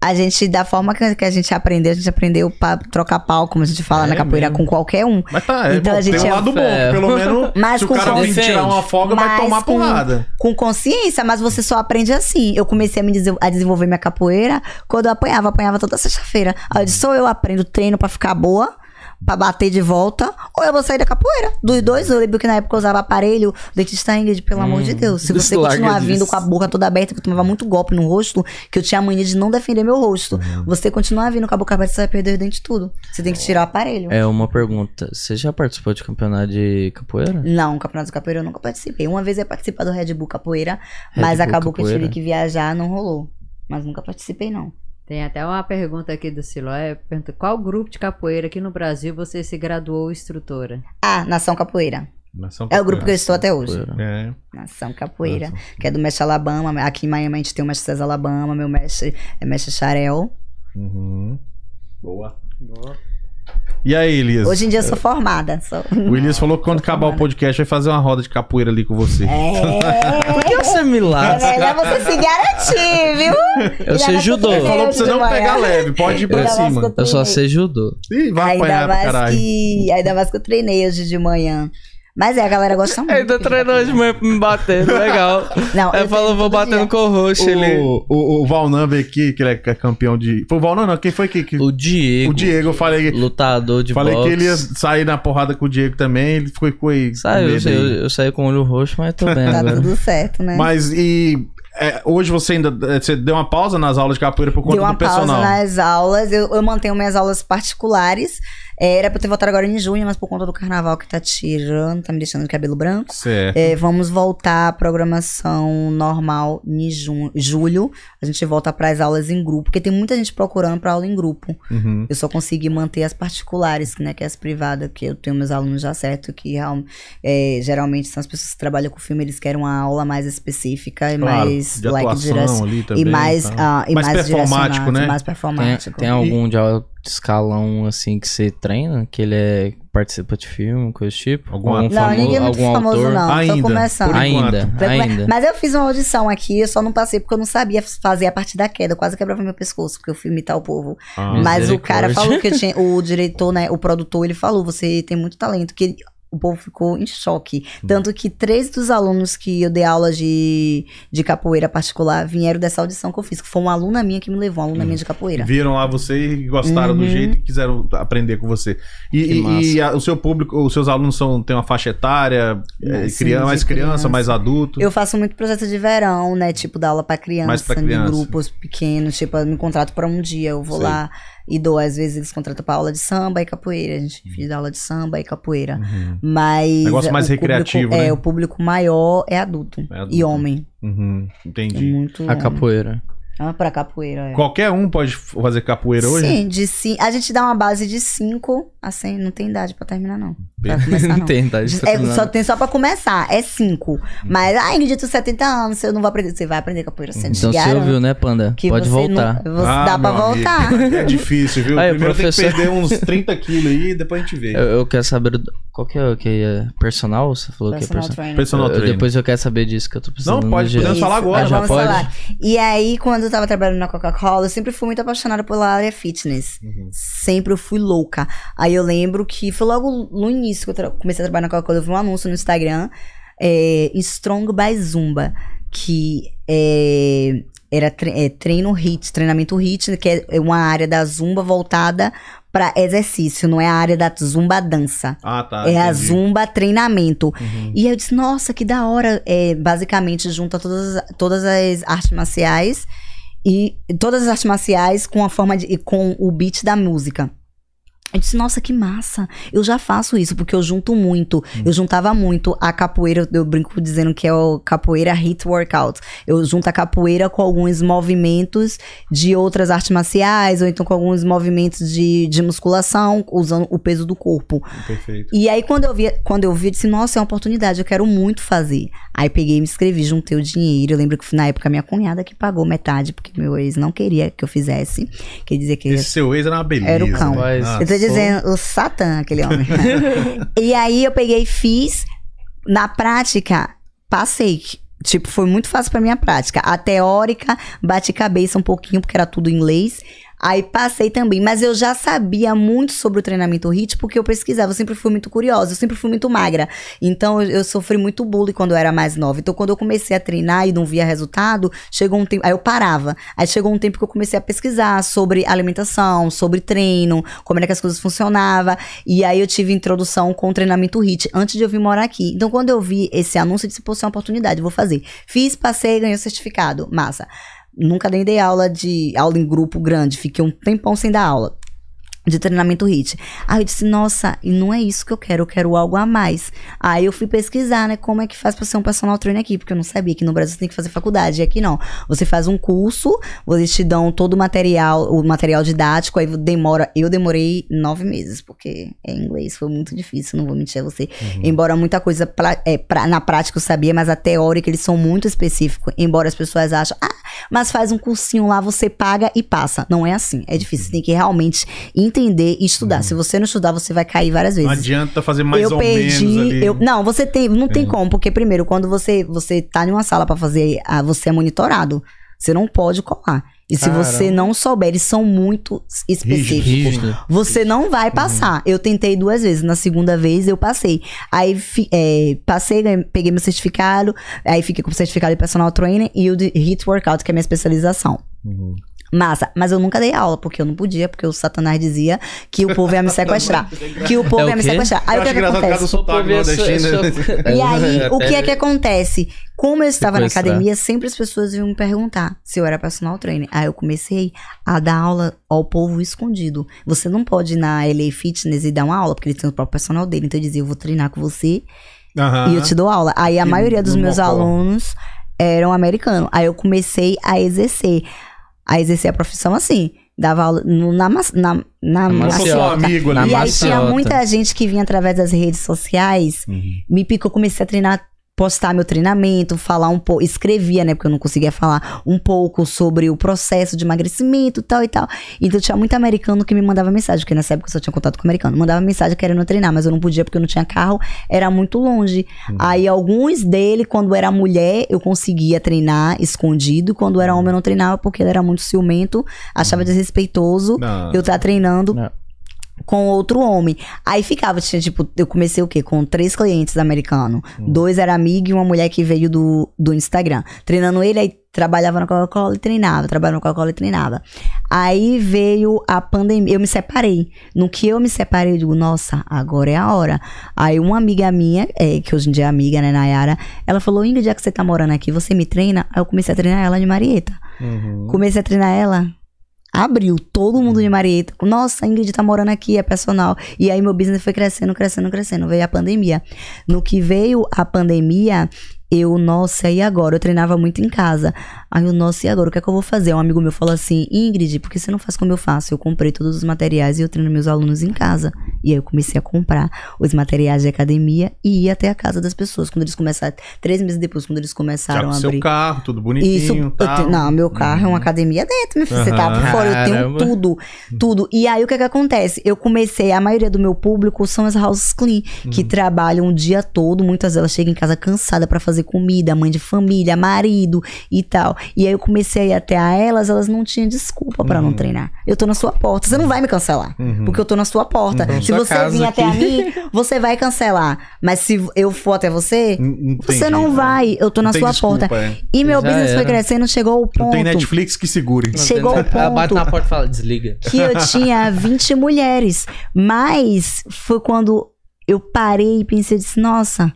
A gente, da forma que que a gente aprendeu, a gente aprendeu pra trocar pau, como a gente fala É na capoeira, mesmo. com qualquer um. Mas tá, é Então bom, a gente tem um é- lado bom, É. pelo menos Mas se o com cara vir consciência. tirar uma folga, vai Mas tomar com- porrada. Com consciência, mas você só aprende assim. Eu comecei a me a desenvolver minha capoeira quando eu apanhava, apanhava toda sexta-feira. Aí eu disse, ou eu aprendo treino pra ficar boa, pra bater de volta, ou eu vou sair da capoeira. Dos dois, eu lembro que na época eu usava aparelho, dentista Ingrid, pelo amor de Deus. Se você continuar vindo com a boca toda aberta, que eu tomava muito golpe no rosto, que eu tinha a mania de não defender meu rosto. Você continuar vindo com a boca aberta, você vai perder os dentes tudo. Você tem que tirar o aparelho. É uma pergunta. Você já participou de campeonato de capoeira? Não, campeonato de capoeira eu nunca participei. Uma vez eu ia participar do Red Bull Capoeira, Red mas Bull acabou que eu Capoeira. tive que viajar, não rolou. Mas nunca participei, não. Tem até uma pergunta aqui do Siloé. Pergunta, qual grupo de capoeira aqui no Brasil você se graduou instrutora? Ah, Nação Capoeira. Nação É o grupo que eu estou até hoje. Capoeira. É. Nação Capoeira. Que é do mestre Alabama. Aqui em Miami a gente tem o mestre César Alabama. Meu mestre é mestre Charel. Uhum. Boa. E aí, Elias? Hoje em dia eu sou formada. Sou... O Elias falou que quando acabar o podcast vai fazer uma roda de capoeira ali com você. É, Por que você me é lasca? melhor você se garantir, viu? Eu sei judô. treinei Falou pra você não pegar leve, pode ir pra cima. que Eu só sei judô. Ih, vai Ainda apanhar pra caralho. que. Ainda mais que eu treinei hoje de manhã. Mas é, a galera gosta muito. Ainda treinou de manhã pra me bater, legal. Não, eu falou, treino vou bater dia. no co-host ali. O, o, o Valnan veio aqui, que ele é campeão de. Foi o Valnan, não? Quem foi que. que... O Diego. O Diego, eu falei. Lutador de falei boxe. que ele ia sair na porrada com o Diego também, ele ficou com aí. Saiu, eu, eu, eu saí com o olho roxo, mas tô bem Tá agora. tudo certo, né? Mas e. é, hoje você ainda. é, Você deu uma pausa nas aulas de capoeira por conta Deu uma do personal. pausa nas aulas. Eu, eu mantenho minhas aulas particulares. É, Era pra eu ter voltado agora em junho, mas por conta do carnaval que tá tirando, tá me deixando de cabelo branco. Certo. É, vamos voltar à programação normal em junho, julho. A gente volta para as aulas em grupo, porque tem muita gente procurando para aula em grupo. Uhum. Eu só consegui manter as particulares, né, que é as privadas, que eu tenho meus alunos já certo, que é, geralmente são as pessoas que trabalham com filme, eles querem uma aula mais específica e Claro, mais de like atuação direc- ali também. e mais, tal. ah, e Mais mais, performático, né? Mais Tem, performático. tem algum de alto escalão assim que você treina? Que ele é participa de filme, coisa do tipo? Algum ator? Não, famo- ninguém é muito algum famoso, autor? não. Ainda, Tô começando. Ainda, ainda. Mas eu fiz uma audição aqui, eu só não passei porque eu não sabia fazer a parte da queda. Eu quase quebrava meu pescoço, porque eu fui imitar o povo. Ah, Mas o cara falou que eu tinha. O diretor, né? O produtor, ele falou: você tem muito talento. Que ele- o povo ficou em choque. Tanto que três dos alunos que eu dei aula de, de capoeira particular vieram dessa audição que eu fiz. Que foi uma aluna minha que me levou, uma aluna minha de capoeira. Viram lá você e gostaram do Uhum. jeito e quiseram aprender com você. E, e- e a- o seu público, os seus alunos são, têm uma faixa etária, é, Sim, criança, mais criança, criança. mais adulto. Eu faço muito projeto de verão, né? Tipo, dar aula pra criança, Mais pra criança. grupos pequenos. Tipo, eu me contrato pra um dia, eu vou Sei. lá e dou. Às vezes eles contratam pra aula de samba e capoeira. A gente fiz aula de samba e capoeira. Uhum. Mas. Negócio mais o público- recreativo, É, né? o público maior é adulto. É adulto. E homem. Uhum, É entendi. muito. A capoeira. Ah, pra capoeira, é. Qualquer um pode fazer capoeira hoje? Sim, de ci... a gente dá uma base de 5 a 100. Não tem idade pra terminar, não. Pra começar, Não não. tem, tá? De- é, só tem só pra começar, é 5. Mas, ai, no dia dos 70 anos, você não vai aprender. Você vai aprender capoeira você Então você ouviu, né, Panda? que Pode você voltar. Não, você Ah, dá pra meu amigo. voltar. É difícil, viu? Aí, Primeiro professor- tem que perder uns 30 quilos aí e depois a gente vê. Eu, eu quero saber qual que é, que é personal? Você falou que é Personal personal. Personal Eu- depois eu quero saber disso que eu tô precisando. Não, pode, podemos falar agora. Ah, já vamos pode? falar. E aí, quando eu tava trabalhando na Coca-Cola, eu sempre fui muito apaixonada pela área fitness. Uhum. Sempre eu fui louca. Aí eu lembro que foi logo no início que eu tra- comecei a trabalhar na Coca-Cola, eu vi um anúncio no Instagram, é, Strong by Zumba, que é, era tre- é, treino HIT, treinamento HIT, que é uma área da Zumba voltada para exercício, não é a área da Zumba dança. Ah, tá. É a entendi. Zumba treinamento. Uhum. E eu disse, nossa, que da hora. É, basicamente, junta todas, todas as artes marciais e todas as artes marciais com a forma de. com o beat da música. Eu disse, nossa, que massa. Eu já faço isso, porque eu junto muito. Eu juntava muito a capoeira, eu brinco dizendo que é o capoeira hit workout. Eu junto a capoeira com alguns movimentos de outras artes marciais, ou então com alguns movimentos de, de musculação, usando o peso do corpo. Perfeito. E aí, quando eu vi, quando eu vi, eu disse, nossa, é uma oportunidade, eu quero muito fazer. Aí peguei, me inscrevi, juntei o dinheiro. Eu lembro que na época minha cunhada que pagou metade, porque meu ex não queria que eu fizesse. Quer dizer que Esse seu ex era uma beleza. Era o cão. né? Mas- Ah, eu tô dizendo, o Satã, aquele homem. e aí eu peguei e fiz. Na prática, passei. Tipo, foi muito fácil pra minha prática. A teórica, bati cabeça um pouquinho, porque era tudo em inglês. Aí passei também, mas eu já sabia muito sobre o treinamento HIT, porque eu pesquisava, eu sempre fui muito curiosa, eu sempre fui muito magra. Então eu, eu sofri muito bullying quando eu era mais nova. Então quando eu comecei a treinar e não via resultado, chegou um tempo, aí eu parava. Aí chegou um tempo que eu comecei a pesquisar sobre alimentação, sobre treino, como era que as coisas funcionavam. E aí eu tive introdução com o treinamento HIT antes de eu vir morar aqui. Então quando eu vi esse anúncio, eu disse, pô, isso é uma oportunidade, vou fazer. Fiz, passei, ganhei o certificado. Massa. Nunca nem dei aula de aula em grupo grande, fiquei um tempão sem dar aula de treinamento HIT. Aí eu disse, nossa, e não é isso que eu quero, eu quero algo a mais. Aí eu fui pesquisar, né, como é que faz pra ser um personal trainer aqui, porque eu não sabia que no Brasil você tem que fazer faculdade, e aqui não. Você faz um curso, eles te dão todo o material, o material didático, aí demora, eu demorei nove meses, porque é inglês, foi muito difícil, não vou mentir a você. Embora muita coisa pra- é, pra- na prática eu sabia, mas a teórica eles são muito específicos, embora as pessoas achem, ah, mas faz um cursinho lá, você paga e passa. Não é assim, é difícil, você tem que realmente entender entender e estudar. Se você não estudar, você vai cair várias vezes. Não adianta fazer mais eu ou perdi, menos ali. eu não, você tem, não tem É. como, porque primeiro, quando você você tá em uma sala pra fazer, ah, você é monitorado. Você não pode colar. E se Caramba. você não souber, eles são muito específicos. Rígido. Você não vai passar. Eu tentei duas vezes. Na segunda vez eu passei. Aí é, passei, ganhei- peguei meu certificado. Aí fiquei com o certificado de personal trainer e o de HIIT Workout, que é a minha especialização. Uhum. Massa, mas eu nunca dei aula, porque eu não podia, porque o Satanás dizia que o povo ia me sequestrar. que o povo É o ia me sequestrar. Aí Eu o que, acho que acontece? sotaque né? E aí, o que é que acontece? Como eu estava na academia, sempre as pessoas iam me perguntar se eu era personal trainer. Aí eu comecei a dar aula ao povo escondido. Você não pode ir na LA Fitness e dar uma aula, porque ele tem o próprio personal dele. Então eu dizia, eu vou treinar com você Aham. e eu te dou aula. Aí a E maioria dos meus alunos eram americanos. Aí eu comecei a exercer. A exercer a profissão assim. Dava aula no- na, na, na, maciota. amigo Na ali. e aí maciota. tinha muita gente que vinha através das redes sociais Uhum. me picou, comecei a treinar, postar meu treinamento, falar um pouco, escrevia, né, porque eu não conseguia falar um pouco sobre o processo de emagrecimento, tal e tal. Então tinha muito americano que me mandava mensagem, porque nessa época eu só tinha contato com americano. Mandava mensagem querendo treinar, mas eu não podia porque eu não tinha carro, era muito longe. Aí alguns dele, quando era mulher, eu conseguia treinar escondido, quando era homem eu não treinava porque ele era muito ciumento, achava desrespeitoso Não. eu estar treinando Não. Com outro homem. Aí ficava, tinha tipo, eu comecei o quê? Com três clientes americanos. Dois era amigo e uma mulher que veio do, do Instagram. Treinando ele, aí trabalhava na Coca-Cola e treinava, trabalhava na Coca-Cola e treinava. Aí veio a pandemia, eu me separei. No que eu me separei, eu digo, nossa, agora é a hora. Aí uma amiga minha, é, que hoje em dia é amiga, né, Nayara, ela falou, Ingrid, já que você tá morando aqui, você me treina? Aí eu comecei a treinar ela de Marieta. Uhum. Comecei a treinar ela. Abriu todo mundo de Marieta. Nossa, a Ingrid tá morando aqui, é personal. E aí meu business foi crescendo, crescendo, crescendo. Veio a pandemia. No que veio a pandemia, eu, nossa, e agora? Eu treinava muito em casa. Aí eu, nossa, e agora? O que é que eu vou fazer? Um amigo meu falou assim: Ingrid, por que você não faz como eu faço? Eu comprei todos os materiais e eu treino meus alunos em casa. E aí eu comecei a comprar os materiais de academia e ia até a casa das pessoas. Quando eles começaram, três meses depois, quando eles Já começaram com a seu abrir. carro, tudo Isso, bonitinho. tal. te- não, meu carro é uma academia dentro, meu filho. Você tá por fora, eu tenho tudo, tudo. E aí o que que acontece? Eu comecei, a maioria do meu público são as houses clean, que trabalham o dia todo, muitas delas chegam em casa cansada pra fazer comida, mãe de família, marido e tal. E aí eu comecei a ir até a elas, elas não tinham desculpa pra não treinar. Eu tô na sua porta, você não vai me cancelar, Uhum. porque eu tô na sua porta. Então, Se sua você vir até a aqui. mim, você vai cancelar. Mas se eu for até você, N- você entendi, não né? vai. Eu tô na Não sua desculpa, porta. é. E meu Já business foi era. crescendo, chegou ao Não ponto tem Netflix que segure. Não Chegou ao ponto. Ela bate na porta e fala, desliga. que eu tinha 20 mulheres. Mas foi quando eu parei e pensei, eu disse, nossa,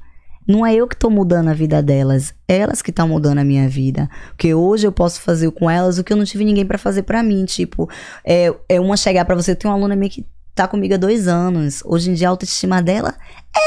não é eu que tô mudando a vida delas, elas que estão mudando a minha vida. Porque hoje eu posso fazer com elas o que eu não tive ninguém pra fazer pra mim. Tipo, é, é uma chegar pra você, tem uma aluna minha que tá comigo há dois anos. Hoje em dia a autoestima dela é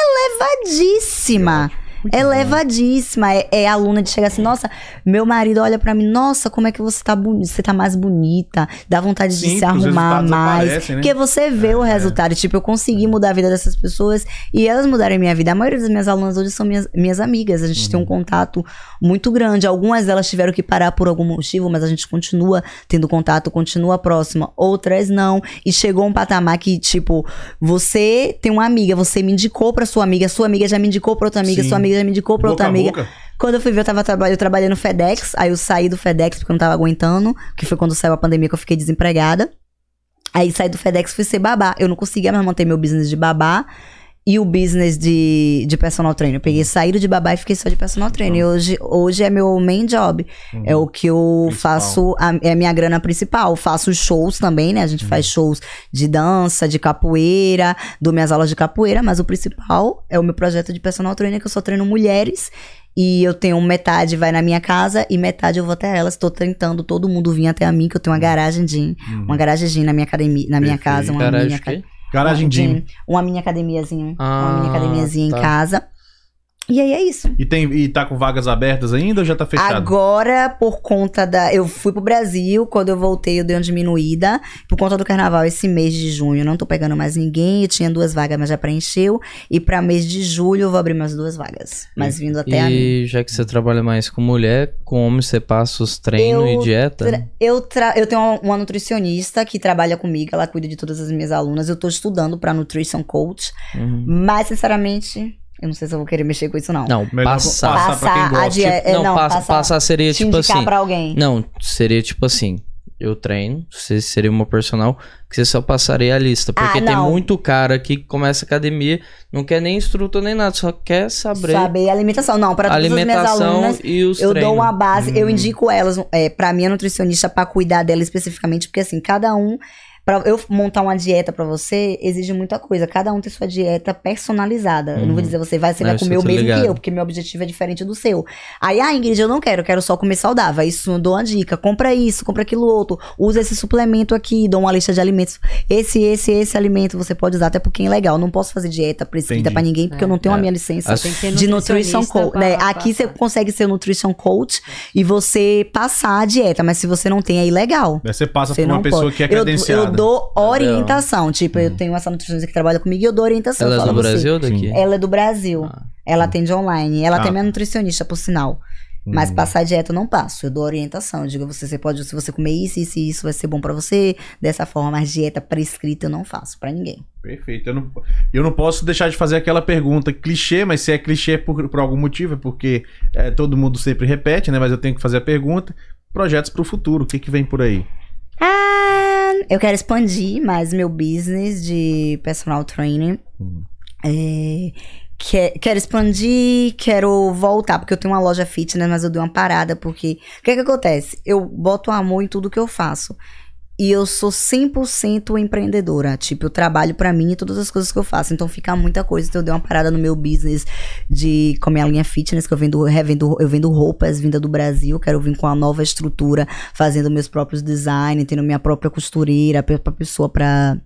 elevadíssima. Elevadíssima. É, é aluna de chegar assim, nossa, meu marido olha pra mim, nossa, como é que você tá bonita, você tá mais bonita, dá vontade de Sim, se porque os arrumar mais. aparecem, né? Porque você vê o resultado. Tipo, eu consegui mudar a vida dessas pessoas e elas mudaram a minha vida. A maioria das minhas alunas hoje são minhas, minhas amigas. A gente tem um contato muito grande. Algumas delas tiveram que parar por algum motivo, mas a gente continua tendo contato, continua próxima. Outras não. E chegou um patamar que, tipo, você tem uma amiga, você me indicou pra sua amiga, sua amiga já me indicou pra outra amiga, Sim. sua amiga já me indicou pra Boca outra amiga. boca. Quando eu fui ver, eu tava eu trabalhei no FedEx, aí eu saí do FedEx porque eu não tava aguentando, que foi quando saiu a pandemia que eu fiquei desempregada. Aí saí do FedEx e fui ser babá. Eu não conseguia mais manter meu business de babá e o business de, de personal trainer. Eu peguei saído de babá e fiquei só de personal trainer. E hoje, hoje é meu main job. É o que eu Principal. faço, a- é a minha grana principal. Eu faço shows também, né? A gente faz shows de dança, de capoeira, dou minhas aulas de capoeira, mas o principal é o meu projeto de personal trainer, que eu só treino mulheres. E eu tenho metade vai na minha casa e metade eu vou até elas. Tô tentando todo mundo vir até a mim, que eu tenho uma garagem de uma garagem gym na minha academia, na minha Perfeito. casa, uma Garagem minha quê? Garagem uma gym, uma mini academiazinha, uma Ah, mini academiazinha tá. em casa. E aí é isso. E, tem, e tá com vagas abertas ainda ou já tá fechado? Agora, por conta da. Eu fui pro Brasil, quando eu voltei, eu dei uma diminuída. Por conta do carnaval, esse mês de junho, eu não tô pegando mais ninguém. Eu tinha duas vagas, mas já preencheu. E pra mês de julho, eu vou abrir mais duas vagas. Mas vindo até a mim. E já que você trabalha mais com mulher, com homem você passa os treinos Eu e dieta? Tra- Eu, tra- eu tenho uma, uma nutricionista que trabalha comigo, ela cuida de todas as minhas alunas. Eu tô estudando pra nutrition coach, Uhum. mas sinceramente, eu não sei se eu vou querer mexer com isso, não. Não, Melhor passar. passar pra quem a gosta. dieta. não, não, passa- passar, passar seria te tipo indicar assim. pra alguém. Não, seria tipo assim. Eu treino, você seria uma personal que você só passaria a lista. Porque Ah, tem muito cara que começa academia, não quer nem instrutor nem nada, só quer saber, Saber a alimentação. Não, para todas as minhas alimentação alunas, e os eu treinos. dou uma base, eu Hum. indico elas é, para minha nutricionista pra cuidar dela especificamente, porque assim, cada um Pra eu montar uma dieta pra você exige muita coisa. Cada um tem sua dieta personalizada. Eu não vou Uhum. dizer você vai, você Não, vai comer eu o mesmo ligado. que eu, porque meu objetivo é diferente do seu. Aí, ah, Ingrid, eu não quero, eu quero só comer saudável. Aí Isso eu dou uma dica. Compra isso, compra aquilo outro. Usa esse suplemento aqui, dou uma lista de alimentos. Esse, esse, esse alimento você pode usar, até porque é legal. Eu não posso fazer dieta prescrita pra ninguém, porque eu não tenho a É. minha licença As- de nutrition coach. Né? Aqui você consegue ser nutrition coach e você passar a dieta, mas se você não tem, é ilegal. Daí você passa Você por uma pessoa pode. que é Eu, credenciada. eu dou orientação. Tipo, eu Uhum. tenho essa nutricionista que trabalha comigo e eu dou orientação. Ela é do Brasil ou daqui? Ela é do Brasil. Ah. Ela atende online. Ela Ah, tem minha tá. nutricionista, por sinal. Mas Hum. passar dieta eu não passo. Eu dou orientação. Eu digo a você, você pode, se você comer isso, isso e isso, vai ser bom pra você. Dessa forma, mas dieta prescrita eu não faço pra ninguém. Perfeito. Eu não, eu não posso deixar de fazer aquela pergunta clichê, mas se é clichê por, por algum motivo, é porque é, todo mundo sempre repete, né? Mas eu tenho que fazer a pergunta. Projetos pro futuro, o que, que vem por aí? Ah, eu quero expandir mais meu business de personal training. Hum. É, que- quero expandir, quero voltar, porque eu tenho uma loja fitness, mas eu dei uma parada, porque o que que acontece? Eu boto amor em tudo que eu faço. E eu sou 100% empreendedora. Tipo, eu trabalho pra mim e todas as coisas que eu faço. Então fica muita coisa. Então eu dei uma parada no meu business de com a minha linha fitness, que eu vendo, revendo, eu vendo roupas vinda do Brasil. Quero vir com uma nova estrutura, fazendo meus próprios designs, tendo minha própria costureira, pra pessoa pra,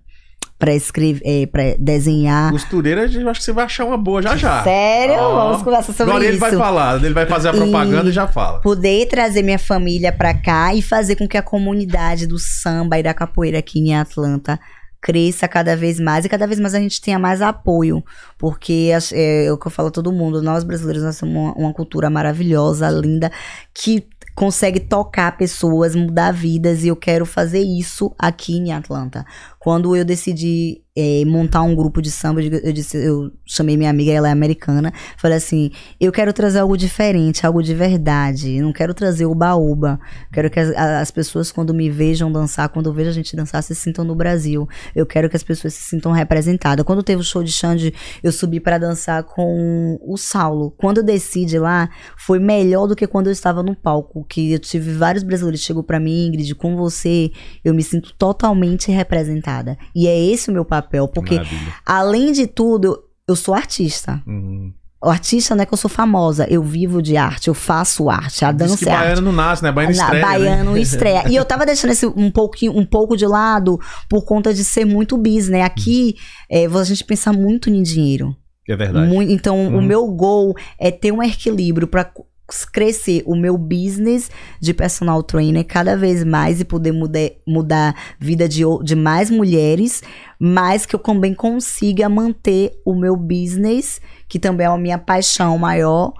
pra escrever, é, pra desenhar. Costureira, eu acho que você vai achar uma boa já já. Sério? Vamos conversar sobre Agora isso. ele vai falar, ele vai fazer a propaganda e, E- já fala. Poder trazer minha família pra cá e fazer com que a comunidade do samba e da capoeira aqui em Atlanta cresça cada vez mais e cada vez mais a gente tenha mais apoio, porque é, é o que eu falo a todo mundo, nós brasileiros nós temos uma, uma cultura maravilhosa, linda, que consegue tocar pessoas, mudar vidas e eu quero fazer isso aqui em Atlanta. Quando eu decidi é, montar um grupo de samba, eu, disse, eu chamei minha amiga, ela é americana, falei assim, eu quero trazer algo diferente, algo de verdade. Não quero trazer o baúba. Quero que as, as pessoas, quando me vejam dançar, quando vejam a gente dançar, se sintam no Brasil. Eu quero que as pessoas se sintam representadas. Quando teve o show de Xande, eu subi para dançar com o Saulo. Quando eu desci de lá, foi melhor do que quando eu estava no palco. Que eu tive vários brasileiros chegou para mim, Ingrid, com você, eu me sinto totalmente representada. E é esse o meu papel, porque Maravilha. além de tudo, eu sou artista. Uhum. O artista não é que eu sou famosa, eu vivo de arte, eu faço arte, a Diz dança que é arte. baiano não nasce, né? Baiano estreia, né? baiano estreia. E eu tava deixando esse um pouquinho, um pouco de lado por conta de ser muito bis, né? Aqui é, a gente pensa muito em dinheiro. É verdade. Muito- então, Uhum. o meu goal é ter um equilíbrio pra c- crescer o meu business de personal trainer cada vez mais e poder mudar, mudar a vida de, de mais mulheres, mas que eu também consiga manter o meu business, que também é a minha paixão maior,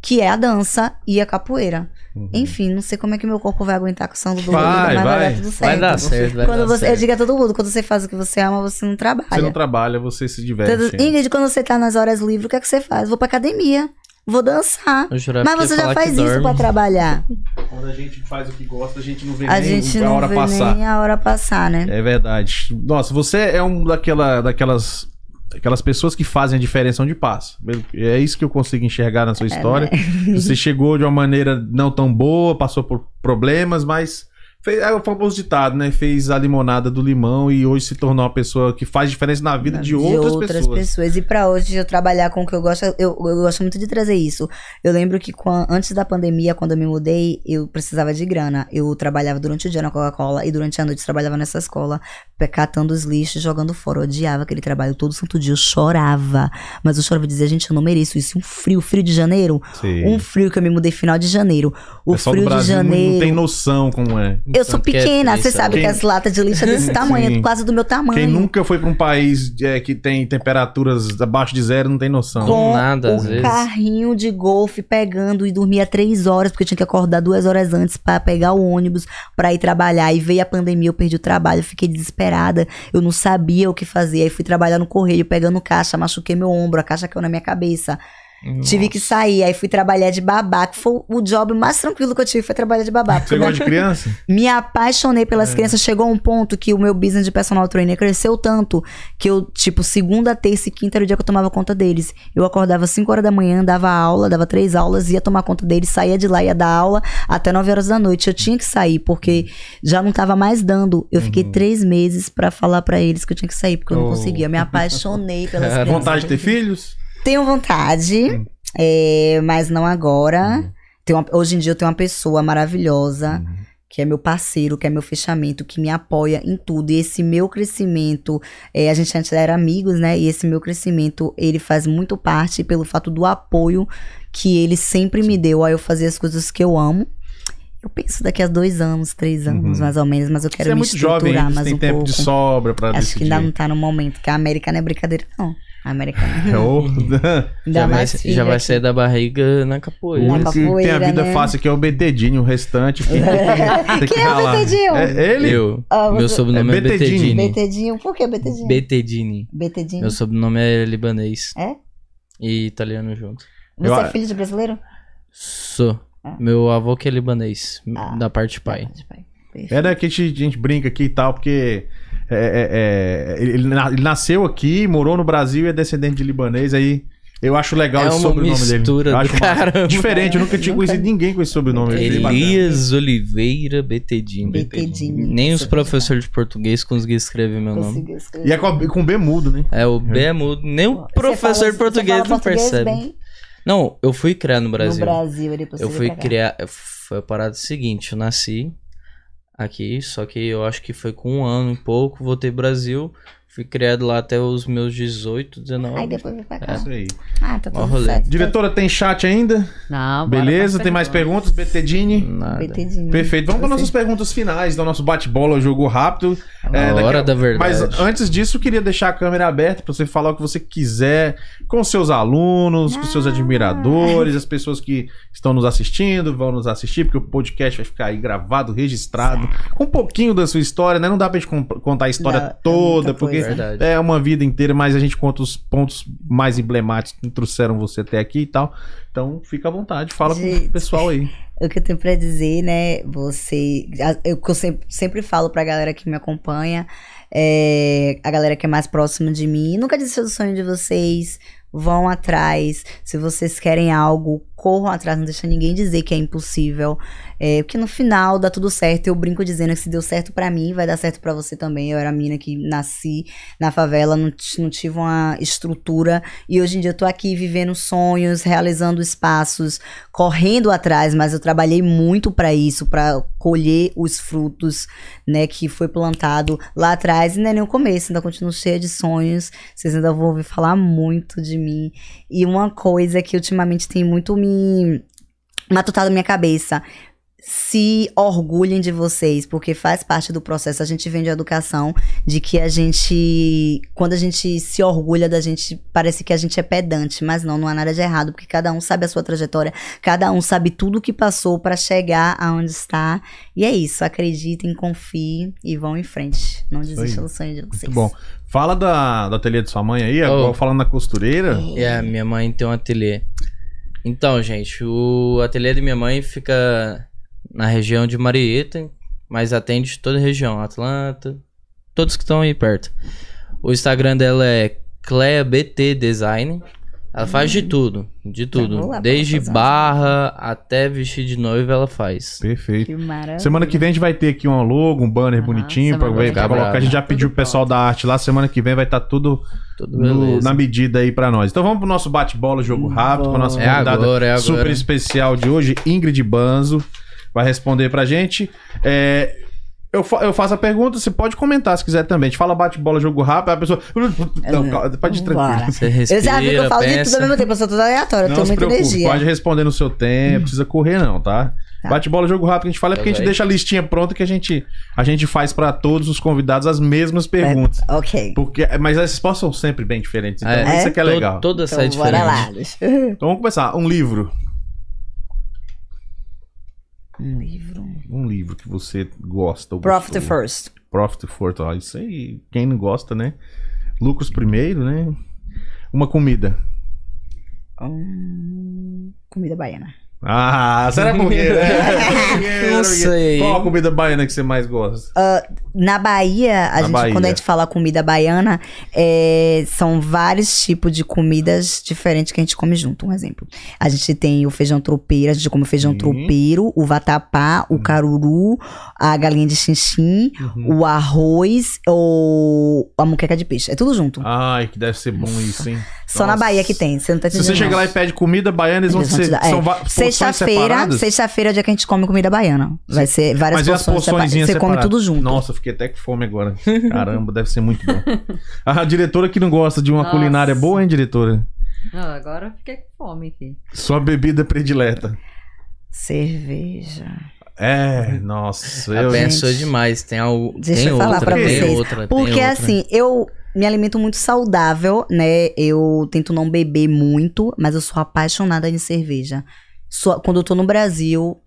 que é a dança e a capoeira. Uhum. Enfim, não sei como é que meu corpo vai aguentar com o som do Vai, mas vai, vai. dar tudo certo. Vai dar certo, vai Quando dar você, eu certo. digo a todo mundo, quando você faz o que você ama, você não trabalha. Você não trabalha, você se diverte. Tudo- Ingrid, quando você tá nas horas livres, o que é que você faz? Vou pra academia, vou dançar. Mas você já faz isso dorme. pra trabalhar. Quando a gente faz o que gosta, a gente não vê A nem gente a não hora vê passar. nem a hora passar, né? É verdade. Nossa, você é um daquela, daquelas, daquelas pessoas que fazem a diferença onde passa. É isso que eu consigo enxergar na sua história. né? Você chegou de uma maneira não tão boa, passou por problemas, mas Fez, é o famoso ditado, né? Fez a limonada do limão e hoje se tornou uma pessoa que faz diferença na vida de, outras, pessoas. E pra hoje eu trabalhar com o que eu gosto, eu, eu gosto muito de trazer isso. Eu lembro que quando, antes da pandemia, quando eu me mudei, eu precisava de grana. Eu trabalhava durante o dia na Coca-Cola e durante a noite trabalhava nessa escola, catando os lixos, jogando fora. Eu odiava aquele trabalho todo santo dia. Eu chorava. Mas eu chorava e dizia, gente, eu não mereço isso. Um frio, frio de janeiro. Sim. Um frio que eu me mudei final de janeiro. O pessoal frio do Brasil de janeiro. não tem noção como é. Eu sou que é pequena, triste, você sabe Quem- que as latas de lixo é desse tamanho, Sim. quase do meu tamanho. Quem nunca foi pra um país é, que tem temperaturas abaixo de zero não tem noção. Com- nada, às vezes. carrinho de golfe pegando e dormia três horas, porque eu tinha que acordar duas horas antes pra pegar o ônibus pra ir trabalhar. E veio a pandemia, eu perdi o trabalho, eu fiquei desesperada. Eu não sabia o que fazer. Aí fui trabalhar no correio, pegando caixa, machuquei meu ombro, a caixa caiu na minha cabeça. Tive que sair, aí fui trabalhar de babá, que foi o job mais tranquilo que eu tive, foi trabalhar de babá. Você gosta de criança? me apaixonei pelas crianças. Chegou um ponto que o meu business de personal trainer cresceu tanto que eu, tipo, segunda, terça e quinta era o dia que eu tomava conta deles. Eu acordava 5 horas da manhã, dava aula, dava três aulas, ia tomar conta deles, saía de lá, ia dar aula até 9 horas da noite. Eu tinha que sair porque já não tava mais dando. Eu fiquei três meses pra falar pra eles que eu tinha que sair porque eu não Oh. conseguia. Eu me apaixonei pelas É, crianças. Vontade de ter filhos? Tenho vontade, é, mas não agora. Tenho uma- hoje em dia eu tenho uma pessoa maravilhosa, que é meu parceiro, que é meu fechamento, que me apoia em tudo. E esse meu crescimento, é, a gente antes era amigos, né? E esse meu crescimento, ele faz muito parte pelo fato do apoio que ele sempre me deu a eu fazer as coisas que eu amo. Eu penso daqui a dois anos, três anos, Uhum. mais ou menos, mas eu quero Você é me muito jovem estruturar você mais tem um tempo pouco. de sobra pra Acho que ainda não tá no momento, que a América não é brincadeira, não. A América É não. o- Ainda Já vai, já vai sair da barriga na O capoeira. Na único que tem a vida né? fácil aqui é o BTdinho, o restante tem que, tem que Quem é o. BTdinho? É ele? Eu. Ah, Meu você- sobrenome É é Betedini. Betedini. BTdinho, por que BTdinho? Betedini. BTdinho. Meu sobrenome é libanês. É? E italiano junto. Você Eu- é filho de brasileiro? Sou. Ah. Meu avô que é libanês. Ah. Da parte de pai. De pai. Perfeito. É daqui que a gente, a gente brinca aqui e tal, porque é, é, é, ele, na- ele nasceu aqui, morou no Brasil e é descendente de libanês, aí eu acho legal É esse sobrenome dele. mistura Eu do caramba. Diferente, eu nunca tinha Nunca- conhecido ninguém com esse sobrenome. Bacana. Elias Oliveira Betedini. Betedini. Nem os Você professores de português conseguiam escrever meu nome. Escrever. E é com, com B mudo, né? É, o B é mudo. Nem o Você professor fala- de português não percebe. bem Não, eu fui criado no Brasil. No Brasil, ele Eu fui criar. Foi a parada seguinte, eu nasci aqui, só que eu acho que foi com um ano e pouco, voltei pro Brasil, fui criado lá até os meus 18, 19. Aí depois vem pra cá. Isso aí. Ah, tá tudo rolê. certo. Diretora, tem chat ainda? Não, Beleza? Tem mais perguntas? BTdini? Nada. BTdinho. Perfeito. Vamos para nossas perguntas finais do nosso bate-bola, jogo rápido. A É, hora a- da verdade. Mas antes disso, eu queria deixar a câmera aberta para você falar o que você quiser com seus alunos, com seus Ah. admiradores, as pessoas que estão nos assistindo, vão nos assistir, porque o podcast vai ficar aí gravado, registrado, com um pouquinho da sua história, né? Não dá pra gente con- contar a história Dá, é toda, muita porque. Verdade. é uma vida inteira, mas a gente conta os pontos mais emblemáticos que trouxeram você até aqui e tal. Então, fica à vontade, fala com Gente. o pessoal aí. O que eu tenho pra dizer, né? Você. Eu, eu sempre, sempre falo pra galera que me acompanha, é, a galera que é mais próxima de mim. Nunca desista do sonho de vocês. Vão atrás. Se vocês querem algo, corram atrás. Não deixa ninguém dizer que é impossível. É, porque no final dá tudo certo. Eu brinco dizendo que se deu certo pra mim, vai dar certo pra você também. Eu era a mina que nasci na favela, não, não tive uma estrutura. E hoje em dia eu tô aqui vivendo sonhos, realizando espaços, correndo atrás, mas eu trabalhei muito pra isso, pra colher os frutos, né, que foi plantado lá atrás, e não é nem o começo, ainda continuo cheia de sonhos. Vocês ainda vão ouvir falar muito de mim. E uma coisa que ultimamente tem muito me matutado na minha cabeça, se orgulhem de vocês, porque faz parte do processo. A gente vem de educação de que a gente, quando a gente se orgulha da gente, parece que a gente é pedante, mas não, não há nada de errado, porque cada um sabe a sua trajetória, cada um sabe tudo o que passou pra chegar aonde está. E é isso, acreditem, confiem e vão em frente. Não desistam do sonho de vocês. Muito bom. Fala da, do ateliê de sua mãe aí, Oh. agora falando na costureira. É, minha mãe tem um ateliê. Então, gente, o ateliê de minha mãe fica na região de Marieta, mas atende toda a região, Atlanta, todos que estão aí perto. O Instagram dela é CleaBT Design. Ela faz de tudo, de tudo. lá pra Desde barra até vestir de noiva ela faz. Perfeito. Que maravilha. Semana que vem a gente vai ter aqui um logo, um banner bonitinho pra, ver, pra colocar. A gente já Tudo pediu pro pessoal da arte lá. Semana que vem vai estar tudo Tudo no- na medida aí pra nós. Então vamos pro nosso bate-bola, jogo rápido, com a nossa É convidada agora, é agora. super especial de hoje, Ingrid Banzo, vai responder pra gente. É, eu, fa- eu faço a pergunta, você pode comentar se quiser também. A gente fala bate-bola, jogo rápido, a pessoa. Não, calma, pode ir tranquilo. Bora. Você Eu respira, já vi que eu falo de tudo pensa. ao mesmo tempo, eu sou toda aleatória, eu tenho muita preocupe, energia. pode responder no seu tempo, não precisa correr não, tá? Tá. Bate-bola, jogo rápido que a gente fala é porque a gente deixa a listinha pronta que a gente, a gente faz pra todos os convidados as mesmas perguntas. Ok. Porque, mas as respostas são sempre bem diferentes, então É. isso é que é legal. Toda sai Então, bora diferente. lá. Então vamos começar. Um livro. Um livro. Um livro que você gosta. Profit gostou. First. Profit First. Ó, isso aí, quem não gosta, né? Lucros primeiro, né? Uma comida. Hum, comida baiana. Ah, será por quê? né? Não sei. Qual a comida baiana que você mais gosta? Na Bahia, a Na gente, Bahia. quando a gente fala comida baiana, é, são vários tipos de comidas diferentes que a gente come junto. Um exemplo. A gente tem o feijão tropeiro, a gente come o feijão Sim. tropeiro, o vatapá, o caruru, a galinha de xinxim, Uhum. o arroz, ou a muqueca de peixe. É tudo junto. Ai, que deve ser bom isso, hein? Só na nossa. Bahia que tem. Você não tá Se você chegar lá e pede comida baiana, eles vão Eles vão te ser. é. Porções Sexta-feira, sexta-feira é o dia que a gente come comida baiana. Vai ser várias Mas e as porções separadas. porçõezinhas Você come tudo junto. Nossa, fiquei até com fome agora. Caramba, deve ser muito bom. A diretora que não gosta de uma Nossa. culinária boa, hein, diretora? Não, agora eu fiquei com fome aqui. Sua bebida predileta. Cerveja. É, nossa. Eu, Gente. demais. Tem, algo, Deixa tem eu falar outra, pra tem vocês. outra, Porque outra. assim, eu me alimento muito saudável, né? Eu tento não beber muito, mas eu sou apaixonada em cerveja. Só, quando eu tô no Brasil,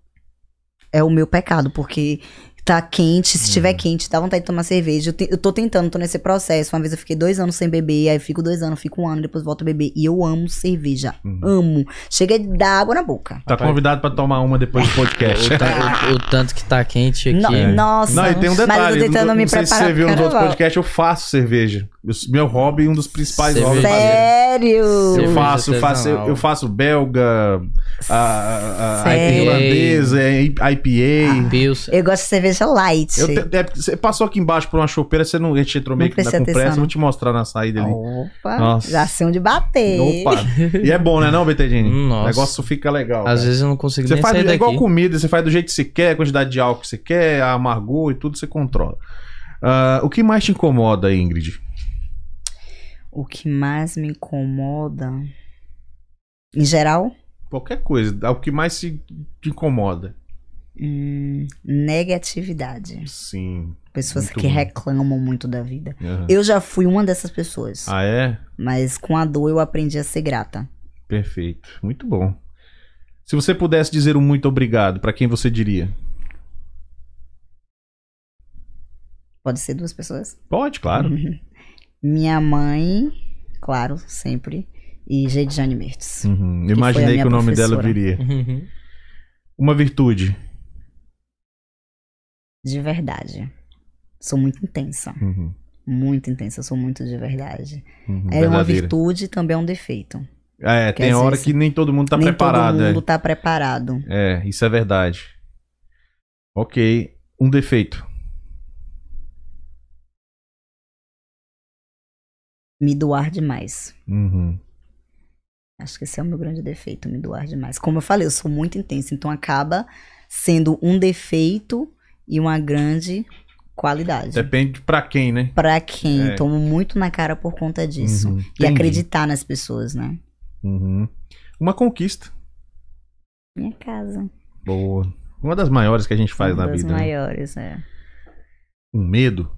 é o meu pecado, porque tá quente, se estiver Uhum. quente, dá vontade de tomar cerveja. Eu, te- eu tô tentando, tô nesse processo. Uma vez eu fiquei dois anos sem beber, aí eu fico dois anos, fico um ano, depois volto a beber. E eu amo cerveja. Uhum. Amo. Chega a dar água na boca. Tá convidado pra tomar uma depois do podcast. O, o- o tanto que tá quente aqui. No- É. Nossa. Não, e tem um Mas detalhe. eu tô tentando não, me não sei se preparar você viu nos outros podcasts, eu faço cerveja. Eu- meu hobby um dos principais Cerveja. hobbies. Sério? Eu faço, eu faço, eu, eu faço belga, a, a, a irlandesa, IPA. Pilsen. Eu gosto de cerveja light. Eu te- é, você passou aqui embaixo por uma chopeira, você não a gente entrou meio Não que na compressa, atenção, vou não. te mostrar na saída ali. Opa, Nossa. já sei onde bater. Opa! E é bom, né, não, Betedini? O negócio fica legal. Às cara. vezes eu não consigo Você nem faz sair é igual comida, você faz do jeito que você quer, a quantidade de álcool que você quer, a amargor e tudo você controla. Ah, o que mais te incomoda, Ingrid? O que mais me incomoda, em geral, Qualquer coisa, o que mais se te incomoda. hum, negatividade. Sim. Pessoas que bom. reclamam muito da vida. Aham. Eu já fui uma dessas pessoas, Ah, é? mas com a dor eu aprendi a ser grata. Perfeito. Muito bom. Se você pudesse dizer um muito obrigado, pra quem você diria? Pode ser duas pessoas? Pode, claro. Minha mãe, claro, sempre, e Jane Mertz. Uhum. Imaginei que o nome dela professora. viria. Uhum. Uma virtude. De verdade. Sou muito intensa. Uhum. Muito intensa, sou muito de verdade. Uhum. É uma virtude e também é um defeito. É, que tem hora vezes que nem todo mundo tá Nem preparado. todo mundo é. tá preparado. É, isso é verdade. Ok. Um defeito. Me doar demais. Uhum. Acho que esse é o meu grande defeito, me doar demais. Como eu falei, eu sou muito intensa, então acaba sendo um defeito e uma grande qualidade. Depende pra quem, né? Pra quem É. tomo muito na cara por conta disso. Uhum. E acreditar nas pessoas, né? Uhum. Uma conquista. Minha casa. Boa. Uma das maiores que a gente faz uma na das vida. né? maiores, é. Um medo.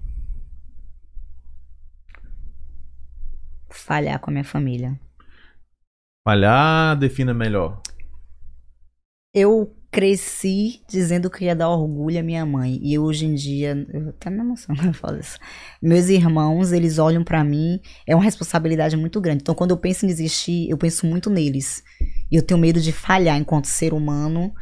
Falhar com a minha família. Falhar, defina melhor. Eu cresci dizendo que ia dar orgulho à minha mãe. E hoje em dia, eu até me emociono quando eu falo isso. Meus irmãos, eles olham pra mim, é uma responsabilidade muito grande. Então, quando eu penso em desistir, eu penso muito neles. E eu tenho medo de falhar enquanto ser humano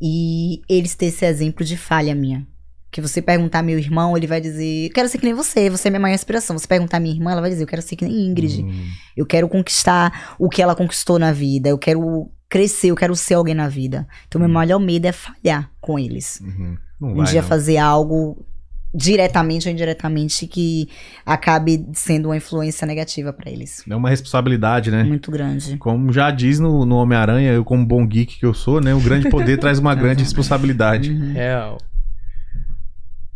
e eles ter esse exemplo de falha minha. Que você perguntar meu irmão, ele vai dizer, eu quero ser que nem você, você é minha maior inspiração. Você perguntar minha irmã, ela vai dizer, eu quero ser que nem Ingrid. Hum, Eu quero conquistar o que ela conquistou na vida. Eu quero crescer, eu quero ser alguém na vida. Então, meu maior medo é falhar com eles. uhum. Não Um vai, dia não. fazer algo diretamente ou indiretamente que acabe sendo uma influência negativa pra eles. É uma responsabilidade, né? Muito grande. Como já diz no, no Homem-Aranha, eu como bom geek que eu sou, né? O grande poder traz uma grande responsabilidade. Uhum. Real.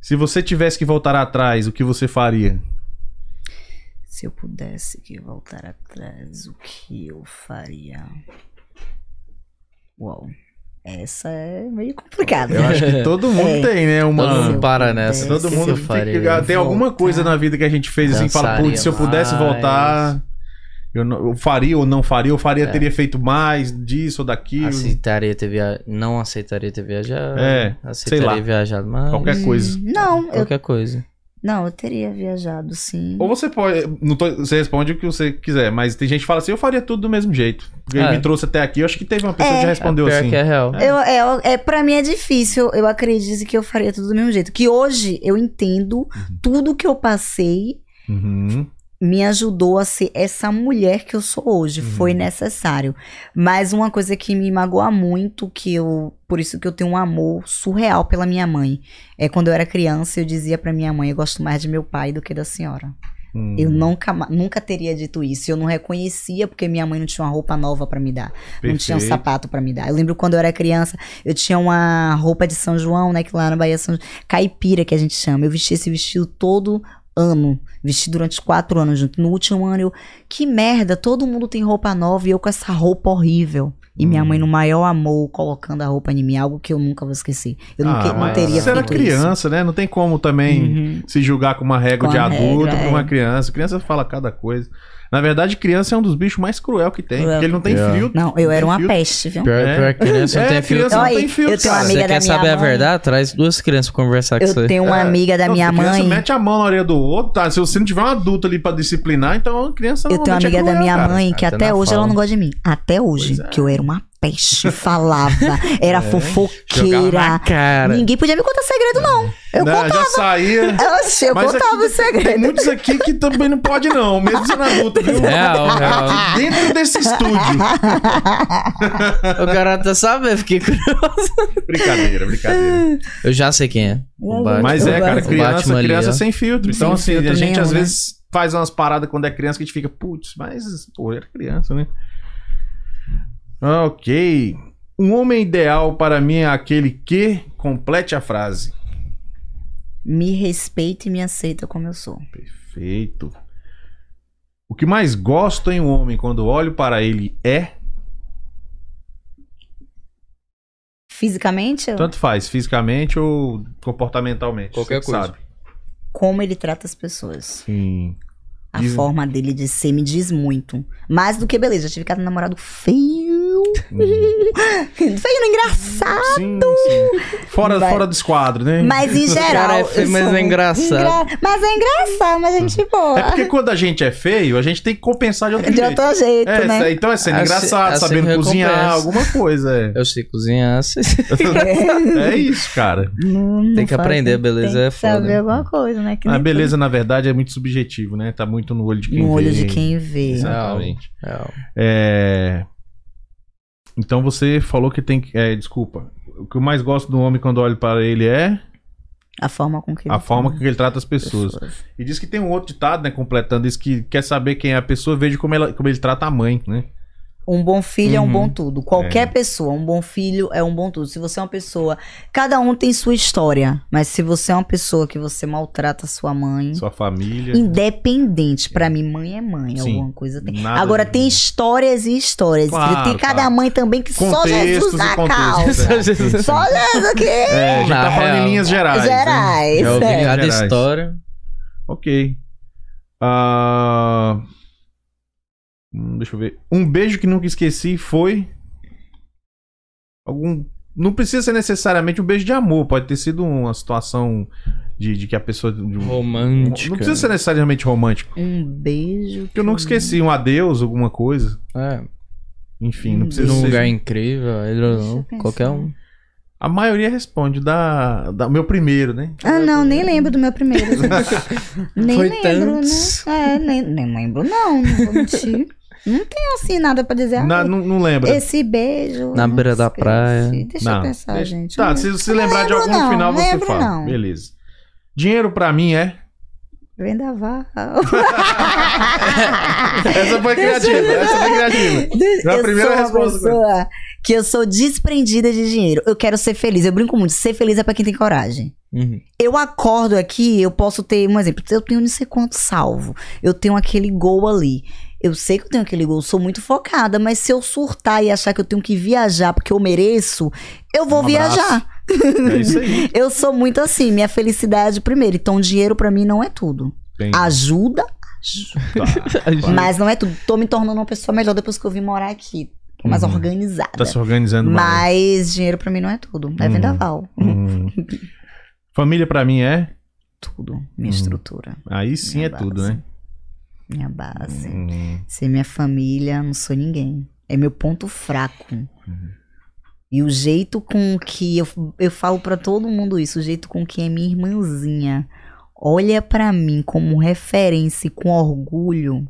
Se você tivesse que voltar atrás, o que você faria? Se eu pudesse que voltar atrás, o que eu faria? Uau. Essa é meio complicada. Eu acho que todo mundo É. tem, né? Uma... Todo mundo para pudesse- nessa. Todo mundo tem, tem alguma coisa na vida que a gente fez assim, fala, putz, se eu pudesse mais. voltar, eu, não- eu faria ou não faria, eu faria, É. teria feito mais disso ou daquilo, Aceitaria ter viajado. Não aceitaria ter viajado. É, Aceitaria sei lá. viajado mais. qualquer coisa. Não, eu, Qualquer coisa. não, eu teria viajado, sim. Ou você pode, não tô- você responde o que você quiser, mas tem gente que fala assim, eu faria tudo do mesmo jeito. Porque ele É. me trouxe até aqui, eu acho que teve uma pessoa É. que já respondeu Pior assim. que é real. Eu, é, é, pra mim é difícil. Eu acredito que eu faria tudo do mesmo jeito. Que hoje eu entendo tudo que eu passei Uhum. Me ajudou a ser essa mulher que eu sou hoje. Foi necessário. Mas uma coisa que me magoa muito, que eu. Por isso que eu tenho um amor surreal pela minha mãe. É quando eu era criança, eu dizia pra minha mãe: eu gosto mais de meu pai do que da senhora. Hum. Eu nunca, nunca teria dito isso. Eu não reconhecia porque minha mãe não tinha uma roupa nova pra me dar. Não tinha um Perfeito. sapato pra me dar. Eu lembro quando eu era criança, eu tinha uma roupa de São João, né? Que lá na Bahia São caipira que a gente chama. Eu vestia esse vestido todo ano. Vesti durante quatro anos junto. No último ano eu, que merda, todo mundo tem roupa nova e eu com essa roupa horrível. E minha Hum. mãe, no maior amor, colocando a roupa em mim, algo que eu nunca vou esquecer. Eu não, Ah, não mas teria Você era criança, né? Não tem como também Uhum. se julgar com uma régua Com de adulto regra, pra uma é. criança. Criança fala cada coisa. Na verdade, criança é um dos bichos mais cruel que tem. Cruel. Porque ele não tem É. filtro. Não, eu era uma filtro. peste, viu? Pior, É. pior que criança não É, tem filtro. criança não tem filtro. eu tenho uma amiga Você da quer minha saber a mãe. verdade? Traz duas crianças pra conversar com Eu você. tenho uma É. amiga da Não, minha a criança mãe. mete a mão na orelha do outro, tá? Se você não tiver um adulto ali pra disciplinar, então a criança Eu tenho uma normalmente é amiga da cruel, minha cara. mãe que Até até hoje ela fala. não gosta de mim. Até hoje. É. Que eu era uma peste, falava, era na fofoqueira. cara. Ninguém podia me contar segredo, não. Eu Né, contava. já saía. Eu Mas contava aqui o segredo. Tem muitos aqui que também não pode, não, mesmo sendo adulto, viu? Real, real. Aqui dentro desse estúdio. O cara tá sabendo, fiquei curioso. Brincadeira, brincadeira. Eu já sei quem é. Batman. Mas é, cara, criança, ali, criança ó. sem filtro. Então, Sem assim, filtro a gente nenhum, às né? vezes faz umas paradas quando é criança que a gente fica, putz, mas, pô, era criança, né? Ok. Um homem ideal para mim é aquele que complete a frase. Me respeita e me aceita como eu sou. Perfeito. O que mais gosto em um homem quando olho para ele é. Fisicamente, Tanto faz, fisicamente ou comportamentalmente. Qualquer coisa. Sabe. como ele trata as pessoas. Sim. A Diz- forma dele de ser me diz muito. Mais do que beleza. Já tive cada namorado feio. Feio, não engraçado. Sim, sim. Fora, Vai. fora do esquadro, né? Mas em geral. cara é feio, mas é engraçado. engra- Mas é engraçado, mas a gente boa. É porque quando a gente é feio, a gente tem que compensar de outro De jeito. outro jeito, É, né? então é sendo Assim- engraçado, assim sabendo recompensa. cozinhar, alguma coisa. É, Eu sei cozinhar. sei- é isso, cara. Não- não Tem que aprender, a beleza tem é que saber foda. alguma coisa, né? Que A beleza, na verdade, é muito subjetivo, né? Tá muito no olho de quem No olho vê. de quem vê. Exatamente. Real. É... Então você falou que tem que. É, desculpa. O que eu mais gosto do homem quando olho para ele é A forma com que a ele forma trata com que ele trata as as pessoas. E diz que tem um outro ditado, né? Completando isso, que quer saber quem é a pessoa, veja como, ela, como ele trata a mãe, né? Um bom filho é um Uhum. bom tudo. Qualquer É. pessoa, um bom filho é um bom tudo. Se você é uma pessoa. Cada um tem sua história. Mas se você é uma pessoa que você maltrata sua mãe. Sua família. Independente, pra mim, mãe é mãe, Sim. alguma coisa tem. Agora, tem histórias e histórias. Claro, tem cada claro. mãe também que só Contextos Jesus e na contextos, causa. é. Só Jesus aqui. É, a gente tá falando em linhas gerais. né? Gerais. Já ouvi é. cada história. Ok. Ah, hum, deixa eu ver. Um beijo que nunca esqueci foi. Algum. Não precisa ser necessariamente um beijo de amor, pode ter sido uma situação de, de que a pessoa. de um- Romântica. Não precisa ser necessariamente romântico. Um beijo. Porque eu nunca esqueci um adeus, alguma coisa. É. Enfim, não Um precisa Num ser. lugar incrível, não. pensar. Qualquer um. A maioria responde da, da meu primeiro, né? Ah, não, nem lembro do meu primeiro. nem Foi lembro, tantos. né? É, nem, nem lembro, não, não vou mentir. Não tenho assim nada pra dizer. Na- ah, não, não lembra. esse beijo. Na beira da esqueci. praia. Deixa não. eu pensar, Deixa- gente. Tá, Não se, se Não lembrar de algum no final, você fala. não. Beleza. Dinheiro pra mim é. Vendaval. Essa foi criativa. Essa foi criativa. A eu primeira resposta. pessoa que eu sou desprendida de dinheiro. Eu quero ser feliz. Eu brinco muito. Ser feliz é pra quem tem coragem. Uhum. Eu acordo aqui, eu posso ter um exemplo. Eu tenho não sei quanto salvo. Eu tenho aquele gol ali. Eu sei que eu tenho aquele gol, sou muito focada, mas se eu surtar e achar que eu tenho que viajar porque eu mereço, eu vou Um viajar. É isso aí. Eu sou muito assim, minha felicidade primeiro. Então, dinheiro pra mim não é tudo. Tem- Ajuda, tá. mas não é tudo. Tô me tornando uma pessoa melhor depois que eu vim morar aqui. Mais Uhum. organizada. Tá se organizando mais. Mas dinheiro pra mim não é tudo. É Uhum. vendaval. Hum. Família pra mim é. Tudo. Minha Uhum. estrutura. Aí sim é tudo, base. né? Minha base. Hum. Ser minha família, não sou ninguém. É meu ponto fraco. E o jeito com que eu, eu falo pra todo mundo isso, o jeito com que é minha irmãzinha olha pra mim como referência e com orgulho.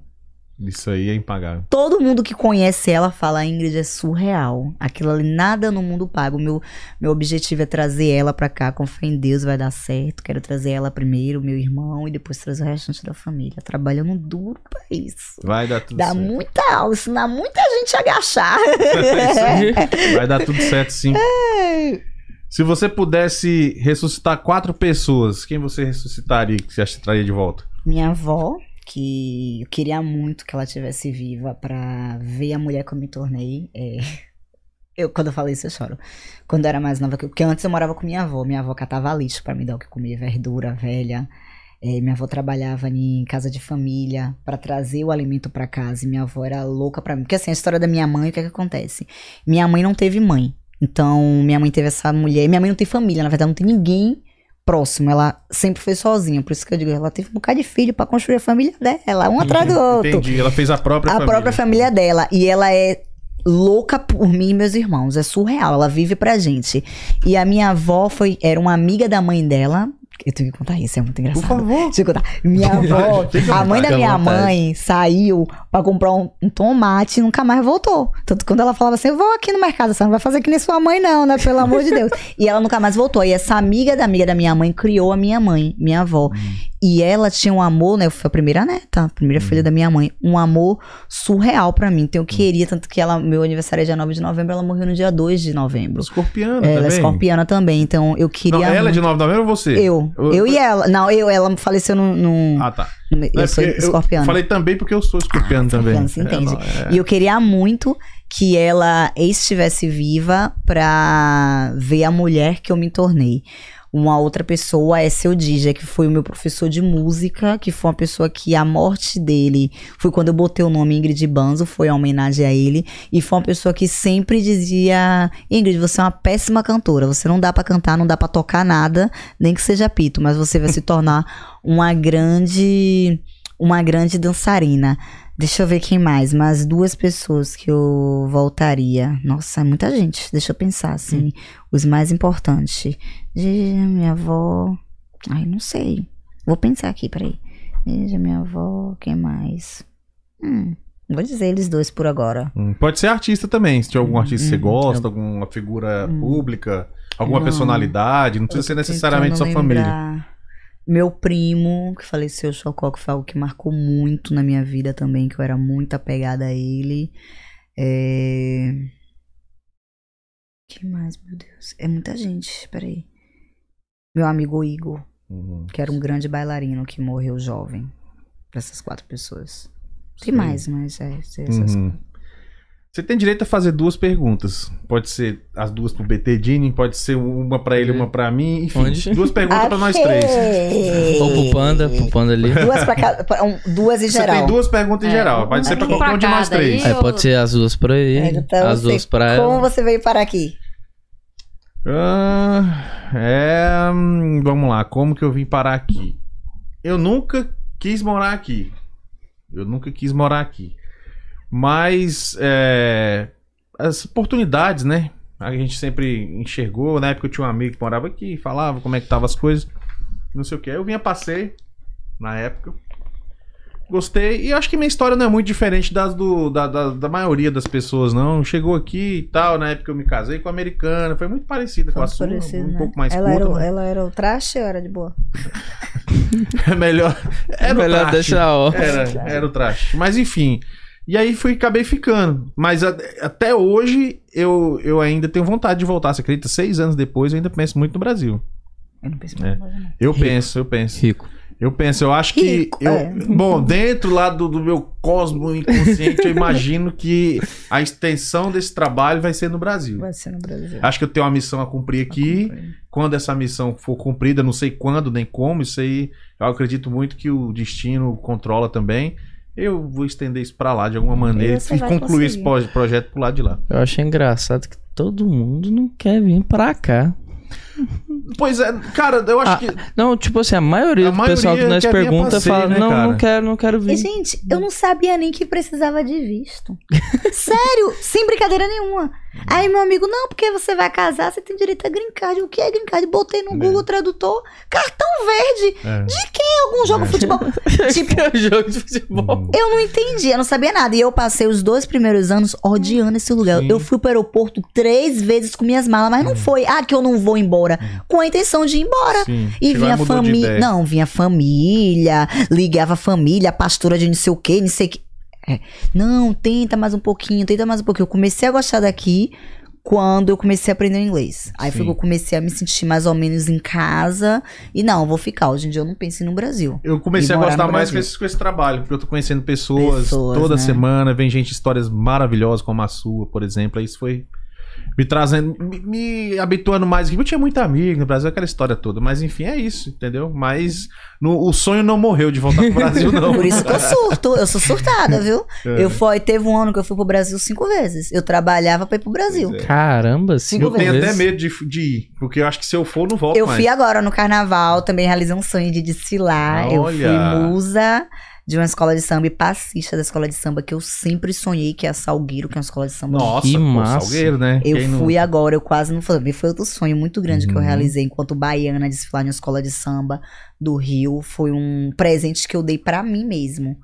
Isso aí é impagável. Todo mundo que conhece ela fala, Ingrid é surreal. Aquilo ali, nada no mundo paga. O meu, meu objetivo é trazer ela pra cá, com fé em Deus vai dar certo. Quero trazer ela primeiro, meu irmão, e depois trazer o restante da família. Trabalhando duro pra isso. Vai dar tudo Dá certo. muita aula, ensinar muita gente a agachar. É. Vai dar tudo certo sim. Se você pudesse ressuscitar quatro pessoas, quem você ressuscitaria que você acha que traria de volta? Minha avó, que eu queria muito que ela tivesse viva pra ver a mulher que eu me tornei. é, Eu, quando eu falei isso, eu choro. Quando eu era mais nova, que- porque antes eu morava com minha avó. Minha avó catava lixo pra me dar o que comer, verdura velha. É, minha avó trabalhava em casa de família pra trazer o alimento pra casa. E minha avó era louca pra mim. Porque assim, a história da minha mãe, o que é que acontece? Minha mãe não teve mãe. Então, minha mãe teve essa mulher. Minha mãe não tem família, na verdade, não tem ninguém próximo. Ela sempre foi sozinha. Por isso que eu digo, ela teve um bocado de filho pra construir a família dela, um atrás do outro. Entendi. Ela fez a própria A família. própria família dela. E ela é louca por mim e meus irmãos. É surreal. Ela vive pra gente. E a minha avó foi, era uma amiga da mãe dela. Eu tenho que contar isso, é muito engraçado. Por favor. Deixa eu contar. Minha avó, a mãe da minha mãe saiu pra comprar um, um tomate e nunca mais voltou. Tanto quando ela falava assim, eu vou aqui no mercado, você não vai fazer que nem sua mãe não, né? Pelo amor de Deus. E ela nunca mais voltou. E essa amiga da amiga da minha mãe criou a minha mãe, minha avó. E ela tinha um amor, né? Foi a primeira neta, a primeira filha da minha mãe. Um amor surreal pra mim. Então eu queria, tanto que ela, meu aniversário é dia 9 de novembro, ela morreu no dia 2 de novembro. Escorpiana Ela é também. escorpiana também, então eu queria. Não, ela é de 9 de novembro ou você? Eu. Eu e ela. Não, eu, ela faleceu no. no- Ah, tá. no- eu é sou escorpiana. Eu falei também porque eu sou escorpiano também. escorpiano, se entende. É, não, é. E eu queria muito que ela estivesse viva pra ver a mulher que eu me tornei. Uma outra pessoa é seu Dija, que foi o meu professor de música, que foi uma pessoa que a morte dele foi quando eu botei o nome Ingrid Banzo, foi a homenagem a ele, e foi uma pessoa que sempre dizia: Ingrid, você é uma péssima cantora, você não dá pra cantar, não dá pra tocar nada, nem que seja pito, mas você vai se tornar uma grande uma grande dançarina. Deixa eu ver quem mais. Mas duas pessoas que eu voltaria. Nossa, é muita gente. Deixa eu pensar, assim. Os mais importantes. Gigi, minha avó. Ai, não sei. Vou pensar aqui, peraí. Gigi, minha avó. Quem mais? Hum, vou dizer eles dois por agora. Hum, Pode ser artista também, se tiver algum artista que você Hum, gosta, alguma figura pública, alguma Não. personalidade, não precisa ser Eu necessariamente sua tentando família. lembrar. Meu primo, que faleceu, Chocó, que foi algo que marcou muito na minha vida também, que eu era muito apegada a ele. É... que mais, meu Deus? É muita gente, peraí. Meu amigo Igor, Uhum. que era um grande bailarino que morreu jovem. Pra essas quatro pessoas. Sim. mais, mas é, essas Uhum. Você tem direito a fazer duas perguntas. Pode ser as duas pro BT Dini, pode ser uma pra ele, uma pra mim, enfim. Onde? Duas perguntas pra nós três. Ou pro Panda, pro Panda ali. Duas pra um- duas em Você geral. tem duas perguntas em É, geral. Pode ser pra qualquer um de nós três. aí. É, pode ser as duas pra ele, Então, as você- duas pra Como ela. você veio parar aqui? Ah, é. hum, Vamos lá, como que eu vim parar aqui? Eu nunca quis morar aqui. Eu nunca quis morar aqui. Mas é, as oportunidades, né? A gente sempre enxergou. Na época eu tinha um amigo que morava aqui, falava como é que tava as coisas. Não sei o que. Eu vinha, passei na época. Gostei. E acho que minha história não é muito diferente das do, da, da, da maioria das pessoas, não. Chegou aqui e tal. Na época eu me casei com a americana. Foi muito parecida com a sua. Parecido, um né? pouco mais ela, curta. era, o- mas- ela era o traste ou era de boa? É melhor. Era o Melhor traste. deixar ó. Era, era o traste. Mas enfim. E aí fui, acabei ficando. Mas a- até hoje eu, eu ainda tenho vontade de voltar. Você acredita? Seis anos depois eu ainda penso muito no Brasil. Eu não penso É. mais não. Eu penso, eu penso. Rico. Eu penso, eu acho que. Rico, eu- é. Bom, dentro lá do, do meu cosmo inconsciente, eu imagino que a extensão desse trabalho vai ser no Brasil. Vai ser no Brasil. Acho que eu tenho uma missão a cumprir aqui. Quando essa missão for cumprida, não sei quando nem como, isso aí eu acredito muito que o destino controla também. Eu vou estender isso pra lá de alguma maneira e vai concluir esse conseguir. pro- projeto pro lado de lá. Eu achei engraçado que todo mundo não quer vir pra cá. Pois é, cara, eu acho Ah, que. Não, tipo assim, a maioria A do pessoal que maioria nós pergunta passeio, fala, né, não, cara? não quero, não quero E, vir. gente, eu não sabia nem que precisava de visto. Sério, sem brincadeira nenhuma. Aí meu amigo, não, porque você vai casar, você tem direito a green card. O que é green card? Botei no É. Google Tradutor, cartão verde. É. De quem algum jogo de futebol? tipo, Que é jogo de futebol. eu não entendi, eu não sabia nada. E eu passei os dois primeiros anos odiando esse lugar. Sim. Eu fui pro aeroporto três vezes com minhas malas, mas não foi, ah, que eu não vou embora. Com a intenção de ir embora. Sim. E Chegou vinha família. Não, vinha família, ligava a família, a pastora de não sei o quê, não sei o quê. É, Não, tenta mais um pouquinho, tenta mais um pouquinho. Eu comecei a gostar daqui quando eu comecei a aprender inglês. Aí foi que eu comecei a me sentir mais ou menos em casa. E não, vou ficar. Hoje em dia eu não penso no Brasil. Eu comecei a gostar mais com esse, com esse trabalho, porque eu tô conhecendo pessoas, Pessoas, toda né? semana, vem gente, histórias maravilhosas como a sua, por exemplo. Aí Isso foi me trazendo, me, me habituando mais. aqui. Eu tinha muito amigo no Brasil, aquela história toda. Mas enfim, é isso, entendeu? Mas no- o sonho não morreu de voltar pro Brasil, não. Por isso que eu surto, eu sou surtada, viu? É. Eu fui, teve um ano que eu fui pro Brasil cinco vezes. Eu trabalhava pra ir pro Brasil. É. Caramba, cinco Eu tenho até vezes. medo de, de ir, porque eu acho que se eu for, eu não volto Eu mais. fui agora no carnaval, também realizei um sonho de desfilar. Eu fui Olha. musa de uma escola de samba e passista da escola de samba que eu sempre sonhei, que é a Salgueiro, que é uma escola de samba. Nossa, Que pô, massa. Salgueiro, né? Eu Quem não- fui agora, eu quase não falei. Foi outro sonho muito grande que eu Uhum. realizei enquanto baiana desfilar em uma escola de samba do Rio. Foi um presente que eu dei pra mim mesmo.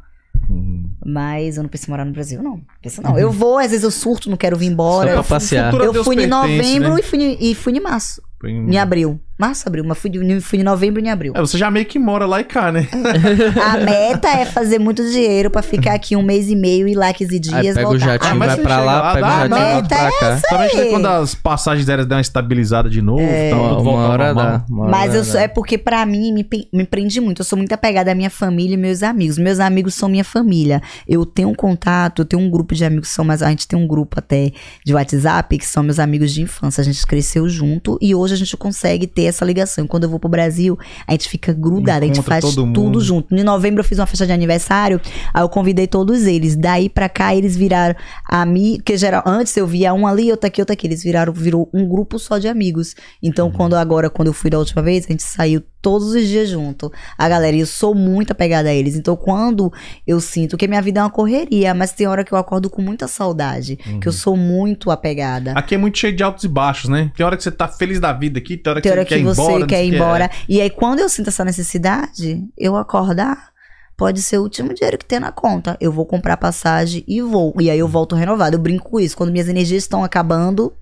Hum. Mas eu não penso em morar no Brasil, não. Penso não. Eu vou, às vezes eu surto, não quero vir embora. Só Eu, pra passear. Futuro a eu Deus fui em novembro né? e, fui, em- e fui em março. Em abril. Março, abril. Mas fui, de- fui em novembro e em abril. É, você já meio que mora lá e cá, né? A meta é fazer muito dinheiro pra ficar aqui um mês e meio, ir lá 15 Aí dias, pega o voltar. jatinho, Ah, mas vai pra lá, lá, pega o jatinho, pra cá. Somente Ei. quando as passagens aéreas dão uma estabilizada de novo, É. tudo Uma ao hora dá. uma hora Mas eu sou, é porque pra mim me, me prende muito. Eu sou muito apegada à minha família e meus amigos. Meus amigos são minha família. Eu tenho um contato, eu tenho um grupo de amigos que são mais. A gente tem um grupo até de WhatsApp que são meus amigos de infância. A gente cresceu junto e hoje a gente consegue ter essa ligação. Quando eu vou pro Brasil, a gente fica grudada, a gente faz todo mundo. tudo junto. Em novembro eu fiz uma festa de aniversário, aí eu convidei todos eles. Daí pra cá eles viraram amigos, que geral, antes eu via um ali, outro aqui, outro aqui. Eles viraram, virou um grupo só de amigos. Então, quando agora, quando eu fui da última vez, a gente saiu todos os dias junto. A galera, e eu sou muito apegada a eles. Então, quando eu sinto que minha vida é uma correria, mas tem hora que eu acordo com muita saudade, que eu sou muito apegada. Aqui é muito cheio de altos e baixos, né? Tem hora que você tá feliz da vida aqui, tem hora que Tem hora você que quer ir você embora. quer ir é. embora. E aí, quando eu sinto essa necessidade, eu acordar, pode ser o último dinheiro que tem na conta. Eu vou comprar passagem e vou. E aí eu volto renovado. Eu brinco com isso. Quando minhas energias estão acabando,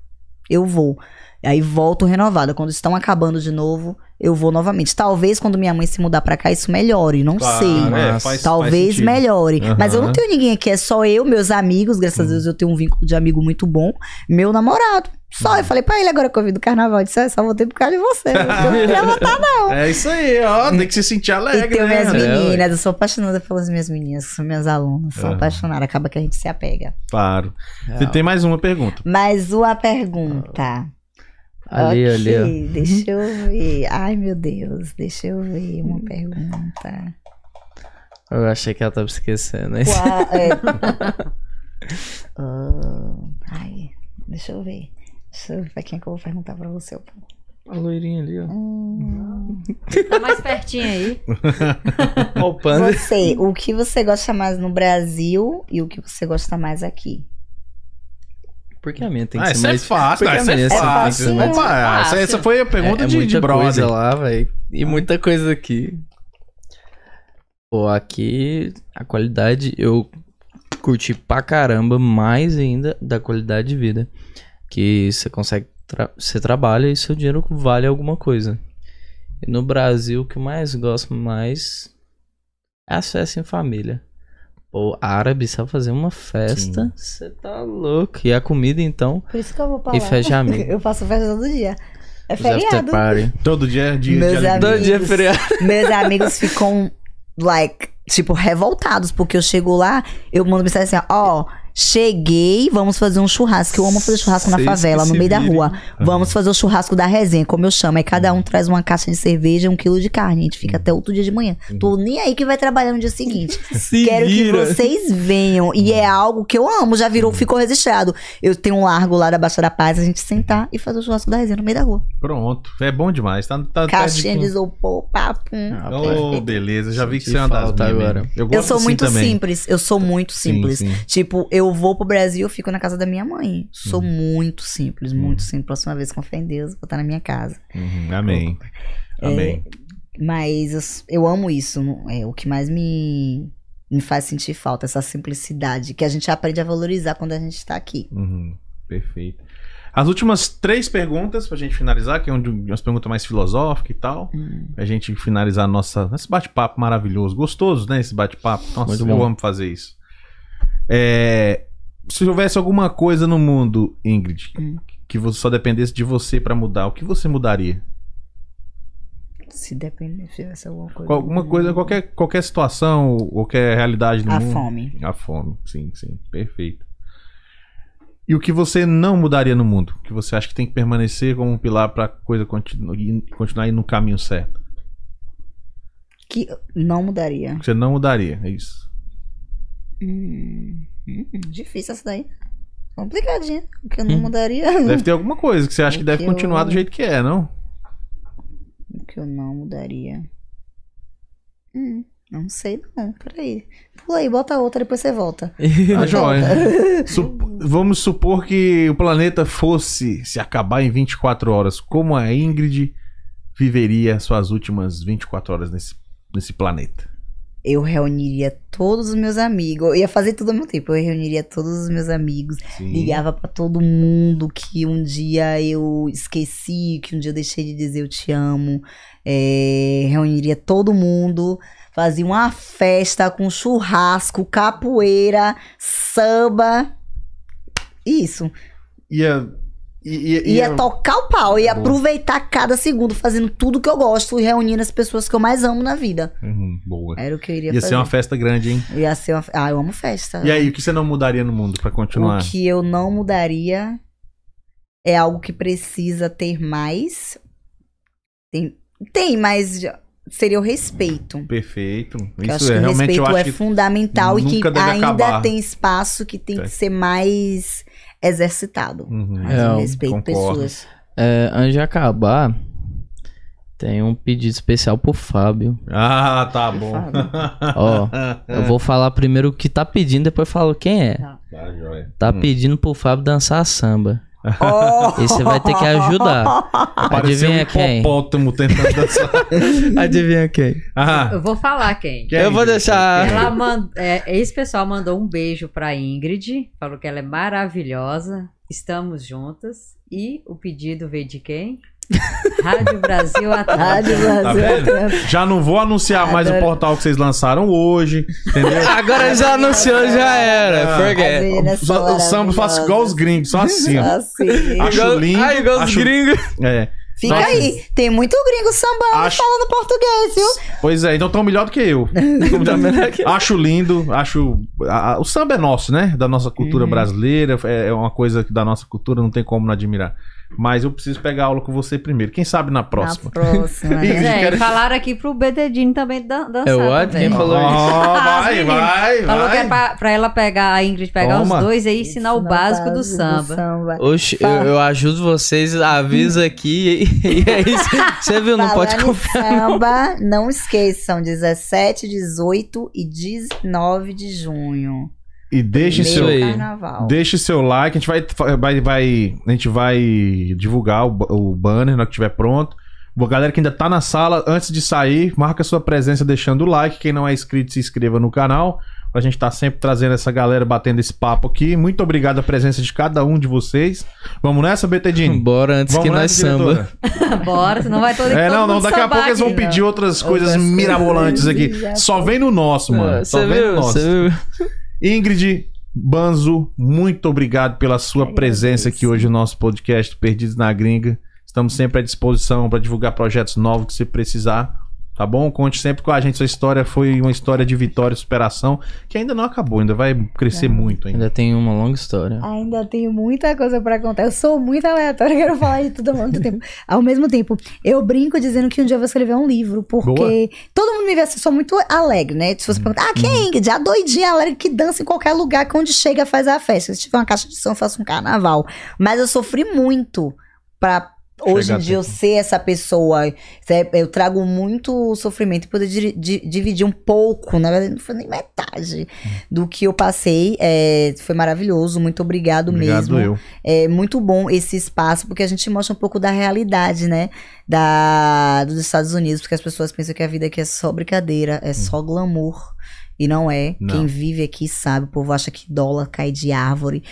eu vou. E aí volto renovada. Quando estão acabando de novo, eu vou novamente. Talvez quando minha mãe se mudar pra cá, isso melhore. Não Claro, sei. é, faz- Talvez faz melhore. Aham. Mas eu não tenho ninguém aqui, é só eu, meus amigos. Graças a Deus eu tenho um vínculo de amigo muito bom. Meu namorado. Só. Eu falei pra ele agora que eu vim do carnaval. Eu disse, "Ah, só voltei por causa de você. Eu não queria voltar, não. É isso aí, ó. Tem que se sentir E alegre, tenho minhas né? É, meninas, eu sou apaixonada pelas minhas meninas, que são minhas alunas, sou apaixonada, acaba que a gente se apega. Claro. Você É, tem mais uma pergunta. Mas uma pergunta. Ali, ali, ó. Ok, Deixa eu ver. Ai, meu Deus, deixa eu ver uma pergunta. Eu achei que ela tava esquecendo. Qual, é... Ah, ai, deixa eu ver. Deixa eu ver pra quem é que eu vou perguntar pra você. A loirinha ali, ó. Hum, Tá mais pertinho aí. Panda. você, o que você gosta mais no Brasil e o que você gosta mais aqui? Porque a minha tem que Ah, ser essa é mais... fácil, é sempre tem que fácil. mais- essa, fácil. essa foi a pergunta é, é de, de muita brother. coisa lá, velho. E muita coisa aqui. Pô, aqui a qualidade eu curti pra caramba mais ainda da qualidade de vida. Que você consegue. Tra você trabalha e seu dinheiro vale alguma coisa. E no Brasil, o que eu mais gosto mais é festas em família. Pô, árabe sabe fazer uma festa. Você tá louco. E a comida, então. Por isso que eu vou pra E lá. festa de amigo. Eu faço festa todo dia. É os after feriado. party. Todo dia é dia Meus de alegria. Todo dia é Amigos. feriado. Meus amigos ficam, like, tipo, revoltados, porque eu chego lá, eu mando mensagem assim, ó, cheguei, vamos fazer um churrasco. Eu amo fazer churrasco na favela, no meio da rua. Vamos fazer o churrasco da resenha, como eu chamo. Aí cada um traz uma caixa de cerveja e um quilo de carne. A gente fica até outro dia de manhã. Tô nem aí que vai trabalhar no dia seguinte. Se Quero vira. que vocês venham. E é algo que eu amo, já virou, ficou registrado. Eu tenho um largo lá da Baixa da Paz, a gente sentar e fazer o churrasco da resenha no meio da rua. Pronto. É bom demais. Tá, tá, tá Caixinha de de... isopor, papo. Ah, Oh, beleza. Já vi que você é uma das agora. Eu, Eu sou assim muito também. simples, eu sou muito Sim, simples. sim. Tipo, eu vou pro Brasil, eu fico na casa da minha mãe. Sou Uhum. muito simples, muito simples. Próxima vez, com fé em Deus, vou estar na minha casa. Uhum, amém. É, Amém. Mas eu, eu amo isso. É o que mais me, me faz sentir falta, essa simplicidade que a gente aprende a valorizar quando a gente tá aqui. Uhum, perfeito. As últimas três perguntas pra gente finalizar, que é um umas perguntas mais filosóficas e tal. Hum. Pra gente finalizar nossa, esse bate-papo maravilhoso. Gostoso, né? Esse bate-papo. Nossa, Muito eu bom. amo fazer isso. É, se houvesse alguma coisa no mundo, Ingrid, Hum. que você só dependesse de você pra mudar, o que você mudaria? Se depender, se tivesse alguma coisa. Alguma coisa, qualquer, qualquer situação, qualquer realidade no A mundo. fome. A fome, sim, sim, perfeito. E o que você não mudaria no mundo? Que você acha que tem que permanecer como um pilar pra coisa continu continuar indo no caminho certo? Que não mudaria. Que você não mudaria, é isso. Hum, hum, difícil essa daí. Complicadinha. O que eu não mudaria. Deve ter alguma coisa que você acha O que deve que continuar eu- do jeito que é, não? O que eu não mudaria. Hum, não sei não. Peraí. Pula aí, bota outra, depois você volta. Tá joia. Sup- Vamos supor que o planeta fosse se acabar em 24 horas. Como a Ingrid viveria suas últimas 24 horas nesse, nesse planeta? Eu reuniria todos os meus amigos. Eu ia fazer tudo ao mesmo tempo. Eu reuniria todos os meus amigos. Sim. Ligava pra todo mundo que um dia eu esqueci, que um dia eu deixei de dizer eu te amo. É, reuniria todo mundo. Fazia uma festa com churrasco, capoeira, samba. Isso. Ia. Ia, Ia tocar o pau, ia Boa. aproveitar cada segundo fazendo tudo que eu gosto e reunindo as pessoas que eu mais amo na vida. Uhum, boa. Era o que eu iria Ia fazer. ser uma festa grande, hein? Ia ser uma... Ah, eu amo festa. E aí, o que você não mudaria no mundo pra continuar? O que eu não mudaria é algo que precisa ter mais. Tem, tem mas seria o respeito. Perfeito. Isso acho é que o realmente respeito eu acho é fundamental e que ainda acabar. tem espaço que tem É. que ser mais exercitado. Uhum. Mais É, o eu respeito concordo. pessoas. É, antes de acabar, tem um pedido especial pro Fábio. Ah, tá bom. Ó, eu vou falar primeiro o que tá pedindo, depois falo quem é. Tá, joia. Tá Hum. pedindo pro Fábio dançar samba. Oh! E você vai ter que ajudar. Parecia um Adivinha quem? hipopótamo tentando dançar. Adivinha quem? Ah, Eu vou falar quem. quem? Eu vou deixar- Ela mand... é, esse pessoal mandou um beijo pra Ingrid, falou que ela é maravilhosa, estamos juntas. E o pedido veio de quem? Rádio Brasil Atlântica. Rádio Tá Brasil. vendo? Já não vou anunciar mais o Adoro. portal que vocês lançaram hoje, entendeu? Agora já anunciou, já era. Ah. Forget. O, samba faço igual os gringos, só assim. ó. Assim. Acho Igual- lindo, Ah, igual os acho- gringos. É. Fica Nossa. aí. Tem muito gringo sambando Acho- falando português, viu? Pois é, então tão melhor do que eu. acho lindo, acho. a- a- o samba é nosso, né? Da nossa cultura Uhum. brasileira, é é uma coisa da nossa cultura não tem como não admirar. Mas eu preciso pegar aula com você primeiro. Quem sabe na próxima. Na próxima. Pois né? é, falaram aqui pro Bededinho também dan dançar. É o quem falou Ó, As vai, meninas. vai, Falou que é pra, pra ela pegar, a Ingrid pegar Toma. os dois e ensinar o básico do samba. Oxe, eu, eu ajudo vocês, aviso aqui e, e é isso. Você viu, não pode Falando confiar. samba, não esqueçam, 17, 18 e 19 de junho. E deixe seu. Carnaval. deixe seu like. A gente vai, vai, vai, a gente vai divulgar o, o banner na hora que estiver pronto. Boa, galera que ainda tá na sala, antes de sair, marca sua presença deixando o like. Quem não é inscrito, se inscreva no canal. A gente tá sempre trazendo essa galera, batendo esse papo aqui. Muito obrigado a presença de cada um de vocês. Vamos nessa, BTDini? Bora antes que nós samba. Bora, senão vai todo É, não, não, daqui a pouco eles vão aqui. pedir outras coisas Outras mirabolantes aqui. coisas, Só vem no nosso, mano. Só Você vem no viu? nosso. Você viu? Ingrid Banzo, muito obrigado pela sua presença aqui hoje no nosso podcast Perdidos na Gringa. Estamos sempre à disposição para divulgar projetos novos que você precisar. Tá bom? Conte sempre com a gente. Sua história foi uma história de vitória e superação que ainda não acabou, ainda vai crescer muito ainda. Ainda tem uma longa história. Ainda tenho muita coisa pra contar. Eu sou muito aleatória, quero falar de tudo ao mesmo tempo. Ao mesmo tempo, eu brinco dizendo que um dia eu vou escrever um livro, porque Boa. todo mundo me vê assim, eu sou muito alegre, né? Se você perguntar, ah, quem é Ingrid? A doidinha alegre que dança em qualquer lugar, que onde chega faz a festa. Se tiver uma caixa de som, eu faço um carnaval. Mas eu sofri muito pra. Hoje em dia eu ser essa pessoa, eu trago muito sofrimento e poder di- di- dividir um pouco, na verdade não foi nem metade do que eu passei. É, foi maravilhoso, muito obrigado, Obrigado mesmo. eu. É muito bom esse espaço, porque a gente mostra um pouco da realidade, né? Da, dos Estados Unidos, porque as pessoas pensam que a vida aqui é só brincadeira, é só glamour. E não é. Não. Quem vive aqui sabe, o povo acha que dólar cai de árvore.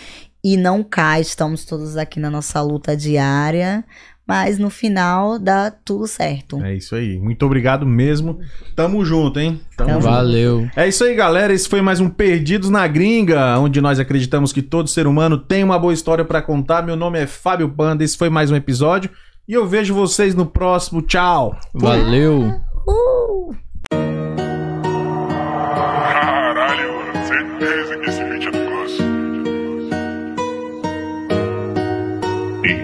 E não cai, estamos todos aqui na nossa luta diária. Mas no final dá tudo certo. É isso aí. Muito obrigado mesmo. Tamo junto, hein? Tamo Tamo junto. Valeu. É isso aí, galera. Esse foi mais um Perdidos na Gringa, onde nós acreditamos que todo ser humano tem uma boa história pra contar. Meu nome é Fábio Panda. Esse foi mais um episódio. E eu vejo vocês no próximo. Tchau. Valeu. Caralho,